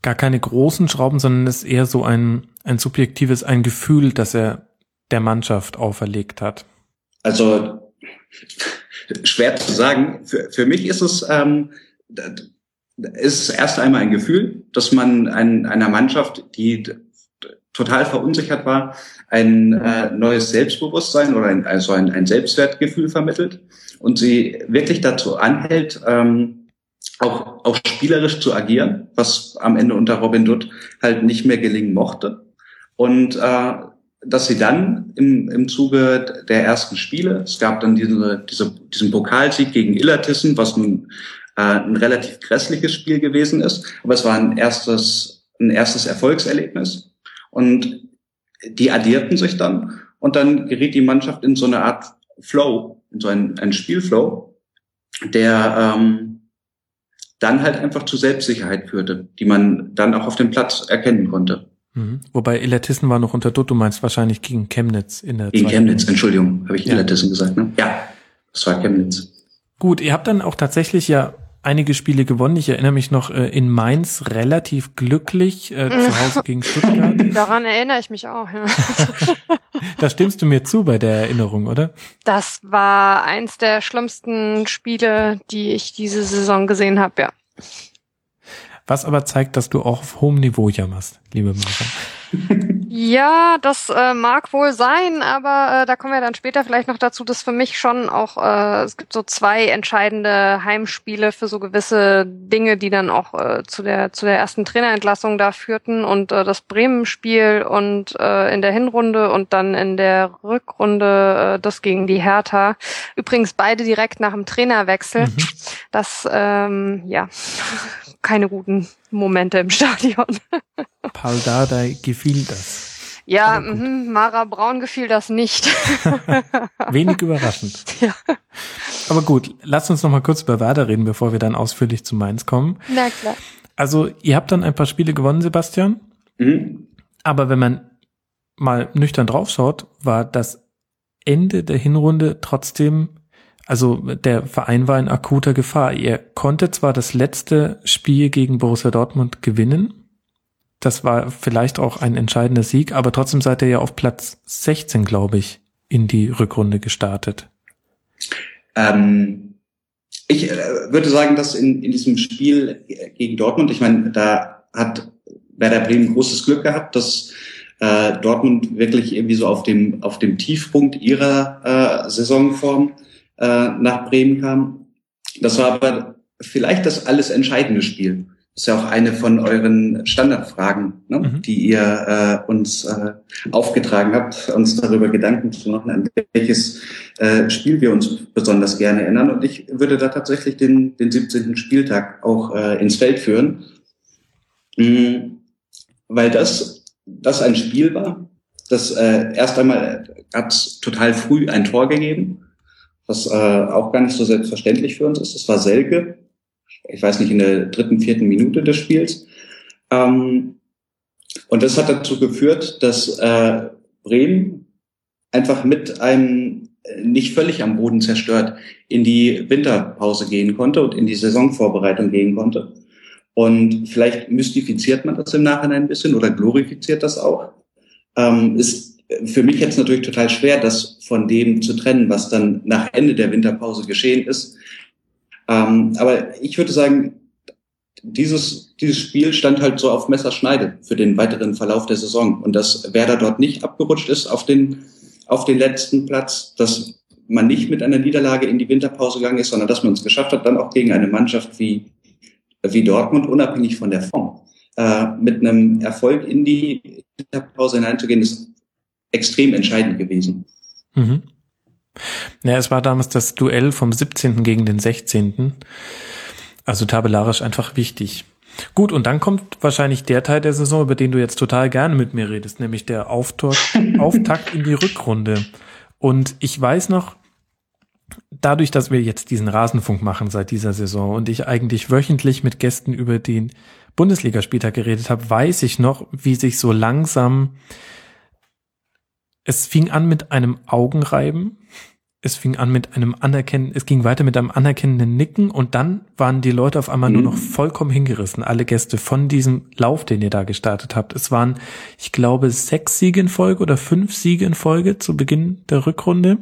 gar keine großen Schrauben, sondern es ist eher so ein, ein subjektives, ein Gefühl, das er der Mannschaft auferlegt hat. Also schwer zu sagen. Für, für mich ist es ähm, ist erst einmal ein Gefühl, dass man ein, einer Mannschaft, die total verunsichert war, ein äh, neues Selbstbewusstsein oder ein, also ein, ein Selbstwertgefühl vermittelt und sie wirklich dazu anhält, ähm, auch, auch spielerisch zu agieren, was am Ende unter Robin Dutt halt nicht mehr gelingen mochte. Und äh, dass sie dann im, im Zuge der ersten Spiele, es gab dann diese, diese, diesen Pokalsieg gegen Illertissen, was nun äh, ein relativ grässliches Spiel gewesen ist, aber es war ein erstes, ein erstes Erfolgserlebnis. Und die addierten sich dann und dann geriet die Mannschaft in so eine Art Flow, in so einen, einen Spielflow, der ähm, dann halt einfach zu Selbstsicherheit führte, die man dann auch auf dem Platz erkennen konnte. Mhm. Wobei Illertissen war noch unter Dutt, du meinst wahrscheinlich gegen Chemnitz in der Gegen Chemnitz, Entschuldigung, habe ich ja. Illertissen gesagt, ne? Ja, das war Chemnitz. Gut, ihr habt dann auch tatsächlich ja einige Spiele gewonnen. Ich erinnere mich noch äh, in Mainz relativ glücklich äh, zu Hause gegen Stuttgart. Daran erinnere ich mich auch. Ja. da stimmst du mir zu bei der Erinnerung, oder? Das war eins der schlimmsten Spiele, die ich diese Saison gesehen habe, ja. Was aber zeigt, dass du auch auf hohem Niveau jammerst, liebe Martha. Ja, das äh, mag wohl sein, aber äh, da kommen wir dann später vielleicht noch dazu, dass für mich schon auch, äh, es gibt so zwei entscheidende Heimspiele für so gewisse Dinge, die dann auch äh, zu der zu der ersten Trainerentlassung da führten und äh, das Bremen-Spiel und äh, in der Hinrunde und dann in der Rückrunde äh, das gegen die Hertha. Übrigens beide direkt nach dem Trainerwechsel. Mhm. Das, ähm, ja, keine guten Momente im Stadion. Paul Dardai gefiel das. Ja, mh, Mara Braun gefiel das nicht. Wenig überraschend. Ja. Aber gut, lasst uns noch mal kurz über Werder reden, bevor wir dann ausführlich zu Mainz kommen. Na klar. Also, ihr habt dann ein paar Spiele gewonnen, Sebastian. Mhm. Aber wenn man mal nüchtern draufschaut, war das Ende der Hinrunde trotzdem also der Verein war in akuter Gefahr. Ihr konnte zwar das letzte Spiel gegen Borussia Dortmund gewinnen. Das war vielleicht auch ein entscheidender Sieg, aber trotzdem seid ihr ja auf Platz 16, glaube ich, in die Rückrunde gestartet. Ähm, ich äh, würde sagen, dass in, in diesem Spiel gegen Dortmund, ich meine, da hat Werder Bremen großes Glück gehabt, dass äh, Dortmund wirklich irgendwie so auf dem, auf dem Tiefpunkt ihrer äh, Saisonform äh, nach Bremen kam. Das war aber vielleicht das alles entscheidende Spiel. Das ist ja auch eine von euren Standardfragen, ne, mhm. die ihr äh, uns äh, aufgetragen habt, uns darüber Gedanken zu machen, an welches äh, Spiel wir uns besonders gerne erinnern. Und ich würde da tatsächlich den, den 17. Spieltag auch äh, ins Feld führen, mhm, weil das, das ein Spiel war, das äh, erst einmal hat total früh ein Tor gegeben was äh, auch gar nicht so selbstverständlich für uns ist. Das war Selke, ich weiß nicht, in der dritten, vierten Minute des Spiels. Ähm, und das hat dazu geführt, dass äh, Bremen einfach mit einem äh, nicht völlig am Boden zerstört in die Winterpause gehen konnte und in die Saisonvorbereitung gehen konnte. Und vielleicht mystifiziert man das im Nachhinein ein bisschen oder glorifiziert das auch. Ähm, ist für mich jetzt natürlich total schwer, das von dem zu trennen, was dann nach Ende der Winterpause geschehen ist. Ähm, aber ich würde sagen, dieses, dieses Spiel stand halt so auf Messerschneide für den weiteren Verlauf der Saison. Und dass Werder dort nicht abgerutscht ist auf den, auf den letzten Platz, dass man nicht mit einer Niederlage in die Winterpause gegangen ist, sondern dass man es geschafft hat, dann auch gegen eine Mannschaft wie, wie Dortmund, unabhängig von der Form, äh, mit einem Erfolg in die Winterpause hineinzugehen, ist extrem entscheidend gewesen. Mhm. Ja, es war damals das Duell vom 17. gegen den 16. Also tabellarisch einfach wichtig. Gut, und dann kommt wahrscheinlich der Teil der Saison, über den du jetzt total gerne mit mir redest, nämlich der Auftor Auftakt in die Rückrunde. Und ich weiß noch, dadurch, dass wir jetzt diesen Rasenfunk machen seit dieser Saison und ich eigentlich wöchentlich mit Gästen über den Bundesligaspieltag geredet habe, weiß ich noch, wie sich so langsam es fing an mit einem Augenreiben es fing an mit einem anerkennen, es ging weiter mit einem anerkennenden Nicken und dann waren die Leute auf einmal mhm. nur noch vollkommen hingerissen, alle Gäste von diesem Lauf, den ihr da gestartet habt. Es waren, ich glaube, sechs Siege in Folge oder fünf Siege in Folge zu Beginn der Rückrunde.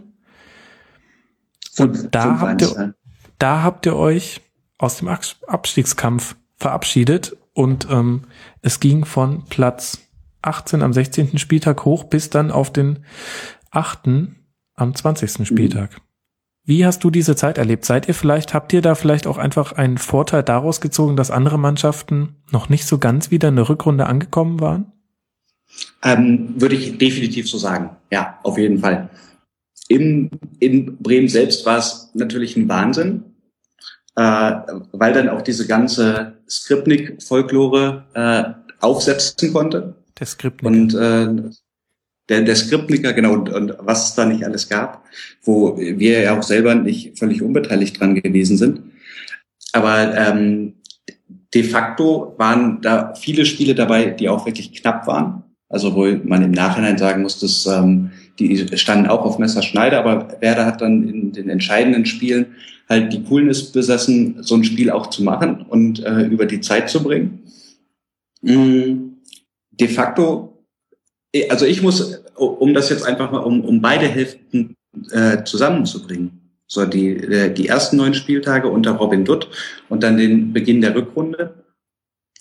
Und da habt ihr, da habt ihr euch aus dem Abstiegskampf verabschiedet und ähm, es ging von Platz 18 am 16. Spieltag hoch bis dann auf den achten am 20. Spieltag. Wie hast du diese Zeit erlebt? Seid ihr vielleicht, habt ihr da vielleicht auch einfach einen Vorteil daraus gezogen, dass andere Mannschaften noch nicht so ganz wieder in der Rückrunde angekommen waren? Ähm, würde ich definitiv so sagen. Ja, auf jeden Fall. In, in Bremen selbst war es natürlich ein Wahnsinn, äh, weil dann auch diese ganze Skripnik-Folklore äh, aufsetzen konnte. Der Skripnik. Und äh, der, der Skriptnicker, genau, und, und was es da nicht alles gab, wo wir ja auch selber nicht völlig unbeteiligt dran gewesen sind. Aber ähm, de facto waren da viele Spiele dabei, die auch wirklich knapp waren. Also wo man im Nachhinein sagen muss, dass ähm, die standen auch auf Messerschneide, aber Werder hat dann in den entscheidenden Spielen halt die Coolness besessen, so ein Spiel auch zu machen und äh, über die Zeit zu bringen. Mm, de facto also ich muss, um das jetzt einfach mal, um, um beide Hälften äh, zusammenzubringen, so die, äh, die ersten neun Spieltage unter Robin Dutt und dann den Beginn der Rückrunde.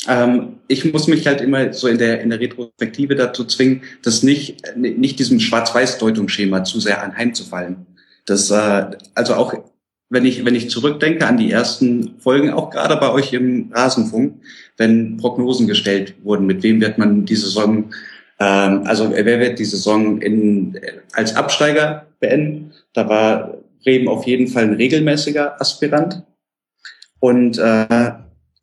Ähm, ich muss mich halt immer so in der, in der Retrospektive dazu zwingen, das nicht, nicht diesem Schwarz-Weiß-Deutungsschema zu sehr anheimzufallen. Das, äh, also auch wenn ich, wenn ich zurückdenke an die ersten Folgen, auch gerade bei euch im Rasenfunk, wenn Prognosen gestellt wurden, mit wem wird man die Saison ähm, also wer wird die Saison in, als Absteiger beenden? Da war Bremen auf jeden Fall ein regelmäßiger Aspirant. Und äh,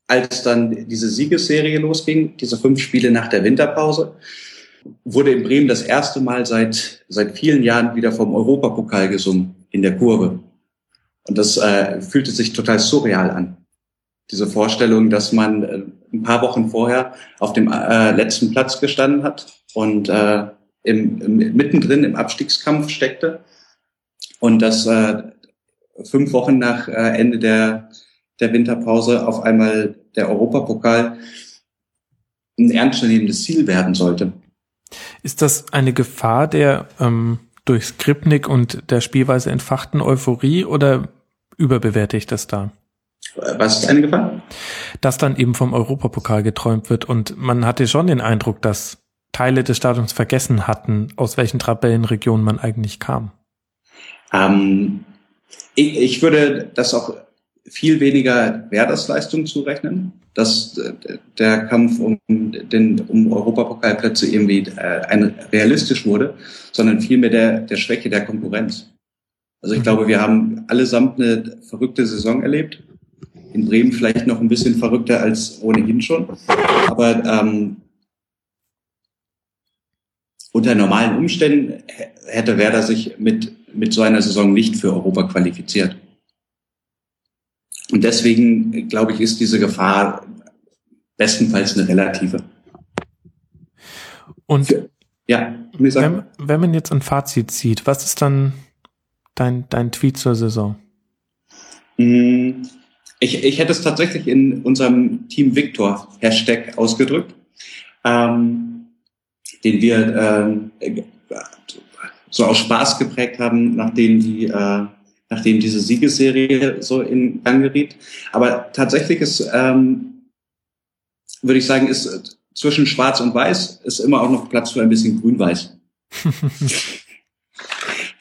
als dann diese Siegesserie losging, diese fünf Spiele nach der Winterpause, wurde in Bremen das erste Mal seit, seit vielen Jahren wieder vom Europapokal gesungen in der Kurve. Und das äh, fühlte sich total surreal an. Diese Vorstellung, dass man äh, ein paar Wochen vorher auf dem äh, letzten Platz gestanden hat und äh, im, im, mittendrin im Abstiegskampf steckte und dass äh, fünf Wochen nach äh, Ende der, der Winterpause auf einmal der Europapokal ein ernstzunehmendes Ziel werden sollte. Ist das eine Gefahr der ähm, durch Skripnik und der Spielweise entfachten Euphorie oder überbewerte ich das da? Was ist eine Gefahr? Dass dann eben vom Europapokal geträumt wird und man hatte schon den Eindruck, dass Teile des Stadions vergessen hatten, aus welchen Tabellenregionen man eigentlich kam? Ähm, ich, ich würde das auch viel weniger Werders Leistung zurechnen, dass der Kampf um den um Europapokalplätze irgendwie äh, ein, realistisch wurde, sondern vielmehr der, der Schwäche der Konkurrenz. Also ich mhm. glaube, wir haben allesamt eine verrückte Saison erlebt. In Bremen vielleicht noch ein bisschen verrückter als ohnehin schon. Aber ähm, unter normalen Umständen hätte Werder sich mit, mit so einer Saison nicht für Europa qualifiziert. Und deswegen, glaube ich, ist diese Gefahr bestenfalls eine relative. Und ja, wenn, wenn man jetzt ein Fazit zieht, was ist dann dein, dein Tweet zur Saison? Hm, ich, ich hätte es tatsächlich in unserem Team Victor Hashtag ausgedrückt. Ähm, den wir äh, so aus Spaß geprägt haben, nachdem die äh, nachdem diese Siegesserie so in Gang geriet. Aber tatsächlich ist, ähm, würde ich sagen, ist zwischen Schwarz und Weiß ist immer auch noch Platz für ein bisschen Grün-Weiß.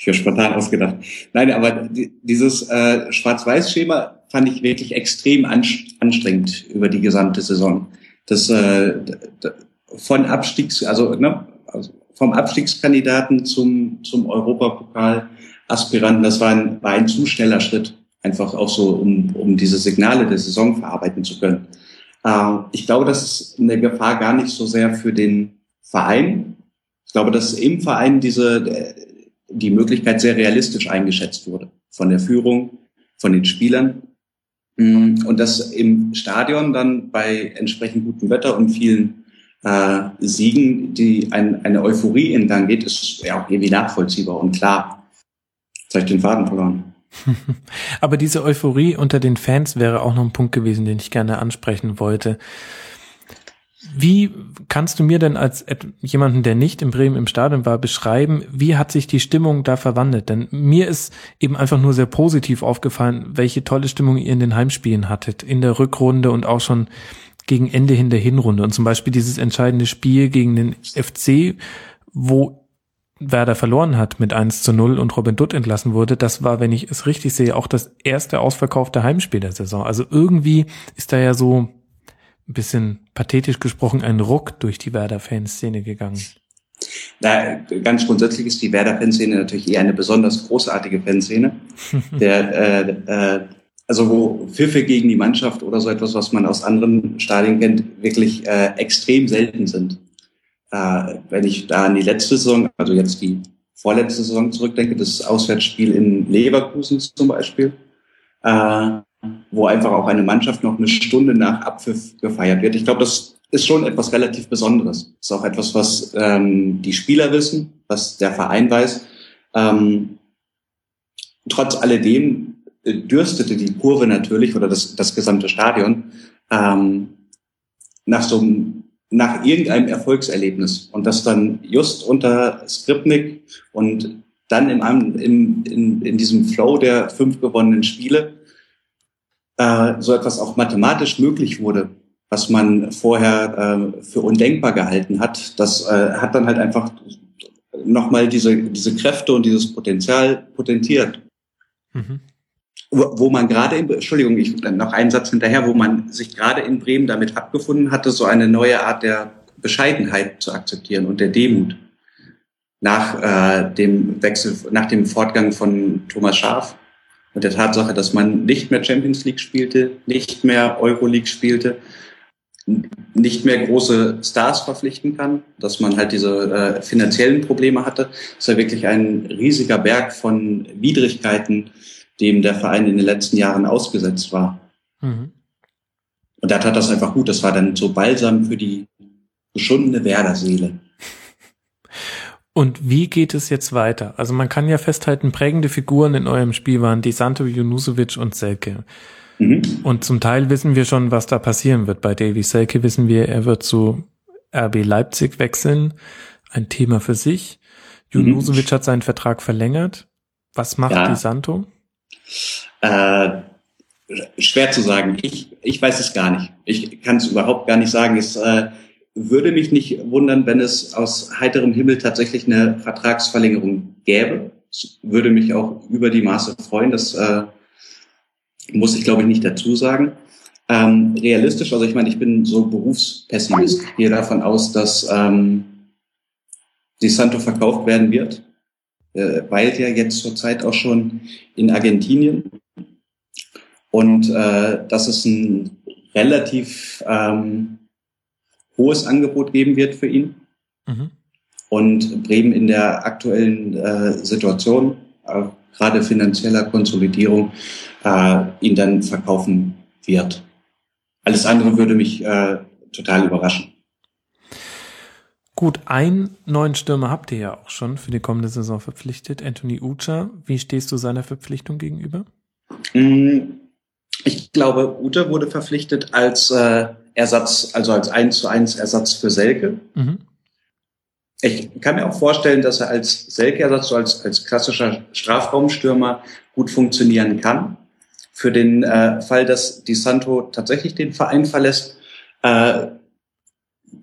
ich habe spontan ausgedacht. Nein, aber dieses äh, Schwarz-Weiß-Schema fand ich wirklich extrem anstrengend über die gesamte Saison. Das äh, von Abstiegs, also, ne, also vom Abstiegskandidaten zum, zum Europapokal-Aspiranten, das war ein, war ein zu schneller Schritt. Einfach auch so, um, um diese Signale der Saison verarbeiten zu können. Äh, ich glaube, das ist eine Gefahr gar nicht so sehr für den Verein. Ich glaube, dass im Verein diese, äh, die Möglichkeit sehr realistisch eingeschätzt wurde. Von der Führung, von den Spielern. Mm, und dass im Stadion dann bei entsprechend gutem Wetter und vielen äh, Siegen, die ein, eine Euphorie in Gang geht, ist ja auch irgendwie nachvollziehbar und klar. Jetzt habe ich den Faden verloren. Aber diese Euphorie unter den Fans wäre auch noch ein Punkt gewesen, den ich gerne ansprechen wollte. Wie kannst du mir denn als jemanden, der nicht in Bremen im Stadion war, beschreiben, wie hat sich die Stimmung da verwandelt? Denn mir ist eben einfach nur sehr positiv aufgefallen, welche tolle Stimmung ihr in den Heimspielen hattet, in der Rückrunde und auch schon gegen Ende hin der Hinrunde. Und zum Beispiel dieses entscheidende Spiel gegen den FC, wo Werder verloren hat mit 1 zu 0 und Robin Dutt entlassen wurde, das war, wenn ich es richtig sehe, auch das erste ausverkaufte Heimspiel der Saison. Also irgendwie ist da ja so ein bisschen pathetisch gesprochen ein Ruck durch die Werder-Fanszene gegangen. Na, ganz grundsätzlich ist die Werder-Fanszene natürlich eher eine besonders großartige Fanszene. der, äh, äh, also wo Pfiffe gegen die Mannschaft oder so etwas, was man aus anderen Stadien kennt, wirklich äh, extrem selten sind äh, wenn ich da an die letzte Saison, also jetzt die vorletzte Saison zurückdenke, das Auswärtsspiel in Leverkusen zum Beispiel, äh, wo einfach auch eine Mannschaft noch eine Stunde nach Abpfiff gefeiert wird. Ich glaube, das ist schon etwas relativ Besonderes. Ist auch etwas, was ähm, die Spieler wissen, was der Verein weiß. Ähm, trotz alledem äh, dürstete die Kurve natürlich oder das, das gesamte Stadion ähm, nach so einem nach irgendeinem Erfolgserlebnis und das dann just unter Skripnik und dann im, im, in, in diesem Flow der fünf gewonnenen Spiele äh, so etwas auch mathematisch möglich wurde, was man vorher äh, für undenkbar gehalten hat. Das äh, hat dann halt einfach nochmal diese, diese Kräfte und dieses Potenzial potentiert. Mhm wo man gerade, in, Entschuldigung, ich noch einen Satz hinterher, wo man sich gerade in Bremen damit abgefunden hatte, so eine neue Art der Bescheidenheit zu akzeptieren und der Demut nach äh, dem Wechsel, nach dem Fortgang von Thomas Schaaf und der Tatsache, dass man nicht mehr Champions League spielte, nicht mehr Euroleague spielte, nicht mehr große Stars verpflichten kann, dass man halt diese äh, finanziellen Probleme hatte, dass er wirklich ein riesiger Berg von Widrigkeiten dem der Verein in den letzten Jahren ausgesetzt war. Mhm. Und da tat das einfach gut. Das war dann so balsam für die geschundene Werder-Seele. Und wie geht es jetzt weiter? Also man kann ja festhalten, prägende Figuren in eurem Spiel waren Desanto, Junusovic und Selke. Mhm. Und zum Teil wissen wir schon, was da passieren wird. Bei Davy Selke wissen wir, er wird zu RB Leipzig wechseln. Ein Thema für sich. Junusovic mhm. hat seinen Vertrag verlängert. Was macht ja. Desanto? Äh, schwer zu sagen. Ich, ich weiß es gar nicht. Ich kann es überhaupt gar nicht sagen. Es äh, würde mich nicht wundern, wenn es aus heiterem Himmel tatsächlich eine Vertragsverlängerung gäbe. Es würde mich auch über die Maße freuen. Das äh, muss ich, glaube ich, nicht dazu sagen. Ähm, realistisch, also ich meine, ich bin so Berufspessimist. Ich gehe davon aus, dass ähm, die Santo verkauft werden wird äh, weilt ja jetzt zurzeit auch schon in Argentinien. Und äh, dass es ein relativ ähm, hohes Angebot geben wird für ihn. Mhm. Und Bremen in der aktuellen äh, Situation, äh, gerade finanzieller Konsolidierung, äh, ihn dann verkaufen wird. Alles andere würde mich äh, total überraschen. Gut, einen neuen Stürmer habt ihr ja auch schon für die kommende Saison verpflichtet, Anthony Ucha. Wie stehst du seiner Verpflichtung gegenüber? Mm, ich glaube, Ucha wurde verpflichtet als äh, Ersatz, also als 1 zu 1 Ersatz für Selke. Mhm. Ich kann mir auch vorstellen, dass er als Selke-Ersatz, so als, als klassischer Strafraumstürmer gut funktionieren kann. Für den äh, Fall, dass Di Santo tatsächlich den Verein verlässt, äh,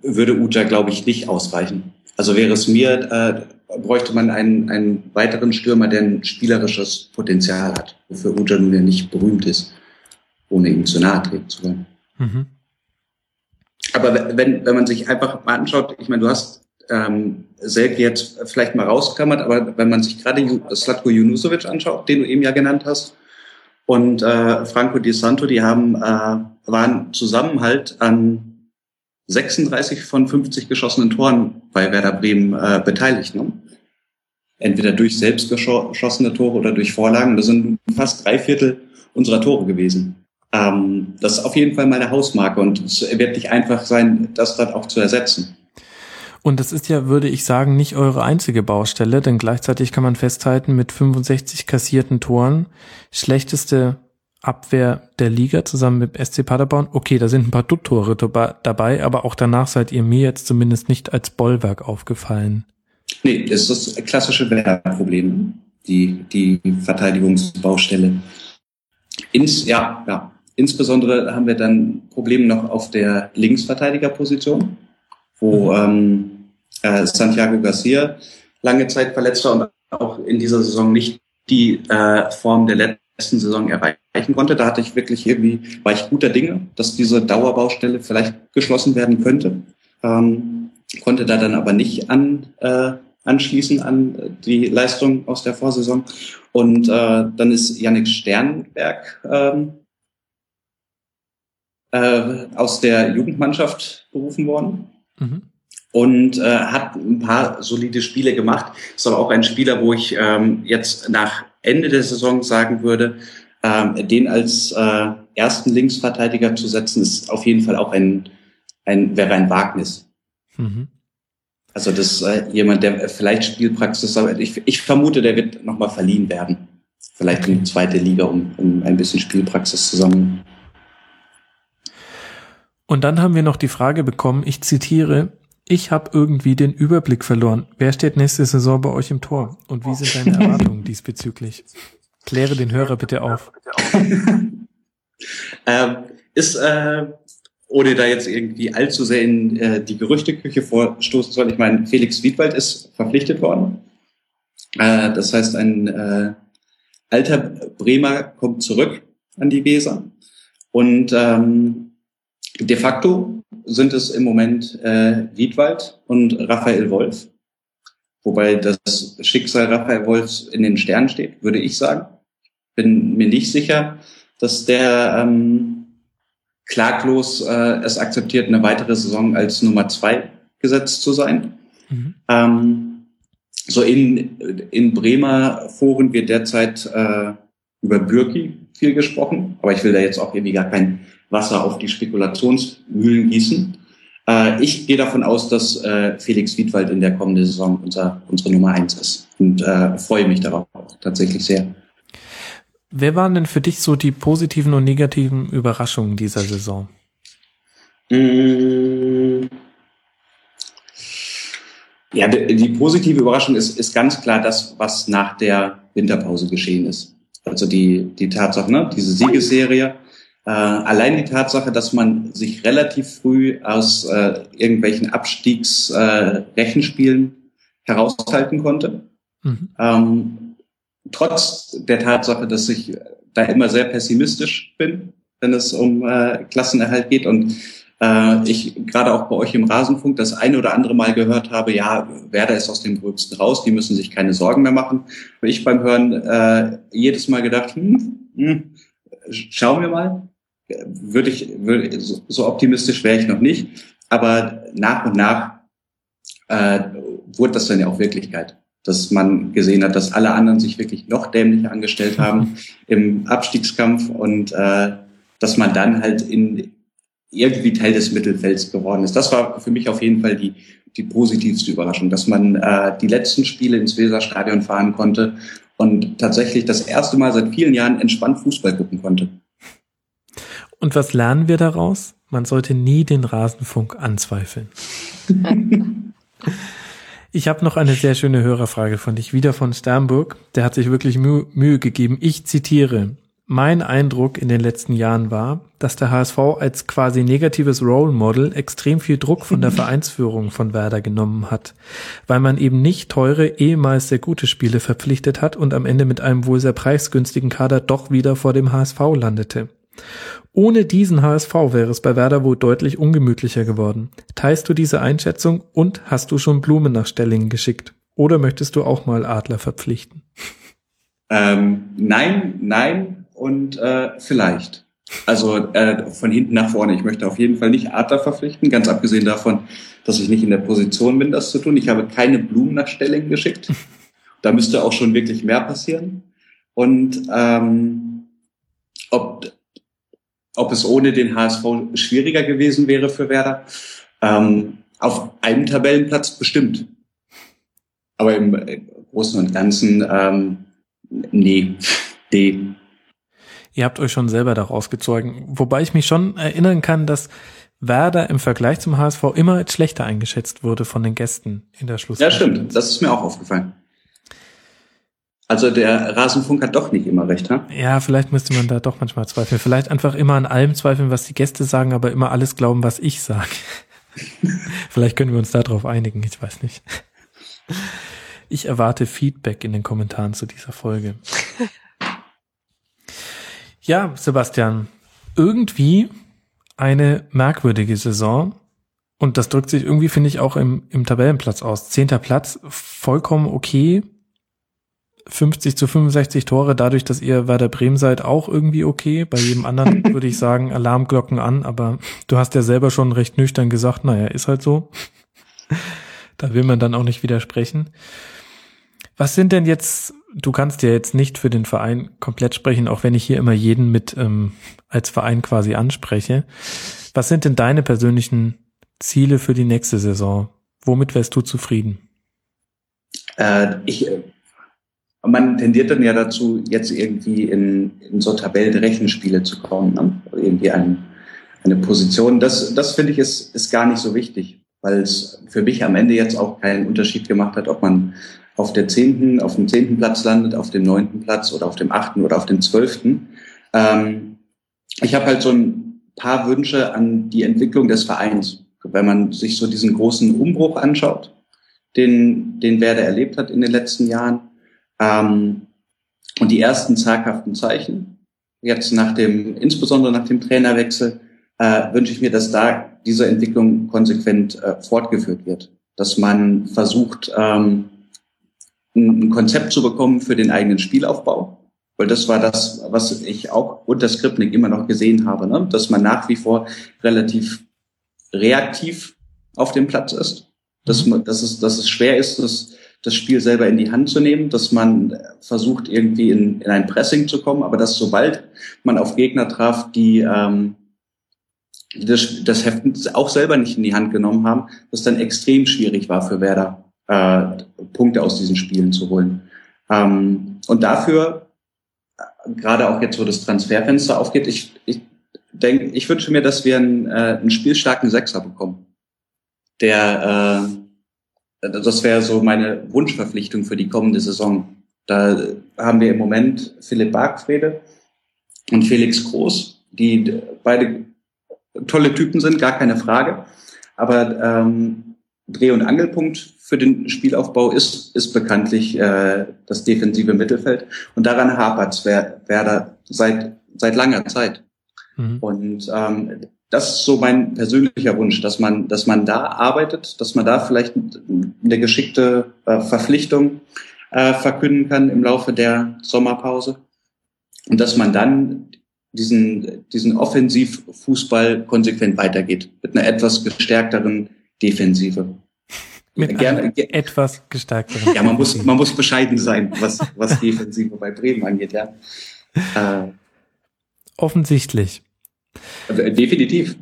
würde Uja, glaube ich, nicht ausreichen. Also wäre es mir, äh, bräuchte man einen, einen weiteren Stürmer, der ein spielerisches Potenzial hat, wofür Uja nun ja nicht berühmt ist, ohne ihm zu nahe treten zu wollen. Mhm. Aber wenn, wenn man sich einfach mal anschaut, ich meine, du hast ähm, Selke jetzt vielleicht mal rausklammert, aber wenn man sich gerade Slatko Junusovic anschaut, den du eben ja genannt hast, und äh, Franco Di Santo, die haben äh, waren zusammen halt an 36 von 50 geschossenen Toren bei Werder Bremen äh, beteiligt. Ne? Entweder durch selbst geschossene Tore oder durch Vorlagen. Das sind fast drei Viertel unserer Tore gewesen. Ähm, das ist auf jeden Fall meine Hausmarke und es wird nicht einfach sein, das dann auch zu ersetzen. Und das ist ja, würde ich sagen, nicht eure einzige Baustelle, denn gleichzeitig kann man festhalten, mit 65 kassierten Toren, schlechteste Abwehr der Liga zusammen mit SC Paderborn. Okay, da sind ein paar Dutt-Tore dabei, aber auch danach seid ihr mir jetzt zumindest nicht als Bollwerk aufgefallen. Nee, das ist das klassische Wehrproblem, die, die Verteidigungsbaustelle. Ins, ja, ja. Insbesondere haben wir dann Probleme noch auf der Linksverteidigerposition wo ähm, äh, Santiago Garcia lange Zeit verletzt war und auch in dieser Saison nicht die äh, Form der letzten Saison erreichen konnte. Da hatte ich wirklich irgendwie, war ich guter Dinge, dass diese Dauerbaustelle vielleicht geschlossen werden könnte. Ähm, konnte da dann aber nicht an, äh, anschließen an die Leistung aus der Vorsaison. Und äh, dann ist Yannick Sternberg ähm, äh, aus der Jugendmannschaft berufen worden. Mhm. Und äh, hat ein paar solide Spiele gemacht. Ist aber auch ein Spieler, wo ich ähm, jetzt nach Ende der Saison sagen würde, ähm, den als äh, ersten Linksverteidiger zu setzen, ist auf jeden Fall auch ein, ein wäre ein Wagnis. Mhm. Also das äh, jemand, der vielleicht Spielpraxis, aber ich, ich vermute, der wird nochmal verliehen werden. Vielleicht in die zweite Liga, um, um ein bisschen Spielpraxis zu sammeln. Und dann haben wir noch die Frage bekommen, ich zitiere, ich habe irgendwie den Überblick verloren. Wer steht nächste Saison bei euch im Tor? Und wie sind deine Erwartungen diesbezüglich? Kläre den Hörer bitte auf. ähm, ist, äh, ohne da jetzt irgendwie allzu sehr in äh, die Gerüchteküche vorstoßen soll, ich meine, Felix Wiedwald ist verpflichtet worden. Äh, das heißt, ein äh, alter Bremer kommt zurück an die Weser. Und ähm, De facto sind es im Moment äh, Wiedwald und Raphael Wolf. Wobei das Schicksal Raphael Wolfs in den Sternen steht, würde ich sagen. Bin mir nicht sicher, dass der ähm, klaglos äh, es akzeptiert, eine weitere Saison als Nummer zwei gesetzt zu sein. Mhm. Ähm, so in, in Bremer Foren wird derzeit äh, über Bürki viel gesprochen, aber ich will da jetzt auch irgendwie gar kein Wasser auf die Spekulationsmühlen gießen. Äh, ich gehe davon aus, dass äh, Felix Wiedwald in der kommenden Saison unser, unsere Nummer eins ist und äh, freue mich darauf tatsächlich sehr. Wer waren denn für dich so die positiven und negativen Überraschungen dieser Saison? Mmh. Ja, die, die positive Überraschung ist, ist ganz klar das, was nach der Winterpause geschehen ist. Also die, die Tatsache, ne, diese Siegesserie, äh, allein die Tatsache, dass man sich relativ früh aus äh, irgendwelchen Abstiegsrechenspielen äh, heraushalten konnte. Mhm. Ähm, trotz der Tatsache, dass ich da immer sehr pessimistisch bin, wenn es um äh, Klassenerhalt geht und äh, ich gerade auch bei euch im Rasenfunk das eine oder andere Mal gehört habe, ja, Werder ist aus dem Gröbsten raus, die müssen sich keine Sorgen mehr machen. Und ich beim Hören äh, jedes Mal gedacht, hm, hm, schauen wir mal würde ich, würde, so optimistisch wäre ich noch nicht. Aber nach und nach äh, wurde das dann ja auch Wirklichkeit. Dass man gesehen hat, dass alle anderen sich wirklich noch dämlicher angestellt haben im Abstiegskampf und äh, dass man dann halt in irgendwie Teil des Mittelfelds geworden ist. Das war für mich auf jeden Fall die, die positivste Überraschung, dass man äh, die letzten Spiele ins Weserstadion fahren konnte und tatsächlich das erste Mal seit vielen Jahren entspannt Fußball gucken konnte. Und was lernen wir daraus? Man sollte nie den Rasenfunk anzweifeln. ich habe noch eine sehr schöne Hörerfrage von dich, wieder von Sternburg. Der hat sich wirklich Mühe, Mühe gegeben. Ich zitiere. Mein Eindruck in den letzten Jahren war, dass der HSV als quasi negatives Role Model extrem viel Druck von der Vereinsführung von Werder genommen hat, weil man eben nicht teure, ehemals sehr gute Spiele verpflichtet hat und am Ende mit einem wohl sehr preisgünstigen Kader doch wieder vor dem HSV landete. Ohne diesen HSV wäre es bei Werder wohl deutlich ungemütlicher geworden. Teilst du diese Einschätzung und hast du schon Blumen nach Stellingen geschickt? Oder möchtest du auch mal Adler verpflichten? Ähm, nein, nein und äh, vielleicht. Also äh, von hinten nach vorne. Ich möchte auf jeden Fall nicht Adler verpflichten, ganz abgesehen davon, dass ich nicht in der Position bin, das zu tun. Ich habe keine Blumen nach Stelling geschickt. Da müsste auch schon wirklich mehr passieren. Und ähm, ob, ob es ohne den HSV schwieriger gewesen wäre für Werder, ähm, auf einem Tabellenplatz bestimmt. Aber im Großen und Ganzen, ähm, nee, D. Ihr habt euch schon selber daraus gezogen. Wobei ich mich schon erinnern kann, dass Werder im Vergleich zum HSV immer als schlechter eingeschätzt wurde von den Gästen in der Schluss. Ja, stimmt. Das ist mir auch aufgefallen. Also der Rasenfunk hat doch nicht immer recht, ha? Ja, vielleicht müsste man da doch manchmal zweifeln. Vielleicht einfach immer an allem zweifeln, was die Gäste sagen, aber immer alles glauben, was ich sage. vielleicht können wir uns darauf einigen, ich weiß nicht. Ich erwarte Feedback in den Kommentaren zu dieser Folge. Ja, Sebastian, irgendwie eine merkwürdige Saison. Und das drückt sich irgendwie, finde ich, auch im, im Tabellenplatz aus. Zehnter Platz, vollkommen okay. 50 zu 65 Tore, dadurch, dass ihr Werder Bremen seid, auch irgendwie okay. Bei jedem anderen würde ich sagen, Alarmglocken an, aber du hast ja selber schon recht nüchtern gesagt, naja, ist halt so. da will man dann auch nicht widersprechen. Was sind denn jetzt, du kannst ja jetzt nicht für den Verein komplett sprechen, auch wenn ich hier immer jeden mit ähm, als Verein quasi anspreche. Was sind denn deine persönlichen Ziele für die nächste Saison? Womit wärst du zufrieden? Äh, ich, äh, man tendiert dann ja dazu, jetzt irgendwie in, in so Tabellenrechenspiele zu kommen, ne? irgendwie ein, eine Position. Das, das finde ich ist, ist gar nicht so wichtig, weil es für mich am Ende jetzt auch keinen Unterschied gemacht hat, ob man auf der zehnten, auf dem zehnten Platz landet, auf dem neunten Platz oder auf dem achten oder auf dem zwölften. Ähm, ich habe halt so ein paar Wünsche an die Entwicklung des Vereins. Wenn man sich so diesen großen Umbruch anschaut, den, den Werder erlebt hat in den letzten Jahren, ähm, und die ersten zaghaften Zeichen, jetzt nach dem, insbesondere nach dem Trainerwechsel, äh, wünsche ich mir, dass da diese Entwicklung konsequent äh, fortgeführt wird. Dass man versucht, ähm, ein Konzept zu bekommen für den eigenen Spielaufbau. Weil das war das, was ich auch unter Skripnik immer noch gesehen habe, ne? dass man nach wie vor relativ reaktiv auf dem Platz ist. Dass, mhm. man, dass, es, dass es schwer ist, das, das Spiel selber in die Hand zu nehmen, dass man versucht, irgendwie in, in ein Pressing zu kommen, aber dass sobald man auf Gegner traf, die ähm, das, das Heft auch selber nicht in die Hand genommen haben, das dann extrem schwierig war für Werder äh, Punkte aus diesen Spielen zu holen. Ähm, und dafür, gerade auch jetzt, wo das Transferfenster aufgeht, ich, ich denke, ich wünsche mir, dass wir einen, äh, einen spielstarken Sechser bekommen. Der, äh, das wäre so meine Wunschverpflichtung für die kommende Saison. Da haben wir im Moment Philipp Bargfrede und Felix Groß, die beide tolle Typen sind, gar keine Frage. Aber ähm, Dreh- und Angelpunkt für den Spielaufbau ist, ist bekanntlich äh, das defensive Mittelfeld. Und daran hapert Werder seit, seit langer Zeit. Mhm. Und ähm, das ist so mein persönlicher Wunsch, dass man, dass man da arbeitet, dass man da vielleicht eine geschickte äh, Verpflichtung äh, verkünden kann im Laufe der Sommerpause. Und dass man dann diesen, diesen Offensivfußball konsequent weitergeht, mit einer etwas gestärkteren Defensive. Mit gerne, etwas gestärkteren. Ja, man muss, man muss bescheiden sein, was, was Defensive bei Bremen angeht, ja. Äh, Offensichtlich. Also, definitiv.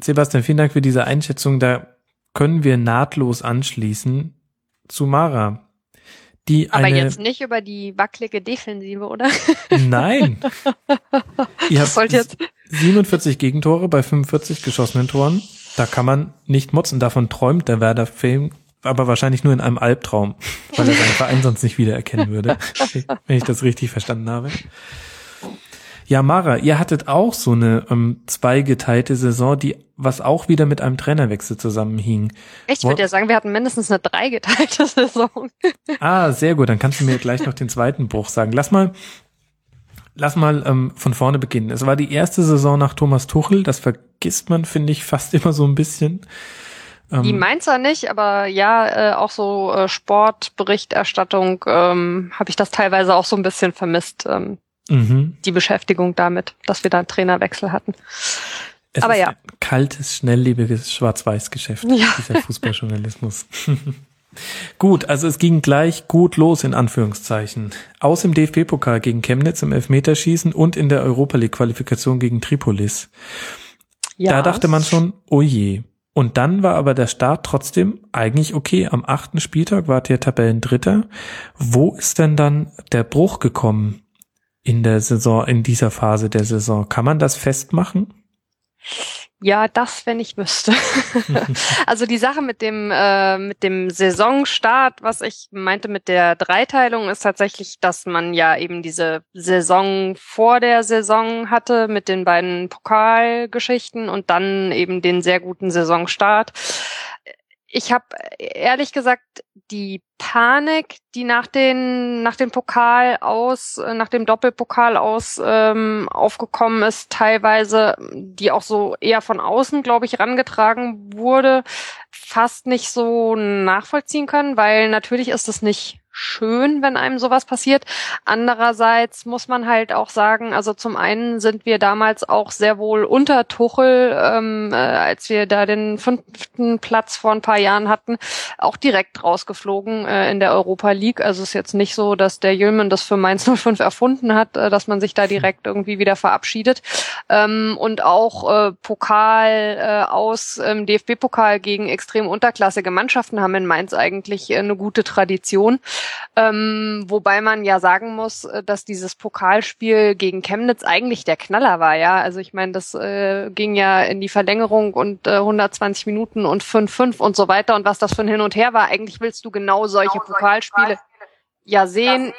Sebastian, vielen Dank für diese Einschätzung. Da können wir nahtlos anschließen zu Mara. Die Aber eine, jetzt nicht über die wackelige Defensive, oder? Nein. Ihr habt jetzt 47 Gegentore bei 45 geschossenen Toren. Da kann man nicht motzen. Davon träumt der Werder Film, aber wahrscheinlich nur in einem Albtraum, weil er seinen Verein sonst nicht wiedererkennen würde, wenn ich das richtig verstanden habe. Ja, Mara, ihr hattet auch so eine ähm, zweigeteilte Saison, die was auch wieder mit einem Trainerwechsel zusammenhing. Echt, ich würde ja sagen, wir hatten mindestens eine dreigeteilte Saison. ah, sehr gut. Dann kannst du mir gleich noch den zweiten Bruch sagen. Lass mal, lass mal ähm, von vorne beginnen. Es war die erste Saison nach Thomas Tuchel. Das vergisst man, finde ich, fast immer so ein bisschen. Die ähm, Mainzer nicht, aber ja, äh, auch so äh, Sportberichterstattung ähm, habe ich das teilweise auch so ein bisschen vermisst. Ähm, mhm. die Beschäftigung damit, dass wir da einen Trainerwechsel hatten. Es Aber ja. kaltes, schnelllebiges Schwarz-Weiß-Geschäft, ja. dieser Fußballjournalismus. Gut, also es ging gleich gut los in Anführungszeichen. Aus im DFB-Pokal gegen Chemnitz im Elfmeterschießen und in der Europa League-Qualifikation gegen Tripolis. Ja. Da dachte man schon, oh je. Und dann war aber der Start trotzdem eigentlich okay. Am achten Spieltag wart ihr Tabellendritter. Wo ist denn dann der Bruch gekommen in der Saison, in dieser Phase der Saison? Kann man das festmachen? Ja, das, wenn ich wüsste. also die Sache mit dem äh, mit dem Saisonstart, was ich meinte mit der Dreiteilung, ist tatsächlich, dass man ja eben diese Saison vor der Saison hatte mit den beiden Pokalgeschichten und dann eben den sehr guten Saisonstart ich habe ehrlich gesagt die Panik, die nach den nach dem Pokal aus, nach dem Doppelpokal aus ähm, aufgekommen ist, teilweise, die auch so eher von außen, glaube ich, rangetragen wurde, fast nicht so nachvollziehen können, weil natürlich ist es nicht schön, wenn einem sowas passiert. Andererseits muss man halt auch sagen, also zum einen sind wir damals auch sehr wohl unter Tuchel, ähm, äh, als wir da den fünften Platz vor ein paar Jahren hatten, auch direkt rausgeflogen äh, in der Europa League. Also es ist jetzt nicht so, dass der Jülmen das für Mainz 05 erfunden hat, äh, dass man sich da direkt irgendwie wieder verabschiedet. Ähm, und auch äh, Pokal äh, aus ähm, DFB-Pokal gegen extrem unterklassige Mannschaften haben in Mainz eigentlich äh, eine gute Tradition. Ähm, wobei man ja sagen muss, äh, dass dieses Pokalspiel gegen Chemnitz eigentlich der Knaller war, ja. Also ich meine, das äh, ging ja in die Verlängerung und äh, 120 Minuten und 5-5 und so weiter und was das für ein Hin und Her war. Eigentlich willst du genau solche genau Pokalspiele ja sehen.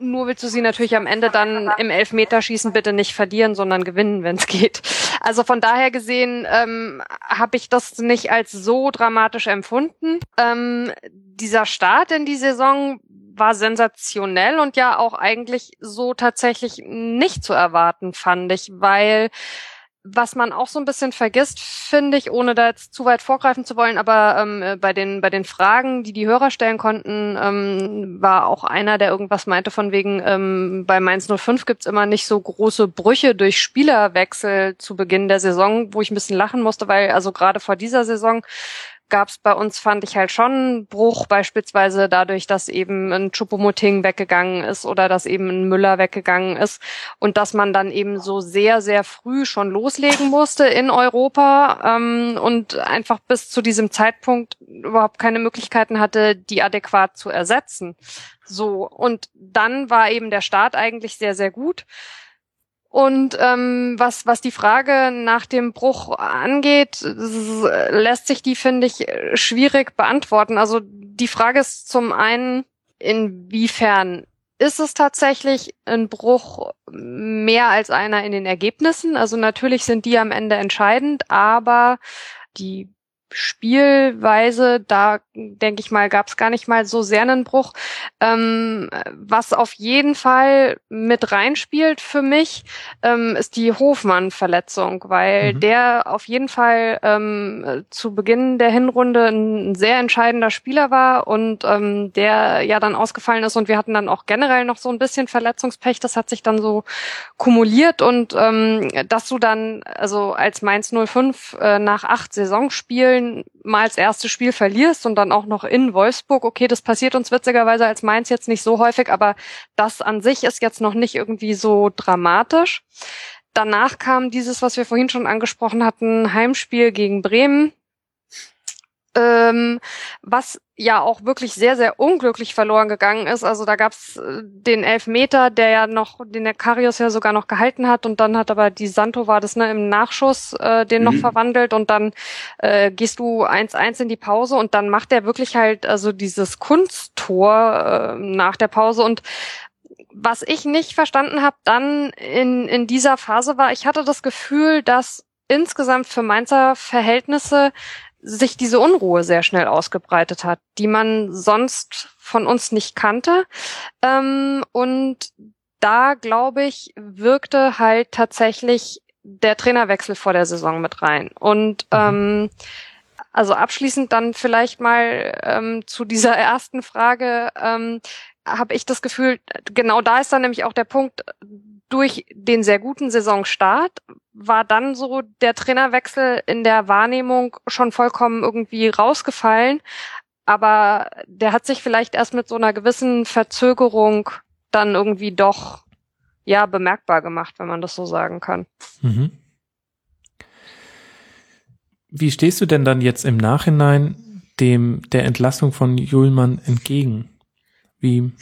Nur willst du sie natürlich am Ende dann im Elfmeterschießen bitte nicht verlieren, sondern gewinnen, wenn es geht. Also von daher gesehen ähm, habe ich das nicht als so dramatisch empfunden. Ähm, dieser Start in die Saison war sensationell und ja auch eigentlich so tatsächlich nicht zu erwarten, fand ich, weil was man auch so ein bisschen vergisst, finde ich, ohne da jetzt zu weit vorgreifen zu wollen, aber ähm, äh, bei den bei den Fragen, die die Hörer stellen konnten, ähm, war auch einer, der irgendwas meinte von wegen ähm, bei Mainz 05 gibt's immer nicht so große Brüche durch Spielerwechsel zu Beginn der Saison, wo ich ein bisschen lachen musste, weil also gerade vor dieser Saison gab es bei uns, fand ich halt schon einen Bruch, beispielsweise dadurch, dass eben ein Chupomoting weggegangen ist oder dass eben ein Müller weggegangen ist und dass man dann eben so sehr, sehr früh schon loslegen musste in Europa ähm, und einfach bis zu diesem Zeitpunkt überhaupt keine Möglichkeiten hatte, die adäquat zu ersetzen. So, und dann war eben der Start eigentlich sehr, sehr gut. Und ähm, was, was die Frage nach dem Bruch angeht, lässt sich die, finde ich, schwierig beantworten. Also die Frage ist zum einen, inwiefern ist es tatsächlich ein Bruch mehr als einer in den Ergebnissen? Also natürlich sind die am Ende entscheidend, aber die Spielweise, da denke ich mal, gab es gar nicht mal so sehr einen Bruch. Ähm, was auf jeden Fall mit reinspielt für mich, ähm, ist die Hofmann-Verletzung, weil mhm. der auf jeden Fall ähm, zu Beginn der Hinrunde ein sehr entscheidender Spieler war und ähm, der ja dann ausgefallen ist und wir hatten dann auch generell noch so ein bisschen Verletzungspech. Das hat sich dann so kumuliert und ähm, dass du dann also als Mainz 05 äh, nach acht Saisonspielen Köln mal als erstes Spiel verlierst und dann auch noch in Wolfsburg, okay, das passiert uns witzigerweise als Mainz jetzt nicht so häufig, aber das an sich ist jetzt noch nicht irgendwie so dramatisch. Danach kam dieses, was wir vorhin schon angesprochen hatten, Heimspiel gegen Bremen ähm, was ja auch wirklich sehr, sehr unglücklich verloren gegangen ist. Also da gab's äh, den Elfmeter, der ja noch, den der Karius ja sogar noch gehalten hat und dann hat aber die Santo war das ne, im Nachschuss äh, den mhm. noch verwandelt und dann äh, gehst du 1-1 in die Pause und dann macht er wirklich halt also dieses Kunsttor äh, nach der Pause und was ich nicht verstanden habe dann in, in dieser Phase war, ich hatte das Gefühl, dass insgesamt für Mainzer Verhältnisse sich diese Unruhe sehr schnell ausgebreitet hat, die man sonst von uns nicht kannte. Ähm, und da, glaube ich, wirkte halt tatsächlich der Trainerwechsel vor der Saison mit rein. Und mhm. ähm, also abschließend dann vielleicht mal ähm, zu dieser ersten Frage, ähm, habe ich das Gefühl, genau da ist dann nämlich auch der Punkt, durch den sehr guten Saisonstart war dann so der Trainerwechsel in der Wahrnehmung schon vollkommen irgendwie rausgefallen. Aber der hat sich vielleicht erst mit so einer gewissen Verzögerung dann irgendwie doch ja bemerkbar gemacht, wenn man das so sagen kann. Mhm. Wie stehst du denn dann jetzt im Nachhinein dem der Entlassung von Julmann entgegen? Wie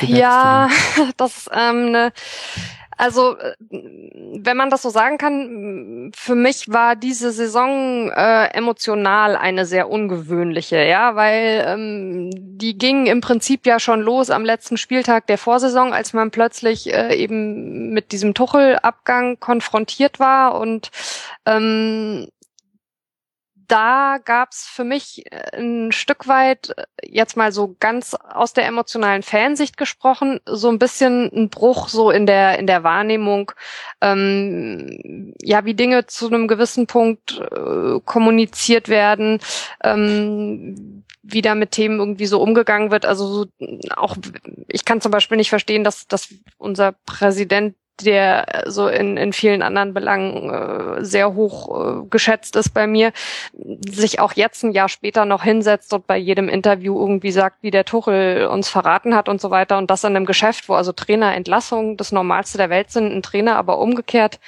ja, das ist ähm, eine also, äh, wenn man das so sagen kann, für mich war diese Saison äh, emotional eine sehr ungewöhnliche, ja, weil ähm, die ging im Prinzip ja schon los am letzten Spieltag der Vorsaison, als man plötzlich äh, eben mit diesem Tuchel-Abgang konfrontiert war und ähm, da gab's für mich äh, ein Stück weit, äh, jetzt mal so ganz aus der emotionalen Fansicht gesprochen, so ein bisschen ein Bruch so in der in der Wahrnehmung, ähm, ja, wie Dinge zu einem gewissen Punkt äh, kommuniziert werden, ähm, wie da mit Themen irgendwie so umgegangen wird. Also so, auch ich kann zum Beispiel nicht verstehen, dass, dass unser Präsident der so in, in vielen anderen Belangen äh, sehr hoch äh, geschätzt ist bei mir, sich auch jetzt ein Jahr später noch hinsetzt und bei jedem Interview irgendwie sagt, wie der Tuchel uns verraten hat und so weiter und das in einem Geschäft, wo also Trainerentlassungen das Normalste der Welt sind, ein Trainer aber umgekehrt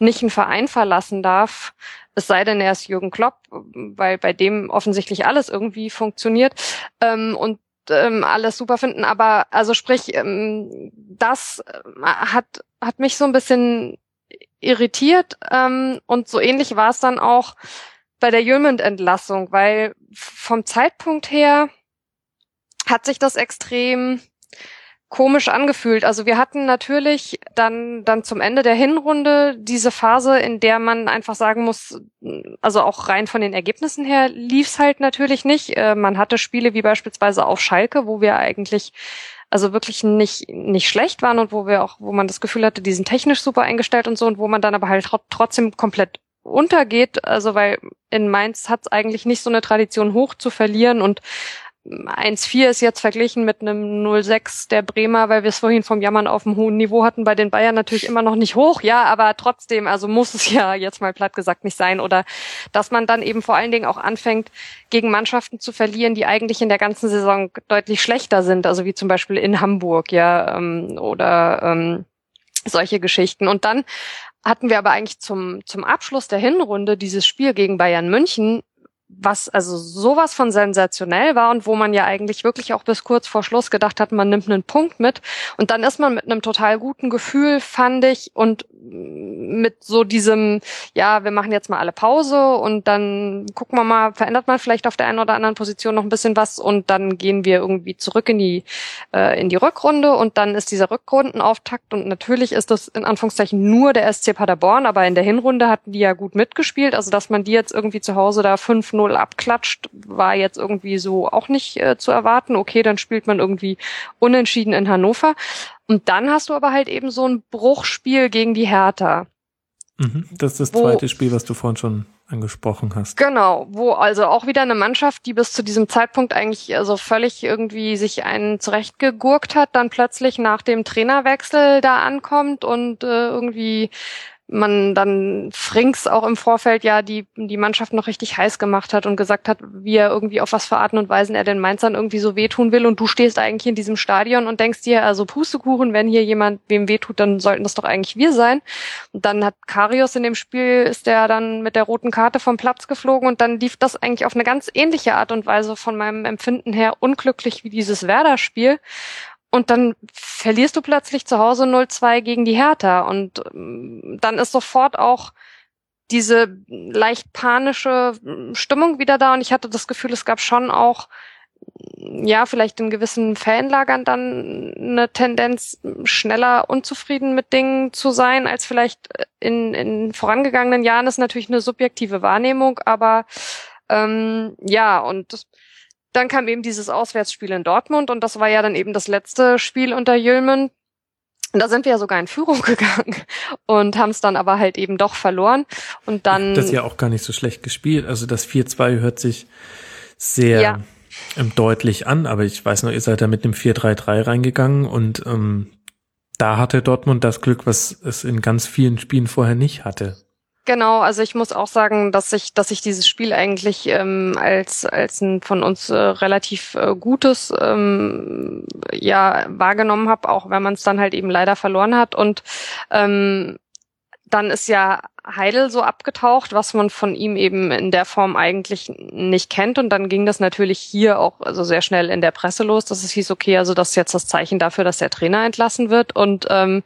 nicht einen Verein verlassen darf, es sei denn, er ist Jürgen Klopp, weil bei dem offensichtlich alles irgendwie funktioniert. Ähm, und ähm, alles super finden, aber also sprich, ähm, das äh, hat, hat mich so ein bisschen irritiert ähm, und so ähnlich war es dann auch bei der Jülmend-Entlassung, weil vom Zeitpunkt her hat sich das extrem komisch angefühlt. Also wir hatten natürlich dann, dann zum Ende der Hinrunde diese Phase, in der man einfach sagen muss, also auch rein von den Ergebnissen her lief's halt natürlich nicht. Äh, man hatte Spiele wie beispielsweise auf Schalke, wo wir eigentlich also wirklich nicht, nicht schlecht waren und wo wir auch, wo man das Gefühl hatte, die sind technisch super eingestellt und so und wo man dann aber halt trotzdem komplett untergeht, also weil in Mainz hat's eigentlich nicht so eine Tradition hoch zu verlieren und 1-4 ist jetzt verglichen mit einem 0-6 der Bremer, weil wir es vorhin vom Jammern auf dem hohen Niveau hatten, bei den Bayern natürlich immer noch nicht hoch, ja, aber trotzdem, also muss es ja jetzt mal platt gesagt nicht sein. Oder dass man dann eben vor allen Dingen auch anfängt, gegen Mannschaften zu verlieren, die eigentlich in der ganzen Saison deutlich schlechter sind, also wie zum Beispiel in Hamburg, ja, ähm, oder ähm, solche Geschichten. Und dann hatten wir aber eigentlich zum, zum Abschluss der Hinrunde dieses Spiel gegen Bayern München, was also sowas von sensationell war und wo man ja eigentlich wirklich auch bis kurz vor Schluss gedacht hat, man nimmt einen Punkt mit. Und dann ist man mit einem total guten Gefühl, fand ich, und mit so diesem, ja, wir machen jetzt mal alle Pause und dann gucken wir mal, verändert man vielleicht auf der einen oder anderen Position noch ein bisschen was und dann gehen wir irgendwie zurück in die äh, in die Rückrunde und dann ist dieser Rückrundenauftakt und natürlich ist das in Anführungszeichen nur der SC Paderborn, aber in der Hinrunde hatten die ja gut mitgespielt, also dass man die jetzt irgendwie zu Hause da 5 0 abklatscht, war jetzt irgendwie so auch nicht äh, zu erwarten. Okay, dann spielt man irgendwie unentschieden in Hannover. Und dann hast du aber halt eben so ein Bruchspiel gegen die Hertha. Mhm, das ist das wo, zweite Spiel, was du vorhin schon angesprochen hast. Genau, wo also auch wieder eine Mannschaft, die bis zu diesem Zeitpunkt eigentlich also völlig irgendwie sich einen zurechtgegurkt hat, dann plötzlich nach dem Trainerwechsel da ankommt und äh, irgendwie man dann Frings auch im Vorfeld ja die, die Mannschaft noch richtig heiß gemacht hat und gesagt hat, wie er irgendwie auf was für Arten und Weisen er den Mainzern irgendwie so wehtun will und du stehst eigentlich in diesem Stadion und denkst dir, also Pustekuchen, wenn hier jemand wem wehtut, dann sollten das doch eigentlich wir sein. Und dann hat Karius in dem Spiel, ist der dann mit der roten Karte vom Platz geflogen und dann lief das eigentlich auf eine ganz ähnliche Art und Weise von meinem Empfinden her unglücklich wie dieses Werder-Spiel. Und dann verlierst du plötzlich zu Hause 0-2 gegen die Hertha. Und ähm, dann ist sofort auch diese leicht panische hm, Stimmung wieder da. Und ich hatte das Gefühl, es gab schon auch, ja, vielleicht in gewissen Fanlagern dann eine Tendenz, schneller unzufrieden mit Dingen zu sein, als vielleicht in, in vorangegangenen Jahren ist natürlich eine subjektive Wahrnehmung, aber ähm, ja, und das, dann kam eben dieses Auswärtsspiel in Dortmund und das war ja dann eben das letzte Spiel unter Jülmen. Und da sind wir ja sogar in Führung gegangen und haben es dann aber halt eben doch verloren. Und dann. Das ist ja auch gar nicht so schlecht gespielt. Also das 4-2 hört sich sehr ja. ähm, deutlich an, aber ich weiß noch, ihr seid da mit einem 4-3-3 reingegangen und ähm, da hatte Dortmund das Glück, was es in ganz vielen Spielen vorher nicht hatte. Genau, also ich muss auch sagen, dass ich, dass ich dieses Spiel eigentlich ähm, als als ein von uns äh, relativ äh, gutes ähm, ja wahrgenommen habe, auch wenn man es dann halt eben leider verloren hat und ähm, dann ist ja Heidel so abgetaucht, was man von ihm eben in der Form eigentlich nicht kennt. Und dann ging das natürlich hier auch also sehr schnell in der Presse los, dass es hieß, okay, also das ist jetzt das Zeichen dafür, dass der Trainer entlassen wird. Und ähm,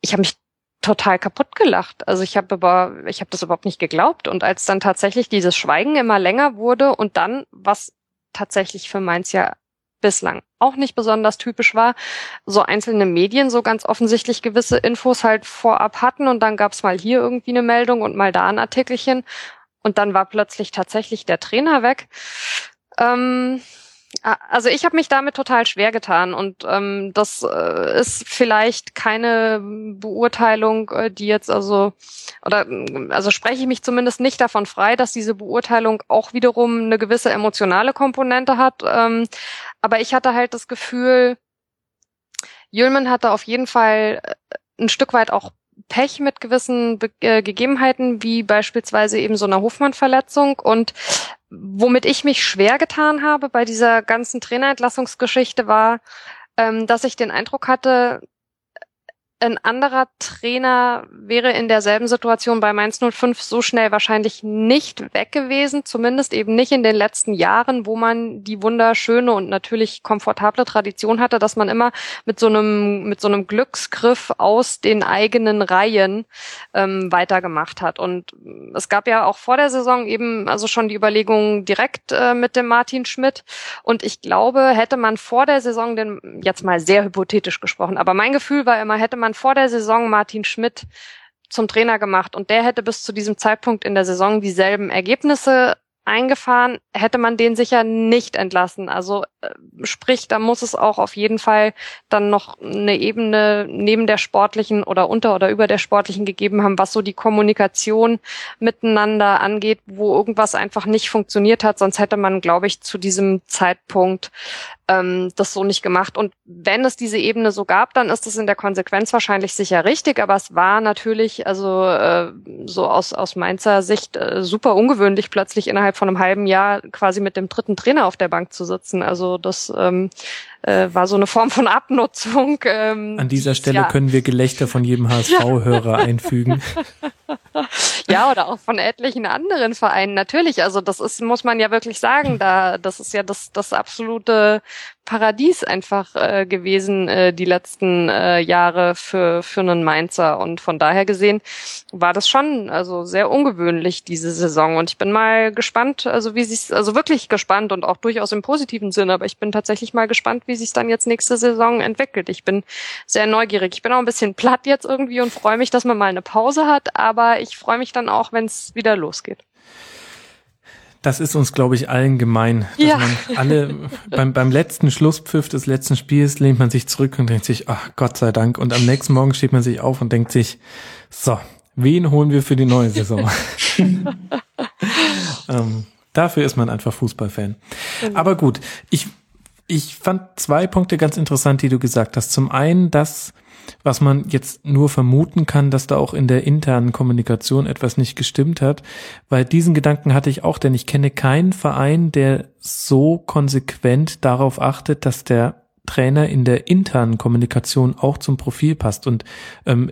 ich habe mich total kaputt gelacht. Also ich habe aber, ich habe das überhaupt nicht geglaubt. Und als dann tatsächlich dieses Schweigen immer länger wurde und dann, was tatsächlich für Mainz ja bislang auch nicht besonders typisch war, so einzelne Medien so ganz offensichtlich gewisse Infos halt vorab hatten und dann gab's mal hier irgendwie eine Meldung und mal da ein Artikelchen und dann war plötzlich tatsächlich der Trainer weg. Ähm, also ich habe mich damit total schwer getan und ähm, das äh, ist vielleicht keine Beurteilung, äh, die jetzt also oder also spreche ich mich zumindest nicht davon frei, dass diese Beurteilung auch wiederum eine gewisse emotionale Komponente hat. Ähm, aber ich hatte halt das Gefühl, Jülman hatte auf jeden Fall äh, ein Stück weit auch Pech mit gewissen Be äh, Gegebenheiten, wie beispielsweise eben so einer Hofmann-Verletzung. Und womit ich mich schwer getan habe bei dieser ganzen Trainerentlassungsgeschichte war, ähm, dass ich den Eindruck hatte, ein anderer Trainer wäre in derselben Situation bei Mainz 05 so schnell wahrscheinlich nicht weg gewesen, zumindest eben nicht in den letzten Jahren, wo man die wunderschöne und natürlich komfortable Tradition hatte, dass man immer mit so einem mit so einem Glücksgriff aus den eigenen Reihen ähm, weitergemacht hat. Und es gab ja auch vor der Saison eben also schon die Überlegung direkt äh, mit dem Martin Schmidt. Und ich glaube, hätte man vor der Saison den jetzt mal sehr hypothetisch gesprochen, aber mein Gefühl war immer, hätte man man vor der Saison Martin Schmidt zum Trainer gemacht. Und der hätte bis zu diesem Zeitpunkt in der Saison dieselben Ergebnisse eingefahren, hätte man den sicher nicht entlassen. Also äh, sprich, da muss es auch auf jeden Fall dann noch eine Ebene neben der sportlichen oder unter oder über der sportlichen gegeben haben, was so die Kommunikation miteinander angeht, wo irgendwas einfach nicht funktioniert hat. Sonst hätte man, glaube ich, zu diesem Zeitpunkt ähm, das so nicht gemacht. Und wenn es diese Ebene so gab, dann ist es in der Konsequenz wahrscheinlich sicher richtig. Aber es war natürlich, also äh, so aus, aus Mainzer Sicht, äh, super ungewöhnlich, plötzlich innerhalb von einem halben Jahr quasi mit dem dritten Trainer auf der Bank zu sitzen. Also das ähm, äh, war so eine Form von Abnutzung. Ähm, An dieser Stelle ja. können wir Gelächter von jedem HSV-Hörer einfügen. Ja, oder auch von etlichen anderen Vereinen. Natürlich, also das ist, muss man ja wirklich sagen, da, das ist ja das, das absolute Paradies einfach äh, gewesen äh, die letzten äh, Jahre für für einen Mainzer. Und von daher gesehen war das schon also sehr ungewöhnlich diese Saison. Und ich bin mal gespannt also wie sich also wirklich gespannt und auch durchaus im positiven Sinne aber ich bin tatsächlich mal gespannt wie sich dann jetzt nächste Saison entwickelt. Ich bin sehr neugierig. Ich bin auch ein bisschen platt jetzt irgendwie und freue mich dass man mal eine Pause hat aber ich freue mich dann auch wenn es wieder losgeht das ist uns, glaube ich, allen gemein. Dass ja. man alle beim, beim letzten Schlusspfiff des letzten Spiels lehnt man sich zurück und denkt sich, ach Gott sei Dank. Und am nächsten Morgen steht man sich auf und denkt sich, so, wen holen wir für die neue Saison? ähm, dafür ist man einfach Fußballfan. Mhm. Aber gut, ich, ich fand zwei Punkte ganz interessant, die du gesagt hast. Zum einen, dass was man jetzt nur vermuten kann, dass da auch in der internen Kommunikation etwas nicht gestimmt hat, weil diesen Gedanken hatte ich auch, denn ich kenne keinen Verein, der so konsequent darauf achtet, dass der Trainer in der internen Kommunikation auch zum Profil passt. Und ähm,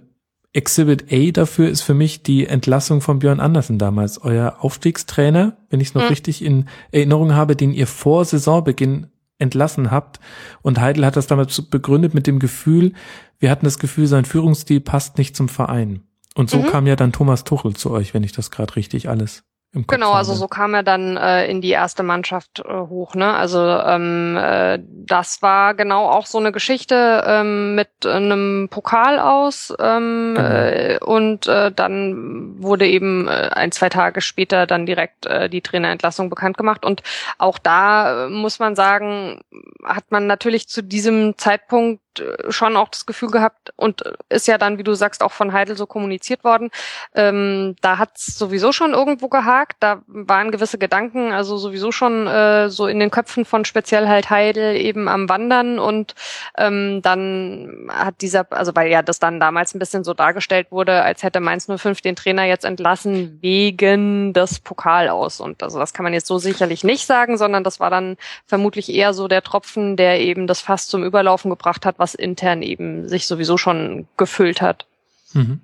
Exhibit A dafür ist für mich die Entlassung von Björn Andersen damals, euer Aufstiegstrainer, wenn ich es noch mhm. richtig in Erinnerung habe, den ihr vor Saisonbeginn entlassen habt. Und Heidel hat das damals begründet mit dem Gefühl, wir hatten das Gefühl, sein Führungsstil passt nicht zum Verein. Und so mhm. kam ja dann Thomas Tuchel zu euch, wenn ich das gerade richtig alles im Kopf Genau, also so kam er dann äh, in die erste Mannschaft äh, hoch. Ne? Also ähm, äh, das war genau auch so eine Geschichte ähm, mit einem Pokal aus ähm, genau. äh, und äh, dann wurde eben äh, ein zwei Tage später dann direkt äh, die Trainerentlassung bekannt gemacht und auch da äh, muss man sagen hat man natürlich zu diesem Zeitpunkt schon auch das Gefühl gehabt und ist ja dann, wie du sagst, auch von Heidel so kommuniziert worden. Ähm, da hat es sowieso schon irgendwo gehakt. Da waren gewisse Gedanken, also sowieso schon äh, so in den Köpfen von speziell halt Heidel eben am Wandern und ähm, dann hat dieser, also weil ja das dann damals ein bisschen so dargestellt wurde, als hätte Mainz 05 den Trainer jetzt entlassen wegen des Pokal aus. Und also das kann man jetzt so sicherlich nicht sagen, sondern das war dann vermutlich eher so der Tropfen, der eben das Fass zum Überlaufen gebracht hat, was intern eben sich sowieso schon gefüllt hat. Mhm.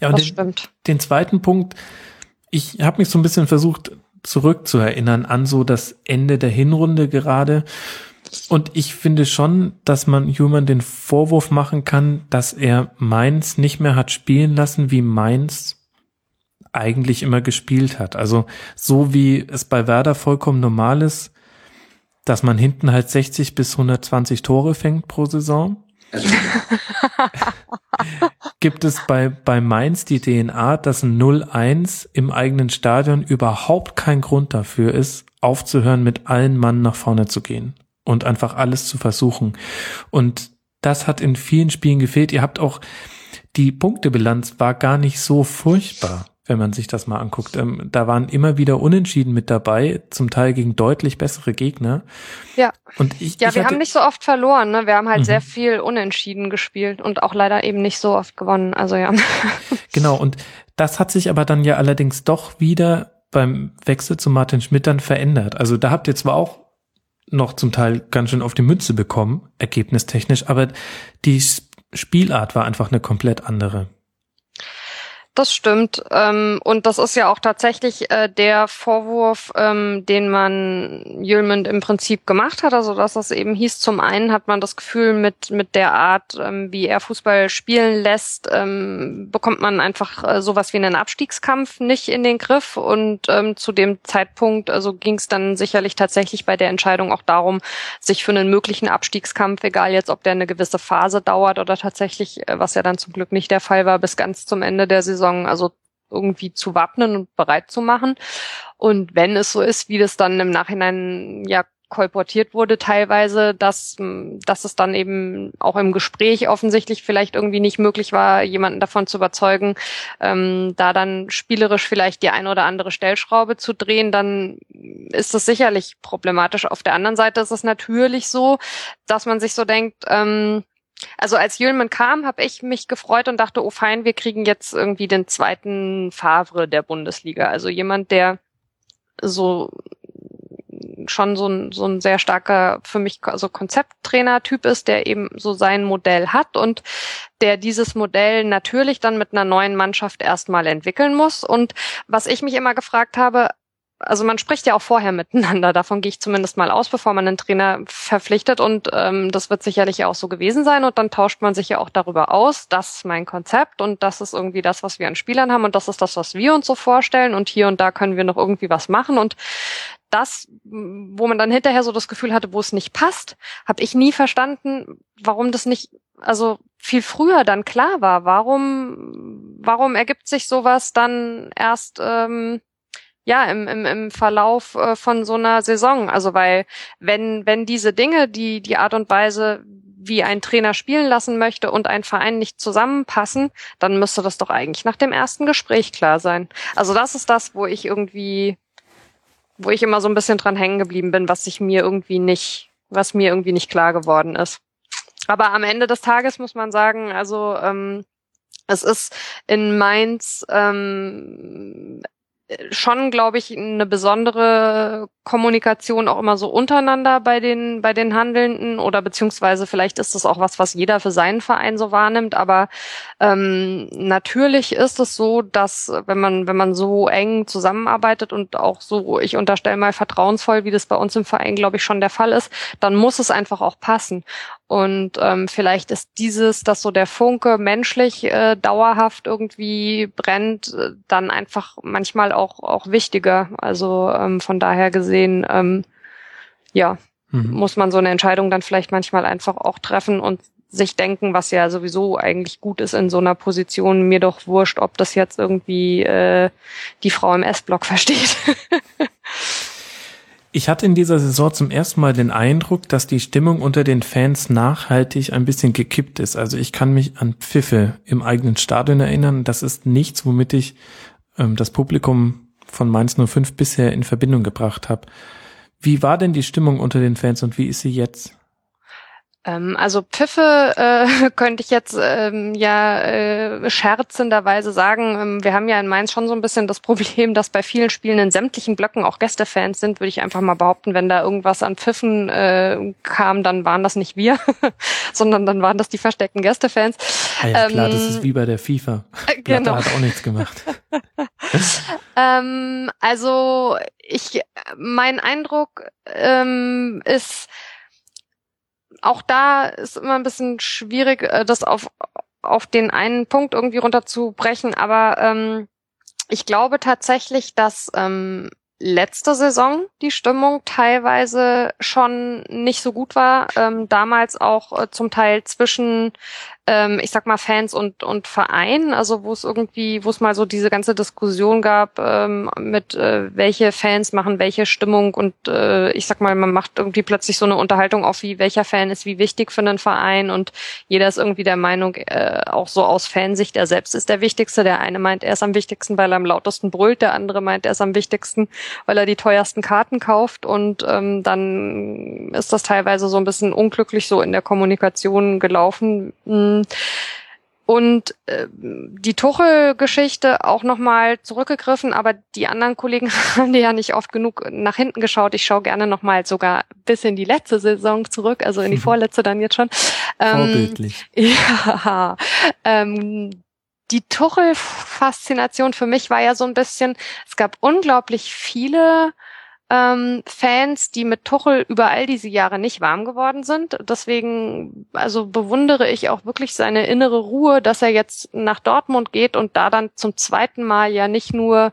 Ja, und das den, stimmt. Den zweiten Punkt, ich habe mich so ein bisschen versucht zurückzuerinnern an so das Ende der Hinrunde gerade. Und ich finde schon, dass man Human den Vorwurf machen kann, dass er Mainz nicht mehr hat spielen lassen, wie Mainz eigentlich immer gespielt hat. Also so wie es bei Werder vollkommen normal ist, dass man hinten halt 60 bis 120 Tore fängt pro Saison. Also. Gibt es bei, bei Mainz die DNA, dass ein 0-1 im eigenen Stadion überhaupt kein Grund dafür ist, aufzuhören, mit allen Mann nach vorne zu gehen und einfach alles zu versuchen. Und das hat in vielen Spielen gefehlt. Ihr habt auch, die Punktebilanz war gar nicht so furchtbar wenn man sich das mal anguckt. Ähm, da waren immer wieder Unentschieden mit dabei, zum Teil gegen deutlich bessere Gegner. Ja. Und ich, ja, ich wir hatte, haben nicht so oft verloren, ne? Wir haben halt mhm. sehr viel Unentschieden gespielt und auch leider eben nicht so oft gewonnen. Also ja. Genau, und das hat sich aber dann ja allerdings doch wieder beim Wechsel zu Martin Schmidt dann verändert. Also da habt ihr zwar auch noch zum Teil ganz schön auf die Mütze bekommen, ergebnistechnisch, aber die Spielart war einfach eine komplett andere. Das stimmt. Ähm, und das ist ja auch tatsächlich äh, der Vorwurf, ähm, den man Jülmend im Prinzip gemacht hat. Also dass das eben hieß, zum einen hat man das Gefühl, mit, mit der Art, ähm, wie er Fußball spielen lässt, ähm, bekommt man einfach äh, sowas wie einen Abstiegskampf nicht in den Griff. Und ähm, zu dem Zeitpunkt also ging es dann sicherlich tatsächlich bei der Entscheidung auch darum, sich für einen möglichen Abstiegskampf, egal jetzt, ob der eine gewisse Phase dauert oder tatsächlich, äh, was ja dann zum Glück nicht der Fall war, bis ganz zum Ende der Saison, Saison also irgendwie zu wappnen und bereit zu machen. Und wenn es so ist, wie das dann im Nachhinein ja kolportiert wurde teilweise, dass, dass es dann eben auch im Gespräch offensichtlich vielleicht irgendwie nicht möglich war, jemanden davon zu überzeugen, ähm, da dann spielerisch vielleicht die eine oder andere Stellschraube zu drehen, dann ist das sicherlich problematisch. Auf der anderen Seite ist es natürlich so, dass man sich so denkt, ähm, also als Jülmann kam, habe ich mich gefreut und dachte, oh fein, wir kriegen jetzt irgendwie den zweiten Favre der Bundesliga. Also jemand, der so schon so ein, so ein sehr starker für mich also Konzepttrainer-Typ ist, der eben so sein Modell hat und der dieses Modell natürlich dann mit einer neuen Mannschaft erstmal entwickeln muss. Und was ich mich immer gefragt habe, also man spricht ja auch vorher miteinander, davon gehe ich zumindest mal aus, bevor man einen Trainer verpflichtet. Und ähm, das wird sicherlich auch so gewesen sein. Und dann tauscht man sich ja auch darüber aus, das ist mein Konzept. Und das ist irgendwie das, was wir an Spielern haben. Und das ist das, was wir uns so vorstellen. Und hier und da können wir noch irgendwie was machen. Und das, wo man dann hinterher so das Gefühl hatte, wo es nicht passt, habe ich nie verstanden, warum das nicht also viel früher dann klar war. Warum, warum ergibt sich sowas dann erst ähm, ja, im, im, im Verlauf äh, von so einer Saison. Also weil, wenn, wenn diese Dinge, die, die Art und Weise, wie ein Trainer spielen lassen möchte und ein Verein nicht zusammenpassen, dann müsste das doch eigentlich nach dem ersten Gespräch klar sein. Also das ist das, wo ich irgendwie, wo ich immer so ein bisschen dran hängen geblieben bin, was sich mir irgendwie nicht, was mir irgendwie nicht klar geworden ist. Aber am Ende des Tages muss man sagen, also ähm, es ist in Mainz ähm, schon, glaube ich, eine besondere Kommunikation auch immer so untereinander bei den, bei den Handelnden oder beziehungsweise vielleicht ist das auch was, was jeder für seinen Verein so wahrnimmt. Aber ähm, natürlich ist es so, dass wenn man, wenn man so eng zusammenarbeitet und auch so, ich unterstelle mal vertrauensvoll, wie das bei uns im Verein, glaube ich, schon der Fall ist, dann muss es einfach auch passen. Und ähm, vielleicht ist dieses, dass so der Funke menschlich äh, dauerhaft irgendwie brennt, äh, dann einfach manchmal auch auch wichtiger. Also ähm, von daher gesehen gesehen, ähm, ja, mhm. muss man so eine Entscheidung dann vielleicht manchmal einfach auch treffen und sich denken, was ja sowieso eigentlich gut ist in so einer Position, mir doch wurscht, ob das jetzt irgendwie äh, die Frau im S-Block versteht. Ich hatte in dieser Saison zum ersten Mal den Eindruck, dass die Stimmung unter den Fans nachhaltig ein bisschen gekippt ist. Also ich kann mich an Pfiffe im eigenen Stadion erinnern. Das ist nichts, womit ich ähm, das Publikum von Mainz 05 bisher in Verbindung gebracht habe. Wie war denn die Stimmung unter den Fans und wie ist sie jetzt? Ähm, also Pfiffe äh, könnte ich jetzt ähm, ja äh, scherzenderweise sagen, ähm, wir haben ja in Mainz schon so ein bisschen das Problem, dass bei vielen Spielen in sämtlichen Blöcken auch Gästefans sind, würde ich einfach mal behaupten, wenn da irgendwas an Pfiffen äh, kam, dann waren das nicht wir, sondern dann waren das die versteckten Gästefans. Ah ja, klar, das ist ähm, wie bei der FIFA. Äh, genau. hat auch nichts gemacht. ähm, also ich, mein Eindruck ähm, ist, auch da ist immer ein bisschen schwierig, äh, das auf, auf den einen Punkt irgendwie runterzubrechen, aber ähm, ich glaube tatsächlich, dass ähm, letzte Saison die Stimmung teilweise schon nicht so gut war. Ähm, damals auch äh, zum Teil zwischen ähm, ich sag mal, Fans und, und Verein, also wo es irgendwie, wo es mal so diese ganze Diskussion gab, ähm, mit äh, welche Fans machen welche Stimmung und äh, ich sag mal, man macht irgendwie plötzlich so eine Unterhaltung auf, wie welcher Fan ist wie wichtig für einen Verein und jeder ist irgendwie der Meinung, äh, auch so aus Fansicht, er selbst ist der Wichtigste. Der eine meint, er ist am wichtigsten, weil er am lautesten brüllt, der andere meint, er ist am wichtigsten, weil er die teuersten Karten kauft und ähm, dann ist das teilweise so ein bisschen unglücklich so in der Kommunikation gelaufen. Hm und äh, die Tuchel-Geschichte auch nochmal zurückgegriffen, aber die anderen Kollegen haben die ja nicht oft genug nach hinten geschaut. Ich schaue gerne nochmal sogar bis in die letzte Saison zurück, also in die vorletzte dann jetzt schon. Ähm, Vorbildlich. Ja, ähm, die Tuchel-Faszination für mich war ja so ein bisschen, es gab unglaublich viele ähm, Fans, die mit Tuchel über all diese Jahre nicht warm geworden sind. Deswegen, also bewundere ich auch wirklich seine innere Ruhe, dass er jetzt nach Dortmund geht und da dann zum zweiten Mal ja nicht nur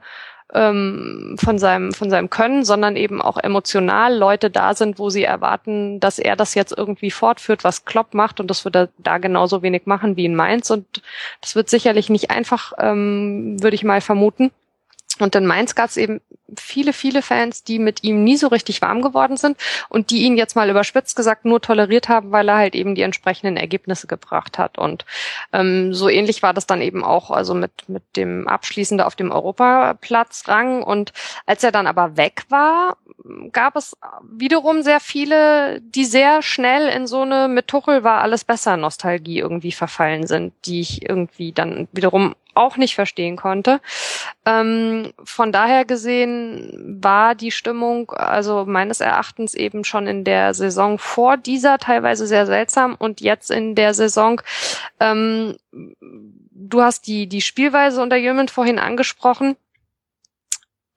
ähm, von seinem von seinem Können, sondern eben auch emotional Leute da sind, wo sie erwarten, dass er das jetzt irgendwie fortführt, was Klopp macht und das wird er da genauso wenig machen wie in Mainz und das wird sicherlich nicht einfach, ähm, würde ich mal vermuten. Und in Mainz gab es eben viele, viele Fans, die mit ihm nie so richtig warm geworden sind und die ihn jetzt mal überspitzt gesagt nur toleriert haben, weil er halt eben die entsprechenden Ergebnisse gebracht hat. Und ähm, so ähnlich war das dann eben auch, also mit, mit dem Abschließende auf dem Europaplatz rang. Und als er dann aber weg war, gab es wiederum sehr viele, die sehr schnell in so eine mit Tuchel war alles besser Nostalgie irgendwie verfallen sind, die ich irgendwie dann wiederum auch nicht verstehen konnte. Ähm, von daher gesehen war die Stimmung also meines Erachtens eben schon in der Saison vor dieser teilweise sehr seltsam und jetzt in der Saison ähm, du hast die die Spielweise unter Jürgen vorhin angesprochen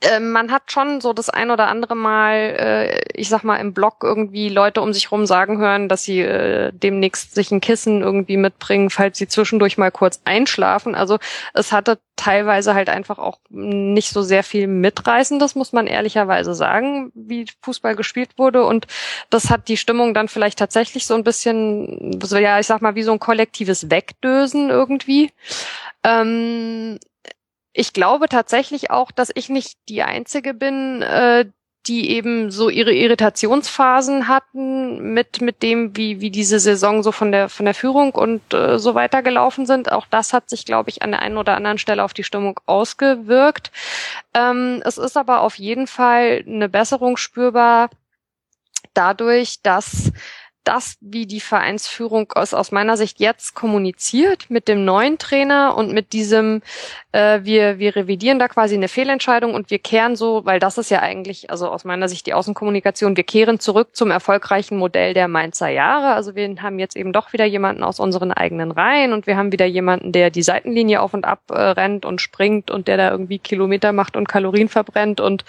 ähm, man hat schon so das ein oder andere Mal, äh, ich sag mal, im Blog irgendwie Leute um sich rum sagen hören, dass sie äh, demnächst sich ein Kissen irgendwie mitbringen, falls sie zwischendurch mal kurz einschlafen. Also es hatte teilweise halt einfach auch nicht so sehr viel Mitreißendes, muss man ehrlicherweise sagen, wie Fußball gespielt wurde. Und das hat die Stimmung dann vielleicht tatsächlich so ein bisschen, ja, ich sag mal, wie so ein kollektives Wegdösen irgendwie. Ähm, ich glaube tatsächlich auch, dass ich nicht die Einzige bin, äh, die eben so ihre Irritationsphasen hatten mit mit dem, wie wie diese Saison so von der von der Führung und äh, so weiter gelaufen sind. Auch das hat sich, glaube ich, an der einen oder anderen Stelle auf die Stimmung ausgewirkt. Ähm, es ist aber auf jeden Fall eine Besserung spürbar dadurch, dass das, wie die Vereinsführung aus, aus meiner Sicht jetzt kommuniziert mit dem neuen Trainer und mit diesem, äh, wir, wir revidieren da quasi eine Fehlentscheidung und wir kehren so, weil das ist ja eigentlich, also aus meiner Sicht die Außenkommunikation, wir kehren zurück zum erfolgreichen Modell der Mainzer Jahre. Also wir haben jetzt eben doch wieder jemanden aus unseren eigenen Reihen und wir haben wieder jemanden, der die Seitenlinie auf und ab äh, rennt und springt und der da irgendwie Kilometer macht und Kalorien verbrennt und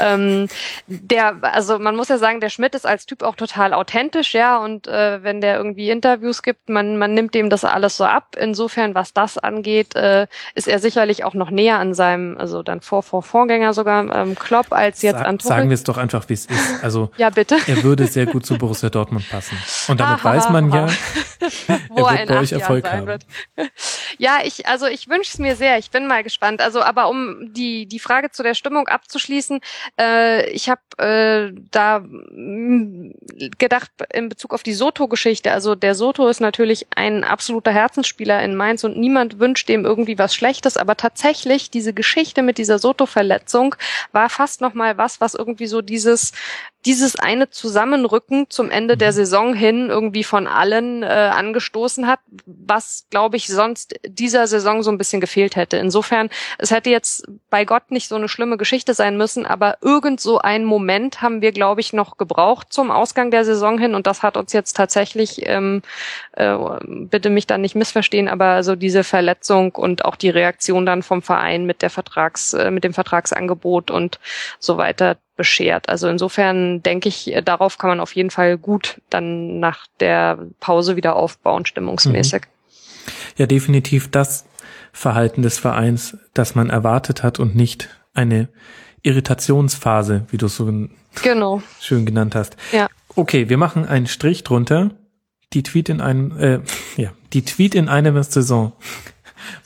ähm, der, also man muss ja sagen, der Schmidt ist als Typ auch total authentisch, ja, da und äh, wenn der irgendwie Interviews gibt, man, man nimmt dem das alles so ab. Insofern, was das angeht, äh, ist er sicherlich auch noch näher an seinem, also dann vor, vor Vorgänger sogar ähm, Klopp als jetzt Sag, an Sagen wir es doch einfach, wie es ist. Also Ja, bitte. er würde sehr gut zu Borussia Dortmund passen. Und damit Ha, ha, weiß man ja, ha. er Wo wird bei euch Erfolg sein haben. wird. Ja, ich, also ich wünsche es mir sehr. Ich bin mal gespannt. Also, aber um die die Frage zu der Stimmung abzuschließen, äh, ich habe äh, da gedacht in Bezug auf die Soto-Geschichte. Also der Soto ist natürlich ein absoluter Herzensspieler in Mainz und niemand wünscht dem irgendwie was Schlechtes. Aber tatsächlich diese Geschichte mit dieser Soto-Verletzung war fast noch mal was, was irgendwie so dieses dieses eine Zusammenrücken zum Ende der Saison hin irgendwie von allen äh, angestoßen hat, was, glaube ich, sonst dieser Saison so ein bisschen gefehlt hätte. Insofern, es hätte jetzt bei Gott nicht so eine schlimme Geschichte sein müssen, aber irgend so einen Moment haben wir, glaube ich, noch gebraucht zum Ausgang der Saison hin und das hat uns jetzt tatsächlich, ähm, äh, bitte mich dann nicht missverstehen, aber so diese Verletzung und auch die Reaktion dann vom Verein mit der Vertrags, äh, mit dem Vertragsangebot und so weiter beschert. Also insofern denke ich, äh, darauf kann man auf jeden Fall gut dann nach der Pause wieder aufbauen, stimmungsmäßig. ja definitiv das Verhalten des Vereins, das man erwartet hat und nicht eine Irritationsphase, wie du es so Genau. schön genannt hast. Ja. Okay, wir machen einen Strich drunter. Die Tweet in einem, äh, ja, die Tweet in einer Saison.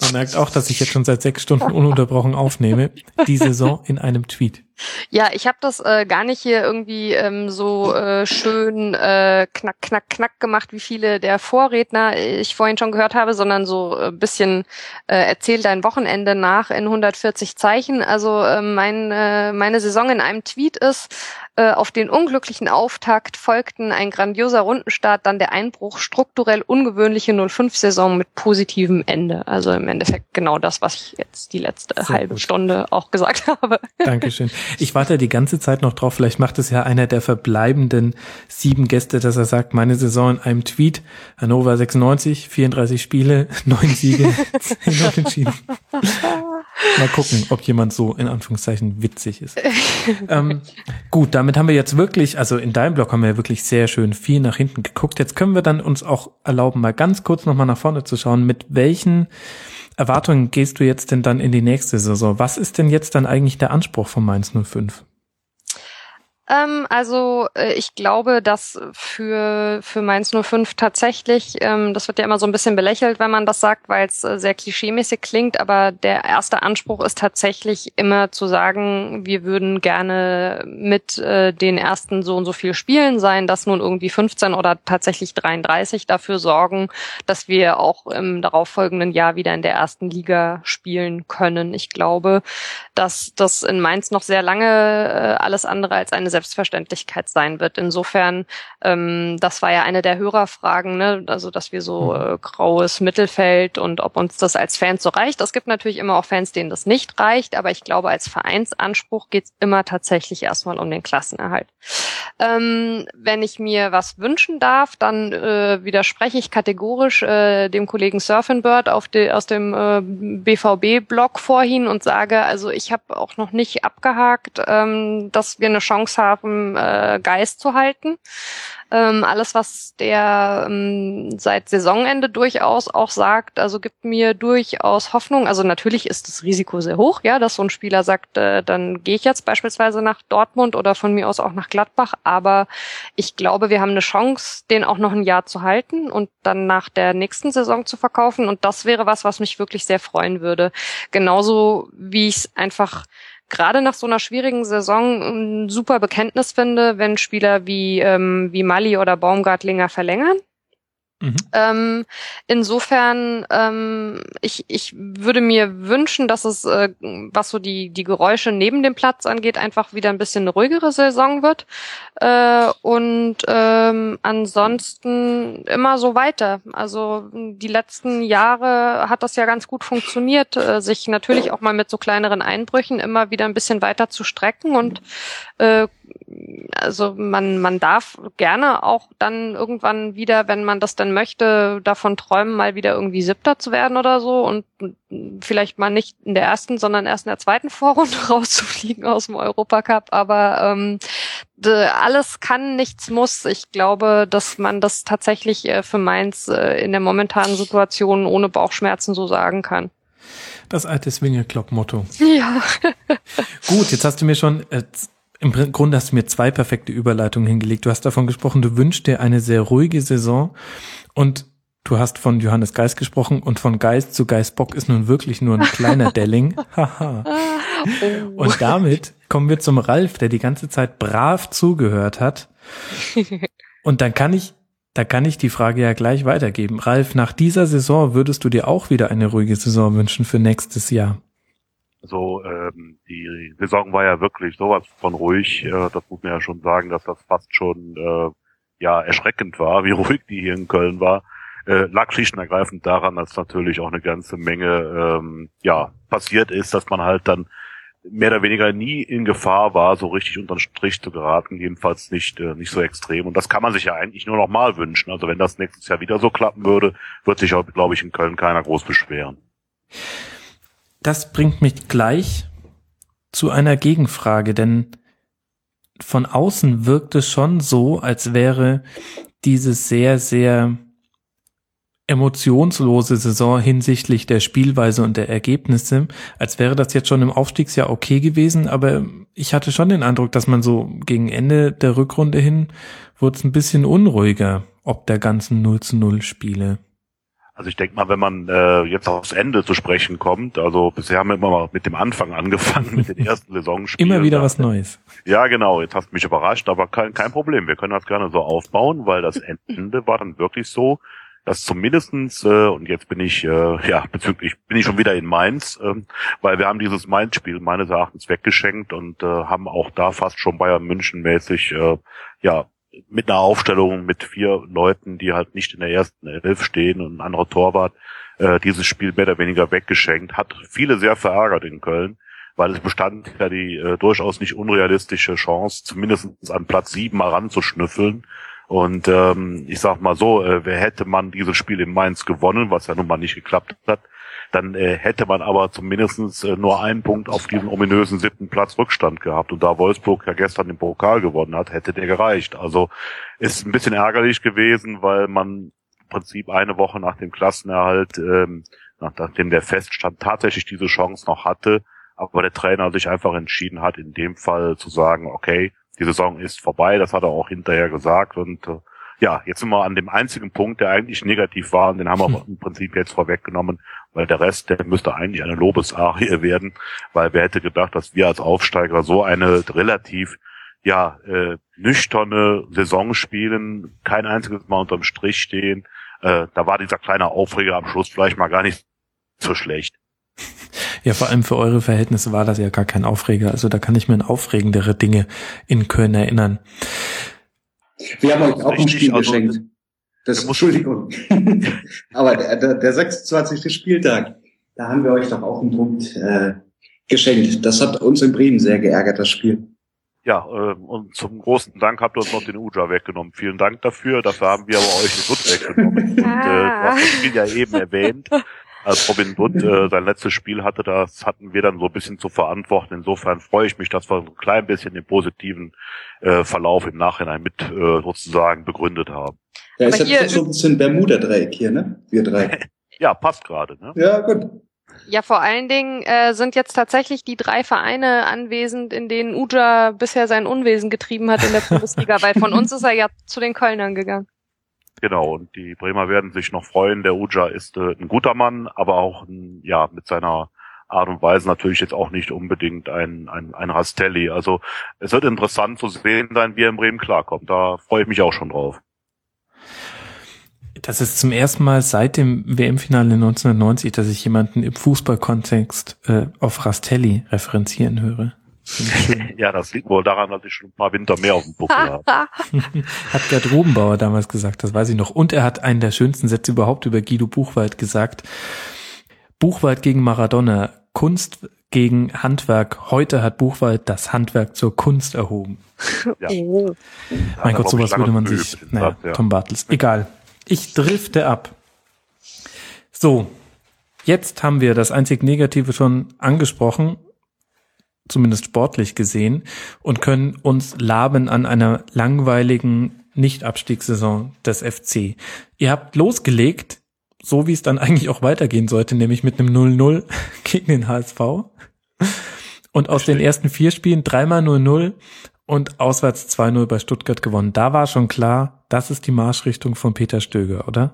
Man merkt auch, dass ich jetzt schon seit sechs Stunden ununterbrochen aufnehme. Die Saison in einem Tweet. Ja, ich habe das äh, gar nicht hier irgendwie ähm, so äh, schön äh, knack, knack, knack gemacht, wie viele der Vorredner ich vorhin schon gehört habe, sondern so ein bisschen äh, erzähl dein Wochenende nach in 140 Zeichen. Also äh, mein, äh, meine Saison in einem Tweet ist, äh, auf den unglücklichen Auftakt folgten ein grandioser Rundenstart, dann der Einbruch, strukturell ungewöhnliche 05-Saison mit positivem Ende. Also im Endeffekt genau das, was ich jetzt die letzte Sehr halbe gut. Stunde auch gesagt habe. Dankeschön. Ich warte die ganze Zeit noch drauf. Vielleicht macht es ja einer der verbleibenden sieben Gäste, dass er sagt, meine Saison in einem Tweet. Hannover 96, 34 Spiele, neun Siege, 10 Unentschieden. Mal gucken, ob jemand so in Anführungszeichen witzig ist. ähm, gut, damit haben wir jetzt wirklich, also in deinem Blog haben wir wirklich sehr schön viel nach hinten geguckt. Jetzt können wir dann uns auch erlauben, mal ganz kurz nochmal nach vorne zu schauen. Mit welchen Erwartungen gehst du jetzt denn dann in die nächste Saison? Was ist denn jetzt dann eigentlich der Anspruch von Mainz 05? Ähm, also äh, ich glaube, dass für, für Mainz 05 tatsächlich, ähm, das wird ja immer so ein bisschen belächelt, wenn man das sagt, weil es äh, sehr klischeemäßig klingt, aber der erste Anspruch ist tatsächlich immer zu sagen, wir würden gerne mit äh, den ersten so und so viel Spielen sein, dass nun irgendwie 15 oder tatsächlich 33 dafür sorgen, dass wir auch im darauffolgenden Jahr wieder in der ersten Liga spielen können. Ich glaube, dass das in Mainz noch sehr lange äh, alles andere als eine Selbstverständlichkeit sein wird. Insofern, ähm, das war ja eine der Hörerfragen, ne? also dass wir so äh, graues Mittelfeld und ob uns das als Fans so reicht. Es gibt natürlich immer auch Fans, denen das nicht reicht, aber ich glaube, als Vereinsanspruch geht es immer tatsächlich erstmal um den Klassenerhalt. Ähm, wenn ich mir was wünschen darf, dann äh, widerspreche ich kategorisch äh, dem Kollegen Surfinbird auf de, aus dem äh, BVB-Blog vorhin und sage, also ich habe auch noch nicht abgehakt, ähm, dass wir eine Chance haben, äh, Geist zu halten. Ähm, alles, was der ähm, seit Saisonende durchaus auch sagt, also gibt mir durchaus Hoffnung. Also natürlich ist das Risiko sehr hoch, ja, dass so ein Spieler sagt, äh, dann gehe ich jetzt beispielsweise nach Dortmund oder von mir aus auch nach Gladbach. Aber ich glaube, wir haben eine Chance, den auch noch ein Jahr zu halten und dann nach der nächsten Saison zu verkaufen. Und das wäre was, was mich wirklich sehr freuen würde. Genauso wie ich es einfach gerade nach so einer schwierigen Saison ein super Bekenntnis finde, wenn Spieler wie, ähm, wie Mali oder Baumgartlinger verlängern. Mhm. Ähm, insofern, ähm, ich, ich würde mir wünschen, dass es, äh, was so die, die Geräusche neben dem Platz angeht, einfach wieder ein bisschen eine ruhigere Saison wird. Äh, und ähm, ansonsten immer so weiter. Also die letzten Jahre hat das ja ganz gut funktioniert, äh, sich natürlich auch mal mit so kleineren Einbrüchen immer wieder ein bisschen weiter zu strecken und äh, also man, man darf gerne auch dann irgendwann wieder, wenn man das dann dann möchte, davon träumen, mal wieder irgendwie Siebter zu werden oder so und vielleicht mal nicht in der ersten, sondern erst in der zweiten Vorrunde rauszufliegen aus dem Europacup. Aber ähm, alles kann, nichts muss. Ich glaube, dass man das tatsächlich äh, für Mainz äh, in der momentanen Situation ohne Bauchschmerzen so sagen kann. Das alte Swingelclub-Motto. Ja. Gut, jetzt hast du mir schon, äh, im Grunde hast du mir zwei perfekte Überleitungen hingelegt. Du hast davon gesprochen, du wünschst dir eine sehr ruhige Saison und du hast von Johannes Geist gesprochen und von Geist zu Geistbock ist nun wirklich nur ein kleiner Delling. Haha. oh. Und damit kommen wir zum Ralf, der die ganze Zeit brav zugehört hat. Und dann kann ich da kann ich die Frage ja gleich weitergeben. Ralf, nach dieser Saison würdest du dir auch wieder eine ruhige Saison wünschen für nächstes Jahr? Also ähm, die Saison war ja wirklich sowas von ruhig. Äh, das muss man ja schon sagen, dass das fast schon äh, ja erschreckend war, wie ruhig die hier in Köln war. Äh, lag schlicht und ergreifend daran, dass natürlich auch eine ganze Menge ähm, ja passiert ist, dass man halt dann mehr oder weniger nie in Gefahr war, so richtig unter den Strich zu geraten, jedenfalls nicht, äh, nicht so extrem. Und das kann man sich ja eigentlich nur noch mal wünschen. Also wenn das nächstes Jahr wieder so klappen würde, wird sich, glaube ich, in Köln keiner groß beschweren. Das bringt mich gleich zu einer Gegenfrage, denn von außen wirkt es schon so, als wäre dieses sehr, sehr emotionslose Saison hinsichtlich der Spielweise und der Ergebnisse, als wäre das jetzt schon im Aufstiegsjahr okay gewesen, aber ich hatte schon den Eindruck, dass man so gegen Ende der Rückrunde hin wurde es ein bisschen unruhiger, ob der ganzen 0 zu 0 Spiele. Also ich denke mal, wenn man äh, jetzt aufs Ende zu sprechen kommt, also bisher haben wir immer mal mit dem Anfang angefangen, mit den ersten Saisonspielen. Immer wieder was Neues. Ja, genau, jetzt hast du mich überrascht, aber kein, kein Problem. Wir können das gerne so aufbauen, weil das Ende war dann wirklich so, dass zumindestens äh, und jetzt bin ich äh, ja bezüglich bin ich schon wieder in Mainz, äh, weil wir haben dieses Mainz-Spiel meines Erachtens weggeschenkt und äh, haben auch da fast schon Bayern München mäßig äh, ja mit einer Aufstellung mit vier Leuten, die halt nicht in der ersten Elf stehen und ein anderer Torwart äh, dieses Spiel mehr oder weniger weggeschenkt, hat. Viele sehr verärgert in Köln, weil es bestand ja die äh, durchaus nicht unrealistische Chance, zumindest an Platz sieben mal ranzuschnüffeln und ähm, ich sag mal so, äh, wer hätte man dieses Spiel in Mainz gewonnen, was ja nun mal nicht geklappt hat, dann äh, hätte man aber zumindestens äh, nur einen Punkt auf diesen ominösen siebten Platz Rückstand gehabt. Und da Wolfsburg ja gestern den Pokal gewonnen hat, hätte der gereicht. Also ist ein bisschen ärgerlich gewesen, weil man im Prinzip eine Woche nach dem Klassenerhalt, ähm, nachdem der feststand, tatsächlich diese Chance noch hatte, aber der Trainer sich einfach entschieden hat, in dem Fall zu sagen, okay, die Saison ist vorbei, das hat er auch hinterher gesagt und äh, ja, jetzt sind wir an dem einzigen Punkt, der eigentlich negativ war und den haben wir im Prinzip jetzt vorweggenommen, weil der Rest, der müsste eigentlich eine Lobesarie werden, weil wer hätte gedacht, dass wir als Aufsteiger so eine relativ ja, äh, nüchterne Saison spielen, kein einziges Mal unterm Strich stehen. Äh, da war dieser kleine Aufreger am Schluss vielleicht mal gar nicht so schlecht. Ja, vor allem für eure Verhältnisse war das ja gar kein Aufreger. Also da kann ich mir an aufregendere Dinge in Köln erinnern. Wir haben euch auch ein Spiel also, geschenkt. Das, Entschuldigung. Aber der, der, der 26. Spieltag, da haben wir euch doch auch einen Punkt äh, geschenkt. Das hat uns in Bremen sehr geärgert, das Spiel. Ja, äh, und zum großen Dank habt ihr uns noch den Uja weggenommen. Vielen Dank dafür. Dafür haben wir aber euch den Dutt weggenommen. Und äh, du hast das Spiel ja eben erwähnt als Robin Wood äh, sein letztes Spiel hatte, das hatten wir dann so ein bisschen zu verantworten. Insofern freue ich mich, dass wir so ein klein bisschen den positiven äh, Verlauf im Nachhinein mit äh, sozusagen begründet haben. Ja, ist jetzt so ein bisschen Bermuda-Dreieck hier, ne? Wir drei. ja, passt gerade, ne? Ja, gut. Ja, vor allen Dingen äh, sind jetzt tatsächlich die drei Vereine anwesend, in denen Uja bisher sein Unwesen getrieben hat in der Bundesliga, weil von uns ist er ja zu den Kölnern gegangen. Genau, und die Bremer werden sich noch freuen. Der Uja ist äh, ein guter Mann, aber auch ein, ja mit seiner Art und Weise natürlich jetzt auch nicht unbedingt ein, ein, ein Rastelli. Also es wird interessant zu sehen sein, wie er in Bremen klarkommt. Da freue ich mich auch schon drauf. Das ist zum ersten Mal seit dem WM-Finale 1990, dass ich jemanden im Fußballkontext äh, auf Rastelli referenzieren höre. ja, das liegt wohl daran, dass ich schon ein paar Winter mehr auf dem Buckel habe. hat Gerd Rubenbauer damals gesagt, das weiß ich noch. Und er hat einen der schönsten Sätze überhaupt über Guido Buchwald gesagt. Buchwald gegen Maradona, Kunst gegen Handwerk. Heute hat Buchwald das Handwerk zur Kunst erhoben. Ja. Oh. Mein Gott, sowas würde man sich, naja, ja. Tom Bartels. Egal. Ich drifte ab. So, jetzt haben wir das einzig Negative schon angesprochen, zumindest sportlich gesehen, und können uns laben an einer langweiligen Nicht-Abstiegssaison des FC. Ihr habt losgelegt, so wie es dann eigentlich auch weitergehen sollte, nämlich mit einem 0-0 gegen den HSV. Und aus den ersten vier Spielen dreimal 0-0 und auswärts 2-0 bei Stuttgart gewonnen. Da war schon klar, das ist die Marschrichtung von Peter Stöger, oder?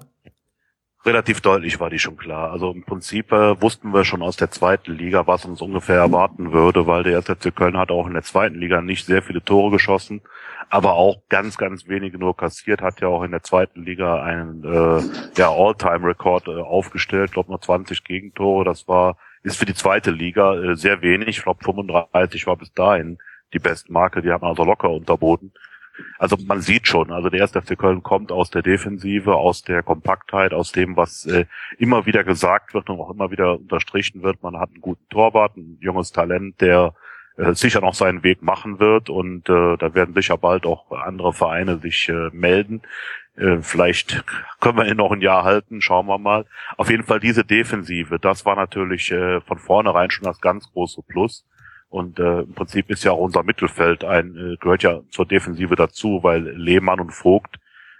Relativ deutlich war die schon klar. Also im Prinzip äh, wussten wir schon aus der zweiten Liga, was uns ungefähr erwarten würde, weil der erste Köln hat auch in der zweiten Liga nicht sehr viele Tore geschossen, aber auch ganz, ganz wenige nur kassiert, hat ja auch in der zweiten Liga einen äh, ja, All-Time-Rekord äh, aufgestellt, glaube nur 20 Gegentore. Das war ist für die zweite Liga äh, sehr wenig. Ich glaube 35 war bis dahin die Bestmarke, die haben also locker unterboten. Also man sieht schon, also der erste FC Köln kommt aus der Defensive, aus der Kompaktheit, aus dem, was äh, immer wieder gesagt wird und auch immer wieder unterstrichen wird. Man hat einen guten Torwart, ein junges Talent, der äh, sicher noch seinen Weg machen wird und äh, da werden sicher bald auch andere Vereine sich äh, melden. Äh, vielleicht können wir ihn noch ein Jahr halten, schauen wir mal. Auf jeden Fall diese Defensive, das war natürlich äh, von vornherein schon das ganz große Plus. Und äh, im Prinzip ist ja auch unser Mittelfeld ein, äh, gehört ja zur Defensive dazu, weil Lehmann und Vogt,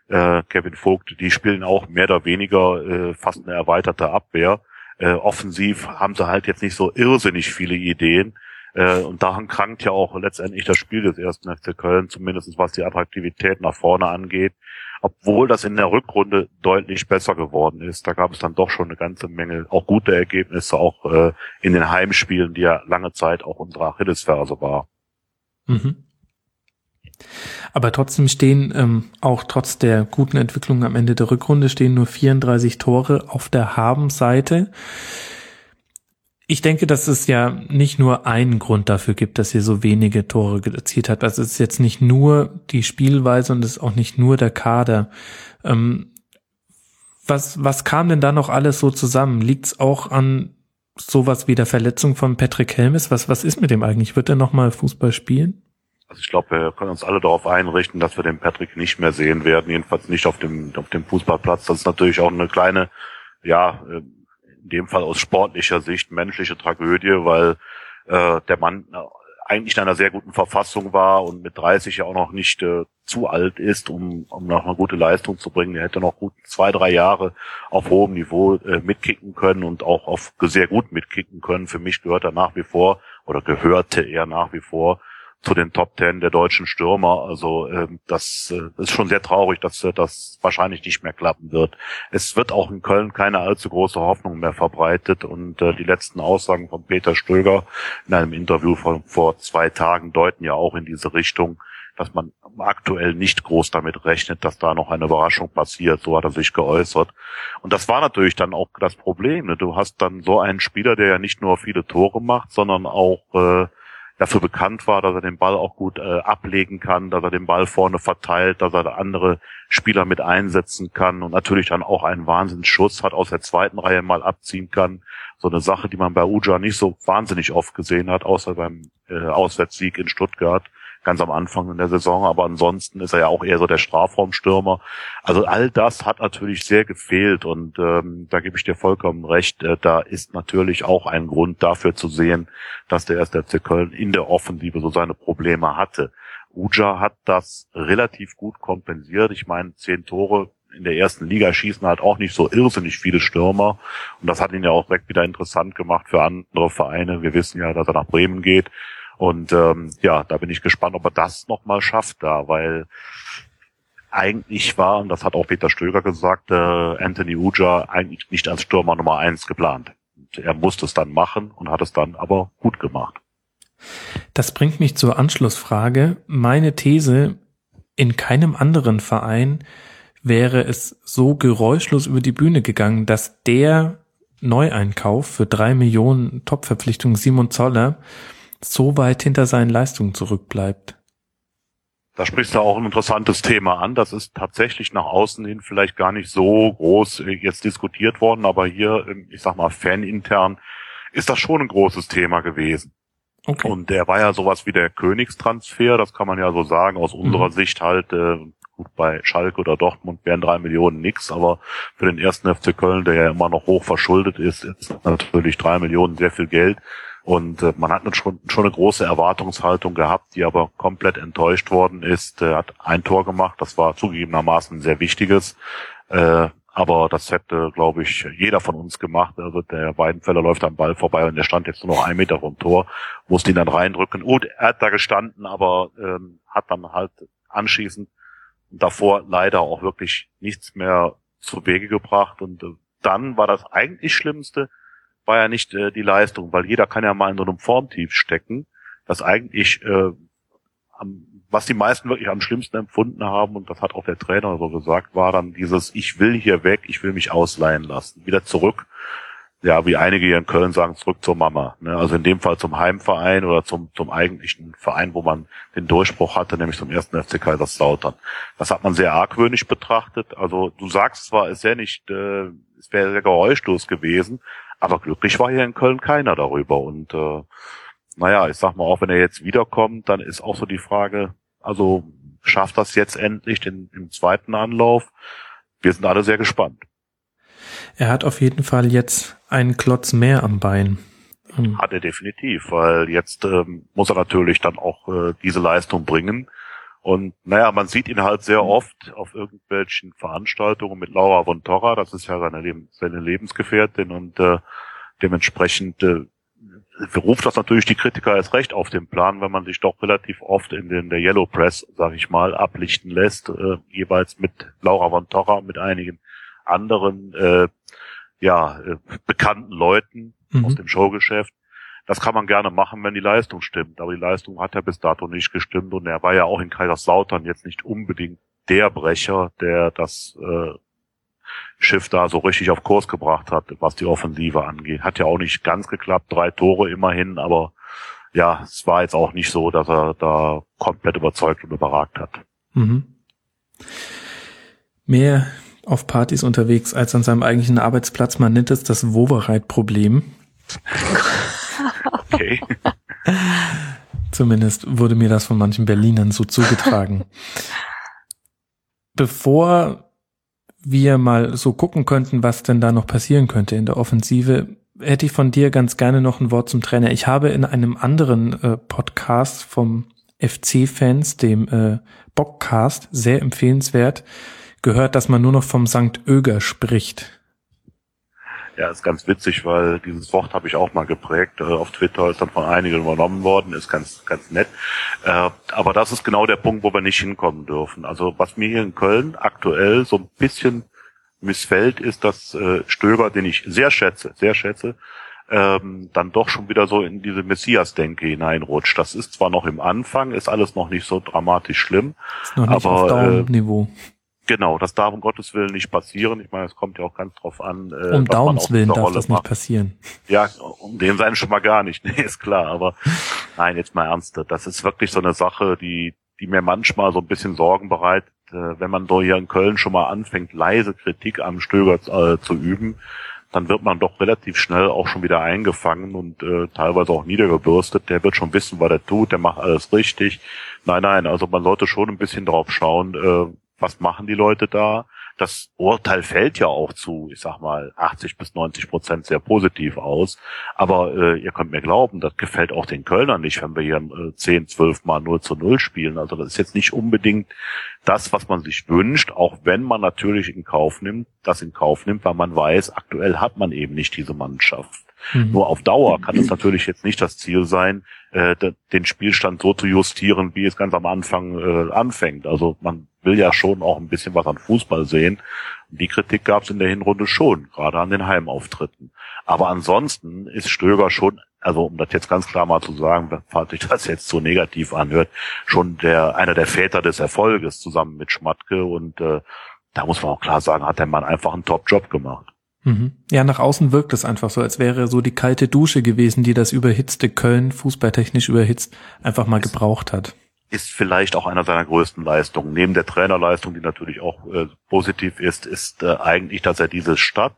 äh, Kevin Vogt, die spielen auch mehr oder weniger äh, fast eine erweiterte Abwehr. Äh, offensiv haben sie halt jetzt nicht so irrsinnig viele Ideen. Äh, und daran krankt ja auch letztendlich das Spiel des ersten FC Köln, zumindest was die Attraktivität nach vorne angeht obwohl das in der Rückrunde deutlich besser geworden ist. Da gab es dann doch schon eine ganze Menge auch gute Ergebnisse, auch äh, in den Heimspielen, die ja lange Zeit auch unsere Achillesferse war. Mhm. Aber trotzdem stehen ähm, auch trotz der guten Entwicklung am Ende der Rückrunde stehen nur 34 Tore auf der Haben-Seite. Ich denke, dass es ja nicht nur einen Grund dafür gibt, dass ihr so wenige Tore erzielt habt. Also es ist jetzt nicht nur die Spielweise und es ist auch nicht nur der Kader. Ähm, was, was kam denn da noch alles so zusammen? Liegt es auch an sowas wie der Verletzung von Patrick Helmes? Was, was ist mit dem eigentlich? Wird er nochmal Fußball spielen? Also ich glaube, wir können uns alle darauf einrichten, dass wir den Patrick nicht mehr sehen werden, jedenfalls nicht auf dem, auf dem Fußballplatz. Das ist natürlich auch eine kleine, ja, äh, in dem Fall aus sportlicher Sicht menschliche Tragödie, weil äh, der Mann äh, eigentlich in einer sehr guten Verfassung war und mit 30 ja auch noch nicht äh, zu alt ist, um, um noch eine gute Leistung zu bringen. Er hätte noch gut zwei, drei Jahre auf hohem Niveau äh, mitkicken können und auch auf sehr gut mitkicken können. Für mich gehört er nach wie vor oder gehörte er nach wie vor zu den Top Ten der deutschen Stürmer. Also ähm, das, äh, ist schon sehr traurig, dass äh, das wahrscheinlich nicht mehr klappen wird. Es wird auch in Köln keine allzu große Hoffnung mehr verbreitet und äh, die letzten Aussagen von Peter Stöger in einem Interview von vor zwei Tagen deuten ja auch in diese Richtung, dass man aktuell nicht groß damit rechnet, dass da noch eine Überraschung passiert. So hat er sich geäußert. Und das war natürlich dann auch das Problem. Ne? Du hast dann so einen Spieler, der ja nicht nur viele Tore macht, sondern auch äh, dafür bekannt war, dass er den Ball auch gut äh, ablegen kann, dass er den Ball vorne verteilt, dass er andere Spieler mit einsetzen kann und natürlich dann auch einen Wahnsinnsschuss hat, aus der zweiten Reihe mal abziehen kann. So eine Sache, die man bei Uja nicht so wahnsinnig oft gesehen hat, außer beim äh, Auswärtssieg in Stuttgart ganz am Anfang in der Saison, aber ansonsten ist er ja auch eher so der Strafraumstürmer. Also all das hat natürlich sehr gefehlt und ähm, da gebe ich dir vollkommen recht. Äh, da ist natürlich auch ein Grund dafür zu sehen, dass der erste FC Köln in der Offensive so seine Probleme hatte. Uja hat das relativ gut kompensiert. Ich meine, zehn Tore in der ersten Liga schießen halt auch nicht so irrsinnig viele Stürmer. Und das hat ihn ja auch direkt wieder interessant gemacht für andere Vereine. Wir wissen ja, dass er nach Bremen geht. Und ähm, ja, da bin ich gespannt, ob er das nochmal schafft da, weil eigentlich war, und das hat auch Peter Stöger gesagt, äh, Anthony Uja eigentlich nicht als Stürmer Nummer eins geplant. Und er musste es dann machen und hat es dann aber gut gemacht. Das bringt mich zur Anschlussfrage. Meine These, in keinem anderen Verein wäre es so geräuschlos über die Bühne gegangen, dass der Neueinkauf für drei Millionen Topverpflichtung Simon Zoller so weit hinter seinen Leistungen zurückbleibt. Da sprichst du auch ein interessantes Thema an. Das ist tatsächlich nach außen hin vielleicht gar nicht so groß äh, jetzt diskutiert worden, aber hier, ich sag mal, fanintern ist das schon ein großes Thema gewesen. Okay. Und der war ja sowas wie der Königstransfer, das kann man ja so sagen, aus unserer mhm. Sicht halt, äh, Gut, bei Schalke oder Dortmund wären drei Millionen nix, aber für den ersten FC Köln, der ja immer noch hoch verschuldet ist, ist natürlich drei Millionen sehr viel Geld. Und äh, man hat schon, schon eine große Erwartungshaltung gehabt, die aber komplett enttäuscht worden ist. Er hat ein Tor gemacht, das war zugegebenermaßen ein sehr wichtiges. Äh, aber das hätte, glaube ich, jeder von uns gemacht. Also der Weidenfeller läuft am Ball vorbei und der stand jetzt nur noch ein Meter vom Tor, musste ihn dann reindrücken. Gut, er hat da gestanden, aber ähm, hat dann halt anschließend davor leider auch wirklich nichts mehr zu Wege gebracht. Und äh, dann war das eigentlich Schlimmste, war ja nicht äh, die Leistung, weil jeder kann ja mal in so einem Formtief stecken, das eigentlich äh, am was die meisten wirklich am schlimmsten empfunden haben, und das hat auch der Trainer so gesagt, war dann dieses, ich will hier weg, ich will mich ausleihen lassen. Wieder zurück, ja, wie einige hier in Köln sagen, zurück zur Mama. Ne? Also in dem Fall zum Heimverein oder zum, zum eigentlichen Verein, wo man den Durchbruch hatte, nämlich zum ersten FC Kaiserslautern. Das hat man sehr argwöhnisch betrachtet. Also du sagst zwar, es wäre nicht, äh, es wäre sehr geräuschlos gewesen, aber glücklich war hier in Köln keiner darüber. Und äh, naja, ich sag mal, auch wenn er jetzt wiederkommt, dann ist auch so die Frage, also schafft das jetzt endlich den, im zweiten Anlauf. Wir sind alle sehr gespannt. Er hat auf jeden Fall jetzt einen Klotz mehr am Bein. Hm. Hat er definitiv, weil jetzt ähm, muss er natürlich dann auch äh, diese Leistung bringen. Und naja, man sieht ihn halt sehr oft auf irgendwelchen Veranstaltungen mit Laura von Torra, das ist ja seine, Leben, seine Lebensgefährtin und äh, dementsprechend äh, ruft das natürlich die Kritiker als recht auf den Plan, wenn man sich doch relativ oft in den der Yellow Press, sag ich mal, ablichten lässt, äh, jeweils mit Laura von Torra, mit einigen anderen äh, ja äh, bekannten Leuten mhm. aus dem Showgeschäft. Das kann man gerne machen, wenn die Leistung stimmt. Aber die Leistung hat ja bis dato nicht gestimmt und er war ja auch in Kaiserslautern jetzt nicht unbedingt der Brecher, der das äh, Schiff da so richtig auf Kurs gebracht hat, was die Offensive angeht. Hat ja auch nicht ganz geklappt, drei Tore immerhin, aber ja, es war jetzt auch nicht so, dass er da komplett überzeugt und überragt hat. Mhm. Mehr auf Partys unterwegs als an seinem eigentlichen Arbeitsplatz. Man nennt es das Wovereit-Problem. okay. Zumindest wurde mir das von manchen Berlinern so zugetragen. Bevor wir mal so gucken könnten, was denn da noch passieren könnte in der Offensive, hätte ich von dir ganz gerne noch ein Wort zum Trainer. Ich habe in einem anderen äh, Podcast vom FC-Fans, dem äh, Bockcast, sehr empfehlenswert, gehört, dass man nur noch vom St. Öger spricht. Ja, ist ganz witzig, weil dieses Wort habe ich auch mal geprägt. Äh, auf Twitter ist dann von einigen übernommen worden, ist ganz, ganz nett. Äh, aber das ist genau der Punkt, wo wir nicht hinkommen dürfen. Also was mir hier in Köln aktuell so ein bisschen missfällt, ist, dass äh, Stöger, den ich sehr schätze, sehr schätze, ähm, dann doch schon wieder so in diese Messias-Denke hineinrutscht. Das ist zwar noch im Anfang, ist alles noch nicht so dramatisch schlimm, ist noch nicht aber auf Daumenniveau. Äh, Genau, das darf um Gottes Willen nicht passieren. Ich meine, es kommt ja auch ganz drauf an. Äh, um Daumens Willen darf Rolle das macht. nicht passieren. Ja, um den sein schon mal gar nicht. Nee, ist klar. Aber nein, jetzt mal ernst. Das ist wirklich so eine Sache, die, die mir manchmal so ein bisschen Sorgen bereitet, äh, wenn man doch hier in Köln schon mal anfängt, leise Kritik am Stöger äh, zu üben, dann wird man doch relativ schnell auch schon wieder eingefangen und äh, teilweise auch niedergebürstet. Der wird schon wissen, was er tut, der macht alles richtig. Nein, nein, also man sollte schon ein bisschen drauf schauen, äh, was machen die Leute da? Das Urteil fällt ja auch zu, ich sag mal, 80 bis 90 Prozent sehr positiv aus. Aber äh, ihr könnt mir glauben, das gefällt auch den Kölnern nicht, wenn wir hier äh, 10, 12 Mal 0 zu 0 spielen. Also das ist jetzt nicht unbedingt das, was man sich wünscht, auch wenn man natürlich in Kauf nimmt, das in Kauf nimmt, weil man weiß, aktuell hat man eben nicht diese Mannschaft. Mhm. Nur auf Dauer kann es natürlich jetzt nicht das Ziel sein, äh, den Spielstand so zu justieren, wie es ganz am Anfang äh, anfängt. Also man will ja schon auch ein bisschen was an Fußball sehen. Die Kritik gab es in der Hinrunde schon, gerade an den Heimauftritten. Aber ansonsten ist Stöger schon, also um das jetzt ganz klar mal zu sagen, falls sich das jetzt so negativ anhört, schon der einer der Väter des Erfolges zusammen mit Schmatke und äh, da muss man auch klar sagen, hat der Mann einfach einen Top-Job gemacht. Mhm. Ja, nach außen wirkt es einfach so, als wäre so die kalte Dusche gewesen, die das überhitzte Köln, fußballtechnisch überhitzt, einfach mal gebraucht hat. Ist vielleicht auch einer seiner größten Leistungen. Neben der Trainerleistung, die natürlich auch äh, positiv ist, ist äh, eigentlich, dass er diese Stadt,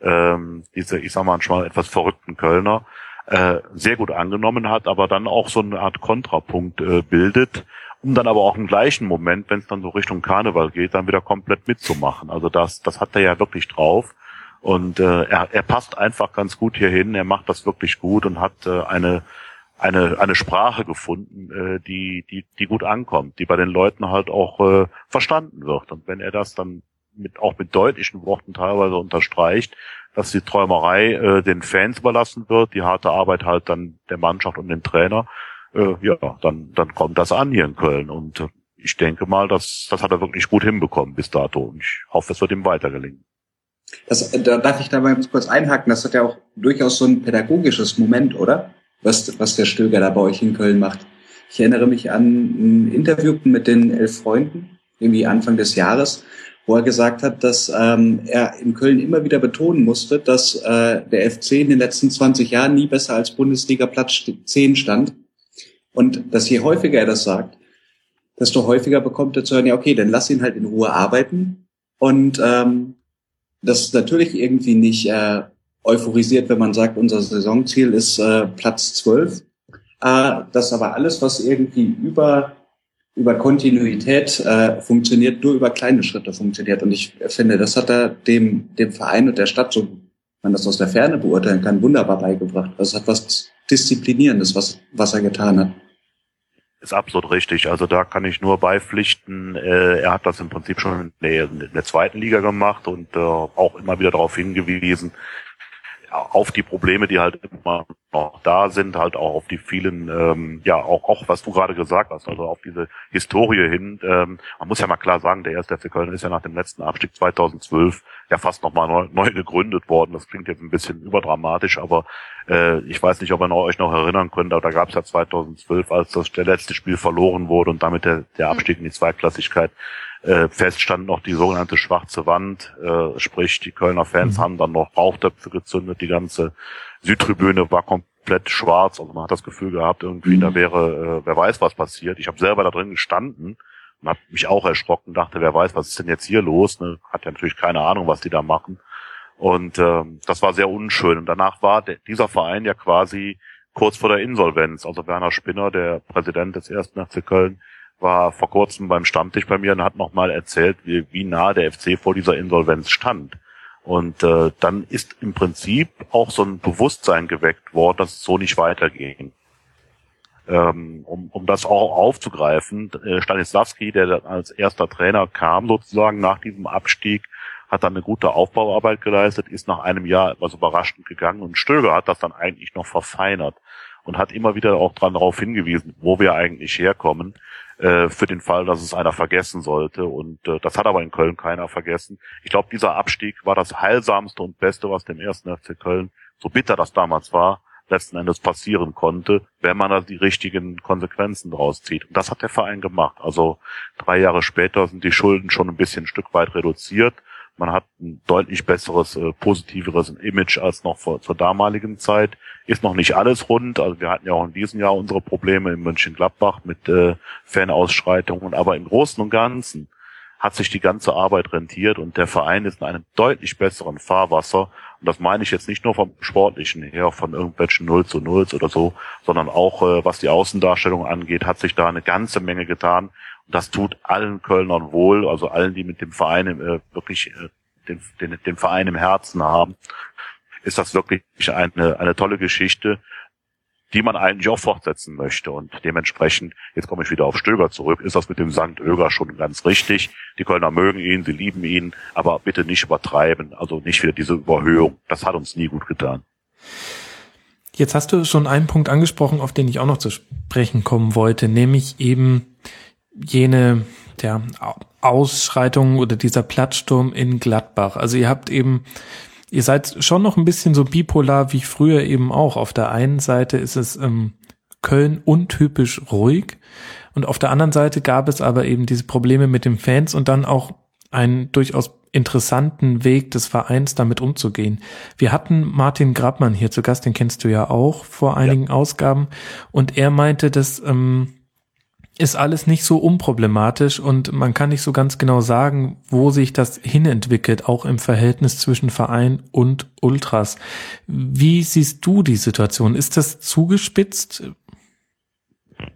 ähm, diese, ich sag mal, manchmal etwas verrückten Kölner, äh, sehr gut angenommen hat, aber dann auch so eine Art Kontrapunkt äh, bildet um dann aber auch im gleichen Moment, wenn es dann so Richtung Karneval geht, dann wieder komplett mitzumachen. Also das, das hat er ja wirklich drauf. Und äh, er, er passt einfach ganz gut hier hin, er macht das wirklich gut und hat äh, eine, eine, eine Sprache gefunden, äh, die, die, die gut ankommt, die bei den Leuten halt auch äh, verstanden wird. Und wenn er das dann mit, auch mit deutlichen Worten teilweise unterstreicht, dass die Träumerei äh, den Fans überlassen wird, die harte Arbeit halt dann der Mannschaft und dem Trainer, äh, ja, dann, dann kommt das an hier in Köln. Und äh, ich denke mal, das, das hat er wirklich gut hinbekommen bis dato. Und ich hoffe, es wird ihm weiter gelingen. Das, da darf ich da mal kurz einhaken. Das hat ja auch durchaus so ein pädagogisches Moment, oder? Was, was der Stöger da bei euch in Köln macht. Ich erinnere mich an ein Interview mit den elf Freunden, irgendwie Anfang des Jahres, wo er gesagt hat, dass ähm, er in Köln immer wieder betonen musste, dass äh, der FC in den letzten 20 Jahren nie besser als Bundesliga Platz 10 stand. Und dass je häufiger er das sagt, desto häufiger bekommt er zu hören, ja, okay, dann lass ihn halt in Ruhe arbeiten. Und ähm, das ist natürlich irgendwie nicht äh, euphorisiert, wenn man sagt, unser Saisonziel ist äh, Platz 12. Äh, das aber alles, was irgendwie über über Kontinuität äh, funktioniert, nur über kleine Schritte funktioniert. Und ich finde, das hat er dem, dem Verein und der Stadt, so man das aus der Ferne beurteilen kann, wunderbar beigebracht. Das hat was Disziplinierendes, was, was er getan hat. Ist absolut richtig. Also da kann ich nur beipflichten. Äh, er hat das im Prinzip schon in der, zweiten Liga gemacht und äh, auch immer wieder darauf hingewiesen, auf die Probleme, die halt immer noch da sind, halt auch auf die vielen, ähm, ja, auch, auch was du gerade gesagt hast, also auf diese Historie hin. Ähm, man muss ja mal klar sagen, der erste FC Köln ist ja nach dem letzten Abstieg 2012 ja fast nochmal neu, neu gegründet worden. Das klingt jetzt ein bisschen überdramatisch, aber äh, ich weiß nicht, ob ihr euch noch erinnern könnt, aber da gab es ja 2012, als das der letzte Spiel verloren wurde und damit der, der Abstieg in die Zweitklassigkeit äh, fest stand noch die sogenannte schwarze Wand, äh, sprich die Kölner Fans mhm. haben dann noch Rauchtöpfe gezündet, die ganze Südtribüne war komplett schwarz, also man hat das Gefühl gehabt, irgendwie mhm. da wäre, äh, wer weiß was passiert. Ich habe selber da drin gestanden und habe mich auch erschrocken, dachte, wer weiß, was ist denn jetzt hier los? Ne? Hat ja natürlich keine Ahnung, was die da machen. Und ähm, das war sehr unschön. Und danach war der, dieser Verein ja quasi kurz vor der Insolvenz. Also Werner Spinner, der Präsident des ersten FC Köln, war vor kurzem beim Stammtisch bei mir und hat nochmal erzählt, wie, wie nah der FC vor dieser Insolvenz stand. Und äh, dann ist im Prinzip auch so ein Bewusstsein geweckt worden, dass es so nicht weiterging. Ähm, um, um das auch aufzugreifen, äh, Stanislavski, der als erster Trainer kam, sozusagen nach diesem Abstieg, hat dann eine gute Aufbauarbeit geleistet, ist nach einem Jahr etwas überraschend gegangen und Stöger hat das dann eigentlich noch verfeinert und hat immer wieder auch dran darauf hingewiesen, wo wir eigentlich herkommen äh, für den Fall, dass es einer vergessen sollte. Und äh, das hat aber in Köln keiner vergessen. Ich glaube, dieser Abstieg war das heilsamste und Beste, was dem ersten FC Köln, so bitter das damals war, letzten Endes passieren konnte, wenn man da die richtigen Konsequenzen draus zieht. Und das hat der Verein gemacht. Also drei Jahre später sind die Schulden schon ein bisschen ein Stück weit reduziert. Man hat ein deutlich besseres, äh, positiveres Image als noch vor, zur damaligen Zeit. Ist noch nicht alles rund. Also wir hatten ja auch in diesem Jahr unsere Probleme in Mönchengladbach mit äh, Fanausschreitungen. Aber im Großen und Ganzen hat sich die ganze Arbeit rentiert und der Verein ist in einem deutlich besseren Fahrwasser. Und das meine ich jetzt nicht nur vom Sportlichen her, von irgendwelchen Null zu Nulls oder so, sondern auch äh, was die Außendarstellung angeht, hat sich da eine ganze Menge getan das tut allen Kölnern wohl, also allen, die mit dem Verein äh, wirklich äh, den, den, den Verein im Herzen haben, ist das wirklich eine, eine tolle Geschichte, die man eigentlich auch fortsetzen möchte. Und dementsprechend, jetzt komme ich wieder auf Stöger zurück, ist das mit dem Sankt Öger schon ganz richtig. Die Kölner mögen ihn, sie lieben ihn, aber bitte nicht übertreiben, also nicht wieder diese Überhöhung. Das hat uns nie gut getan. Jetzt hast du schon einen Punkt angesprochen, auf den ich auch noch zu sprechen kommen wollte, nämlich eben jene der Ausschreitung oder dieser Plattsturm in Gladbach. Also ihr habt eben, ihr seid schon noch ein bisschen so bipolar wie früher eben auch. Auf der einen Seite ist es ähm, Köln untypisch ruhig und auf der anderen Seite gab es aber eben diese Probleme mit den Fans und dann auch einen durchaus interessanten Weg des Vereins damit umzugehen. Wir hatten Martin Grabmann hier zu Gast, den kennst du ja auch vor einigen ja. Ausgaben und er meinte, dass ähm, ist alles nicht so unproblematisch und man kann nicht so ganz genau sagen, wo sich das hinentwickelt, auch im Verhältnis zwischen Verein und Ultras. Wie siehst du die Situation? Ist das zugespitzt?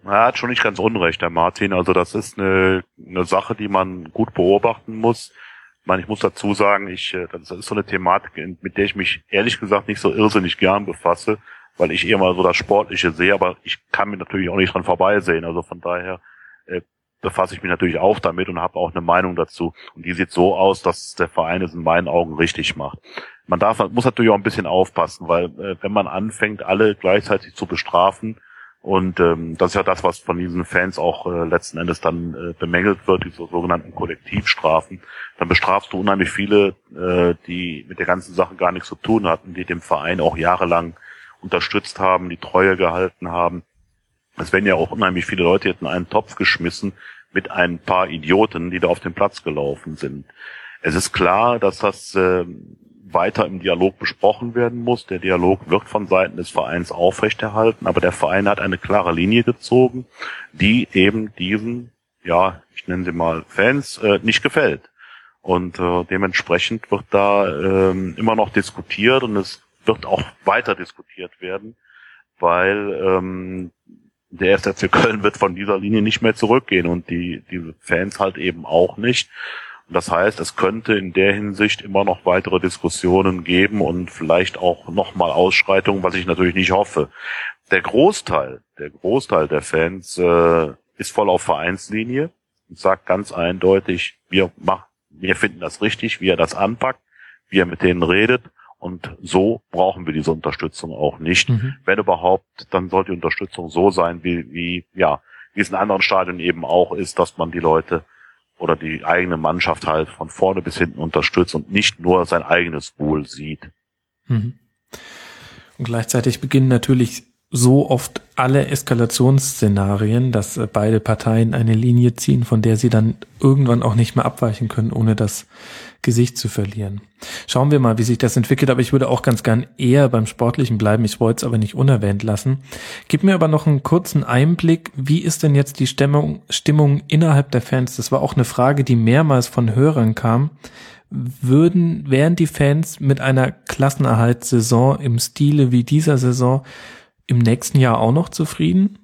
Er hat schon nicht ganz unrecht, der Martin. Also das ist eine, eine Sache, die man gut beobachten muss. Ich meine, ich muss dazu sagen, ich, äh, das ist so eine Thematik, mit der ich mich ehrlich gesagt nicht so irrsinnig gern befasse, weil ich eher mal so das Sportliche sehe, aber ich kann mir natürlich auch nicht dran vorbeisehen. Also von daher äh, befasse ich mich natürlich auch damit und habe auch eine Meinung dazu. Und die sieht so aus, dass der Verein es in meinen Augen richtig macht. Man darf, muss natürlich auch ein bisschen aufpassen, weil äh, wenn man anfängt, alle gleichzeitig zu bestrafen, und ähm, das ist ja das, was von diesen Fans auch äh, letzten Endes dann äh, bemängelt wird, diese sogenannten Kollektivstrafen. Dann bestrafst du unheimlich viele, äh, die mit der ganzen Sache gar nichts zu tun hatten, die dem Verein auch jahrelang unterstützt haben, die Treue gehalten haben. Es werden ja auch unheimlich viele Leute jetzt in einen Topf geschmissen mit ein paar Idioten, die da auf den Platz gelaufen sind. Es ist klar, dass das äh, weiter im Dialog besprochen werden muss. Der Dialog wird von Seiten des Vereins aufrechterhalten, aber der Verein hat eine klare Linie gezogen, die eben diesen, ja, ich nenne sie mal Fans, äh, nicht gefällt. Und äh, dementsprechend wird da äh, immer noch diskutiert und es wird auch weiter diskutiert werden, weil ähm, der FC Köln wird von dieser Linie nicht mehr zurückgehen und die diese Fans halt eben auch nicht. Das heißt, es könnte in der Hinsicht immer noch weitere Diskussionen geben und vielleicht auch nochmal Ausschreitungen, was ich natürlich nicht hoffe. Der Großteil, der Großteil der Fans äh, ist voll auf Vereinslinie und sagt ganz eindeutig, wir machen, wir finden das richtig, wie er das anpackt, wie er mit denen redet und so brauchen wir diese Unterstützung auch nicht. Mhm. Wenn überhaupt, dann sollte die Unterstützung so sein, wie, wie, ja, wie es in anderen Stadien eben auch ist, dass man die Leute oder die eigene Mannschaft halt von vorne bis hinten unterstützt und nicht nur sein eigenes Wohl sieht. Mhm. Und gleichzeitig beginnen natürlich so oft alle Eskalationsszenarien, dass äh, beide Parteien eine Linie ziehen, von der sie dann irgendwann auch nicht mehr abweichen können, ohne das Gesicht zu verlieren. Schauen wir mal, wie sich das entwickelt, aber ich würde auch ganz gern eher beim Sportlichen bleiben. Ich wollte es aber nicht unerwähnt lassen. Gib mir aber noch einen kurzen Einblick. Wie ist denn jetzt die Stimmung, Stimmung innerhalb der Fans? Das war auch eine Frage, die mehrmals von Hörern kam. Würden, wären die Fans mit einer Klassenerhaltssaison im Stile wie dieser Saison im nächsten Jahr auch noch zufrieden?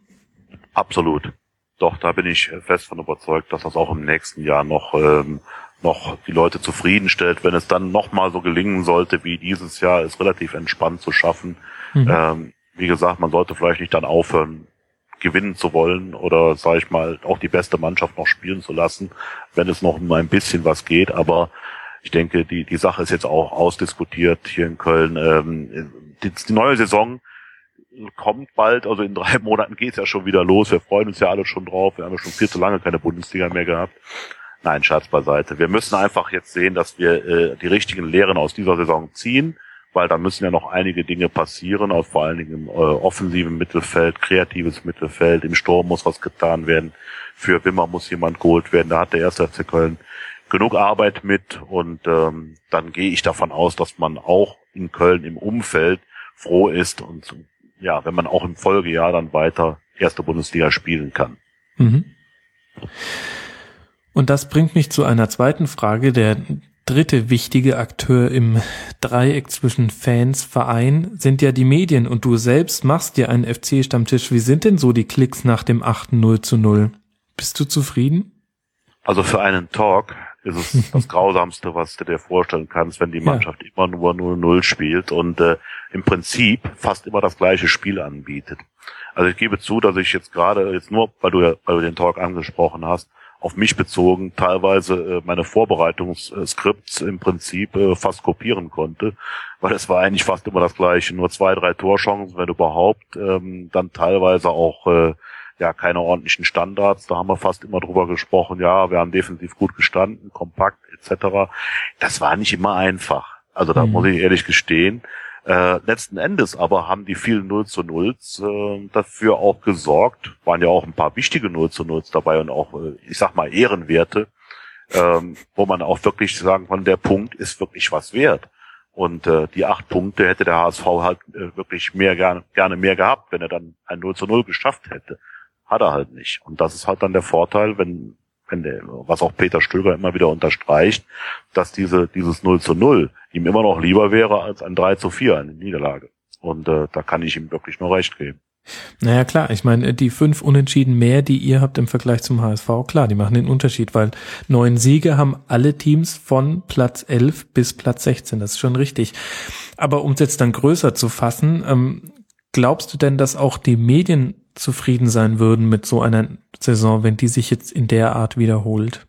Absolut. Doch, da bin ich fest von überzeugt, dass das auch im nächsten Jahr noch, ähm, noch die Leute zufriedenstellt, wenn es dann nochmal so gelingen sollte, wie dieses Jahr, es relativ entspannt zu schaffen. Mhm. Ähm, wie gesagt, man sollte vielleicht nicht dann aufhören, gewinnen zu wollen oder, sage ich mal, auch die beste Mannschaft noch spielen zu lassen, wenn es noch um ein bisschen was geht. Aber ich denke, die, die Sache ist jetzt auch ausdiskutiert hier in Köln. Ähm, die, die neue Saison kommt bald, also in drei Monaten geht's ja schon wieder los. Wir freuen uns ja alle schon drauf. Wir haben ja schon viel zu lange keine Bundesliga mehr gehabt. Nein, Scherz beiseite. Wir müssen einfach jetzt sehen, dass wir äh, die richtigen Lehren aus dieser Saison ziehen, weil da müssen ja noch einige Dinge passieren, auch vor allen Dingen im äh, offensiven Mittelfeld, kreatives Mittelfeld, im Sturm muss was getan werden. Für Wimmer muss jemand geholt werden. Da hat der erste FC Köln genug Arbeit mit und ähm, dann gehe ich davon aus, dass man auch in Köln im Umfeld froh ist und ja, wenn man auch im Folgejahr dann weiter erste Bundesliga spielen kann. Mhm. Und das bringt mich zu einer zweiten Frage. Der dritte wichtige Akteur im Dreieck zwischen Fans, Verein sind ja die Medien und du selbst machst dir einen FC-Stammtisch. Wie sind denn so die Klicks nach dem 8 0 zu 0? Bist du zufrieden? Also für einen Talk ist es das Grausamste, was du dir vorstellen kannst, wenn die Mannschaft ja. immer nur 0-0 spielt und äh, im Prinzip fast immer das gleiche Spiel anbietet. Also ich gebe zu, dass ich jetzt gerade, jetzt nur, weil du, ja, weil du den Talk angesprochen hast, auf mich bezogen teilweise äh, meine Vorbereitungsskripts im Prinzip äh, fast kopieren konnte, weil es war eigentlich fast immer das gleiche, nur zwei, drei Torchancen, wenn überhaupt, ähm, dann teilweise auch äh, ja keine ordentlichen Standards. Da haben wir fast immer drüber gesprochen, ja, wir haben defensiv gut gestanden, kompakt etc. Das war nicht immer einfach. Also da mhm. muss ich ehrlich gestehen. Äh, letzten Endes aber haben die vielen 0 zu 0 äh, dafür auch gesorgt, waren ja auch ein paar wichtige 0 zu 0 dabei und auch, äh, ich sag mal, Ehrenwerte, ähm, wo man auch wirklich sagen kann, der Punkt ist wirklich was wert. Und äh, die acht Punkte hätte der HSV halt äh, wirklich mehr gerne, gerne mehr gehabt, wenn er dann ein 0 zu 0 geschafft hätte hat er halt nicht. Und das ist halt dann der Vorteil, wenn, wenn der, was auch Peter Stöger immer wieder unterstreicht, dass diese, dieses 0 zu 0 ihm immer noch lieber wäre als ein 3 zu 4, eine Niederlage. Und äh, da kann ich ihm wirklich nur recht geben. Naja, klar, ich meine, die fünf Unentschieden mehr, die ihr habt im Vergleich zum HSV, klar, die machen den Unterschied, weil neun Siege haben alle Teams von Platz 11 bis Platz 16, das ist schon richtig. Aber um es jetzt dann größer zu fassen, ähm, glaubst du denn, dass auch die Medien zufrieden sein würden mit so einer Saison, wenn die sich jetzt in der Art wiederholt?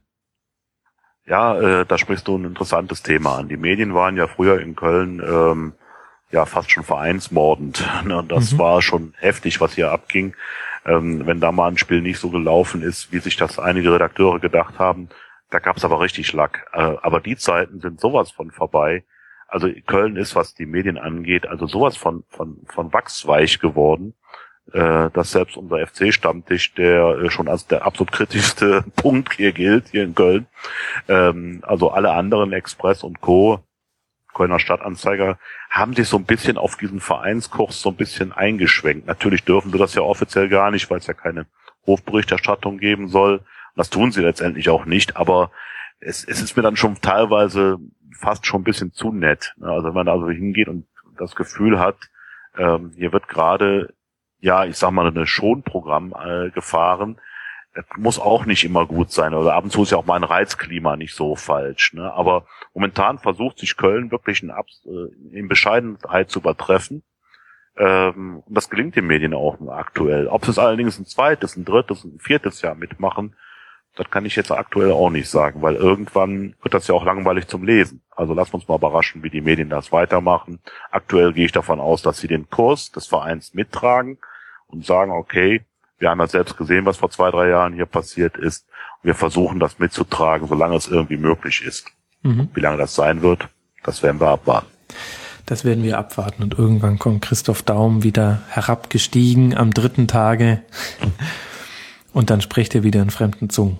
Ja, äh, da sprichst du ein interessantes Thema an. Die Medien waren ja früher in Köln ähm, ja fast schon vereinsmordend. Ne? Das mhm. war schon heftig, was hier abging. Ähm, wenn da mal ein Spiel nicht so gelaufen ist, wie sich das einige Redakteure gedacht haben, da gab's aber richtig Lack. Äh, aber die Zeiten sind sowas von vorbei. Also Köln ist, was die Medien angeht, also sowas von von von wachsweich geworden, äh, dass selbst unser FC-Stammtisch, der äh, schon als der absolut kritischste Punkt hier gilt hier in Köln, ähm, also alle anderen Express und Co. Kölner Stadtanzeiger haben sich so ein bisschen auf diesen Vereinskurs so ein bisschen eingeschwenkt. Natürlich dürfen sie das ja offiziell gar nicht, weil es ja keine Hofberichterstattung geben soll. Das tun sie letztendlich auch nicht, aber es, es ist mir dann schon teilweise fast schon ein bisschen zu nett. Ne? Also wenn man da also hingeht und das Gefühl hat, ähm, hier wird gerade, ja, ich sag mal, eine Schonprogramm äh, gefahren, das muss auch nicht immer gut sein. Oder ab und zu ist ja auch mal ein Reizklima nicht so falsch. Ne? Aber momentan versucht sich Köln wirklich in, Abs äh, in Bescheidenheit zu übertreffen. Ähm, und das gelingt den Medien auch aktuell. Ob sie es allerdings ein zweites, ein drittes, ein viertes Jahr mitmachen, das kann ich jetzt aktuell auch nicht sagen, weil irgendwann wird das ja auch langweilig zum Lesen. Also lassen wir uns mal überraschen, wie die Medien das weitermachen. Aktuell gehe ich davon aus, dass sie den Kurs des Vereins mittragen und sagen, okay, wir haben ja selbst gesehen, was vor zwei, drei Jahren hier passiert ist. Wir versuchen das mitzutragen, solange es irgendwie möglich ist. Mhm. Wie lange das sein wird, das werden wir abwarten. Das werden wir abwarten und irgendwann kommt Christoph Daum wieder herabgestiegen am dritten Tage und dann spricht er wieder in fremden Zungen.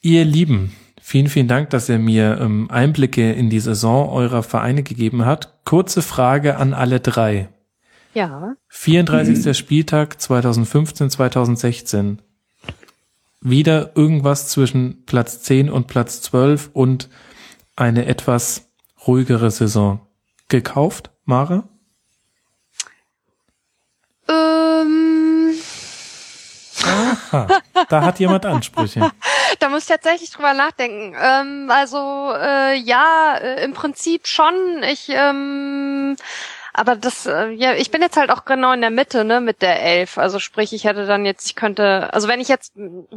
Ihr Lieben, vielen, vielen Dank, dass ihr mir ähm, Einblicke in die Saison eurer Vereine gegeben habt. Kurze Frage an alle drei. Ja. 34. Mhm. Spieltag 2015, 2016. Wieder irgendwas zwischen Platz 10 und Platz 12 und eine etwas ruhigere Saison. Gekauft, Mara? Da hat jemand Ansprüche. da muss ich tatsächlich drüber nachdenken. Ähm, also äh, ja, äh, im Prinzip schon. Ich ähm, aber das, äh, ja, ich bin jetzt halt auch genau in der Mitte, ne, mit der Elf. Also sprich, ich hätte dann jetzt, ich könnte, also wenn ich jetzt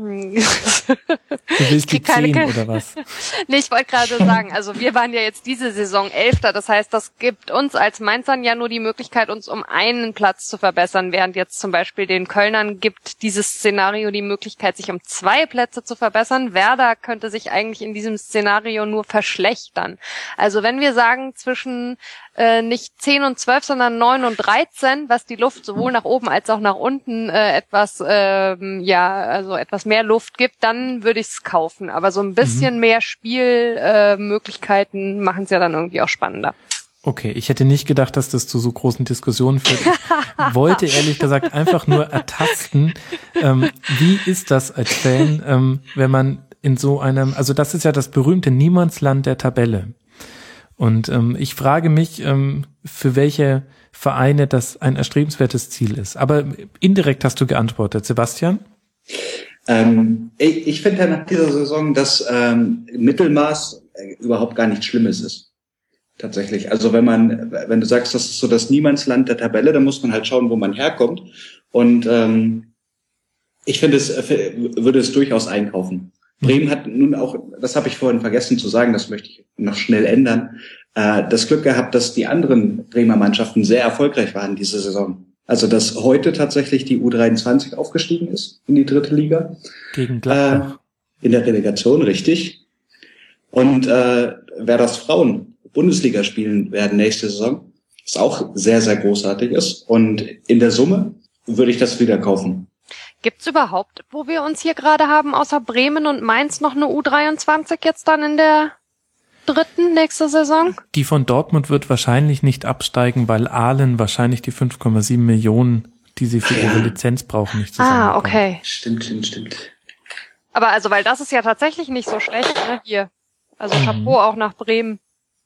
Du willst die keine, 10 oder was? nee, ich wollte gerade sagen, also wir waren ja jetzt diese Saison Elfter, das heißt, das gibt uns als Mainzern ja nur die Möglichkeit, uns um einen Platz zu verbessern, während jetzt zum Beispiel den Kölnern gibt dieses Szenario die Möglichkeit, sich um zwei Plätze zu verbessern. Werder könnte sich eigentlich in diesem Szenario nur verschlechtern. Also wenn wir sagen, zwischen äh, nicht 10 und 12, sondern 9 und 13, was die Luft sowohl nach oben als auch nach unten äh, etwas, ähm, ja, also etwas mehr Luft gibt, dann würde ich es kaufen. Aber so ein bisschen mhm. mehr Spielmöglichkeiten äh, machen es ja dann irgendwie auch spannender. Okay, ich hätte nicht gedacht, dass das zu so großen Diskussionen führt. Ich wollte ehrlich gesagt einfach nur ertasten, ähm, wie ist das als Fan, ähm, wenn man in so einem, also das ist ja das berühmte Niemandsland der Tabelle. Und ähm, ich frage mich, ähm, für welche Vereine das ein erstrebenswertes Ziel ist. Aber indirekt hast du geantwortet, Sebastian. Ähm, ich ich finde ja nach dieser Saison, dass ähm, Mittelmaß äh, überhaupt gar nichts Schlimmes ist. Tatsächlich. Also wenn man, wenn du sagst, das ist so das Niemandsland der Tabelle, dann muss man halt schauen, wo man herkommt. Und ähm, ich finde es, äh, würde es durchaus einkaufen. Bremen hat nun auch, das habe ich vorhin vergessen zu sagen, das möchte ich noch schnell ändern, äh, das Glück gehabt, dass die anderen Bremer Mannschaften sehr erfolgreich waren diese Saison. Also dass heute tatsächlich die U23 aufgestiegen ist in die dritte Liga. Gegen Gladbach. Äh, in der Relegation, richtig. Und äh, wer das Frauen Bundesliga spielen werden nächste Saison, was auch sehr, sehr großartig ist. Und in der Summe würde ich das wieder kaufen. Gibt's überhaupt, wo wir uns hier gerade haben, außer Bremen und Mainz noch eine U23 jetzt dann in der dritten nächste Saison? Die von Dortmund wird wahrscheinlich nicht absteigen, weil Ahlen wahrscheinlich die 5,7 Millionen, die sie für ihre Lizenz brauchen, nicht. Ah, okay. Stimmt, stimmt, stimmt. Aber also, weil das ist ja tatsächlich nicht so schlecht, ne, hier. Also mhm. Chapeau auch nach Bremen.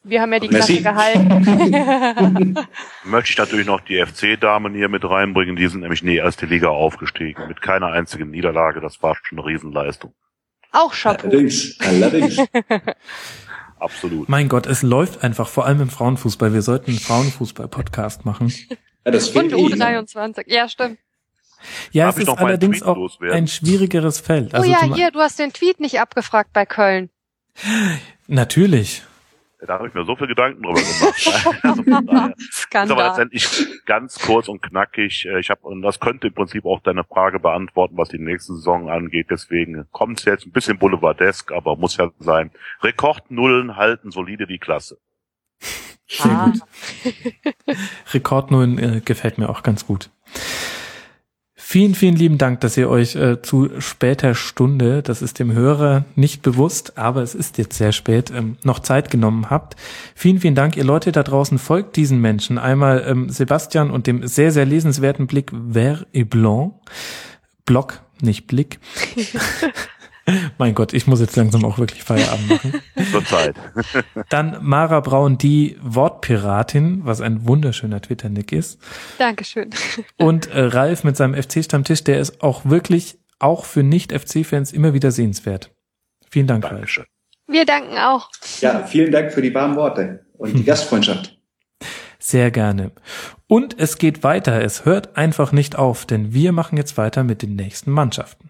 Wir haben ja die Messi. Klasse gehalten. Möchte ich natürlich noch die FC-Damen hier mit reinbringen. Die sind nämlich in die erste Liga aufgestiegen. Mit keiner einzigen Niederlage. Das war schon eine Riesenleistung. Auch Chapeau. Allerdings, allerdings. Absolut. Mein Gott, es läuft einfach, vor allem im Frauenfußball. Wir sollten einen Frauenfußball-Podcast machen. Ja, das Und eh, ne? U23. Ja, stimmt. Ja, Darf es ist allerdings auch loswerden? ein schwierigeres Feld. Also oh ja, hier, du hast den Tweet nicht abgefragt bei Köln. Natürlich. Da habe ich mir so viel Gedanken drüber gemacht. also daher. Ist aber Skandal. letztendlich ganz kurz und knackig. Äh, Ich habe und das könnte im Prinzip auch deine Frage beantworten, was die nächste Saison angeht. Deswegen kommt es jetzt ein bisschen boulevardesk, aber muss ja sein. Rekordnullen halten solide die Klasse. Sehr Ah. gut. Rekordnullen äh, gefällt mir auch ganz gut. Vielen, vielen lieben Dank, dass ihr euch äh, zu später Stunde, das ist dem Hörer nicht bewusst, aber es ist jetzt sehr spät, ähm, noch Zeit genommen habt. Vielen, vielen Dank, ihr Leute da draußen, folgt diesen Menschen. Einmal ähm, Sebastian und dem sehr, sehr lesenswerten Blick Vert et Blanc. Block, nicht Blick. mein Gott, ich muss jetzt langsam auch wirklich Feierabend machen. Zur Zeit. Dann Mara Braun, die Wortpiratin, was ein wunderschöner Twitter-Nick ist. Dankeschön. Und äh, Ralf mit seinem FC-Stammtisch, der ist auch wirklich, auch für Nicht-FC-Fans immer wieder sehenswert. Vielen Dank, Ralf. Dankeschön. Wir danken auch. Ja, vielen Dank für die warmen Worte und die Gastfreundschaft. Sehr gerne. Und es geht weiter. Es hört einfach nicht auf, denn wir machen jetzt weiter mit den nächsten Mannschaften.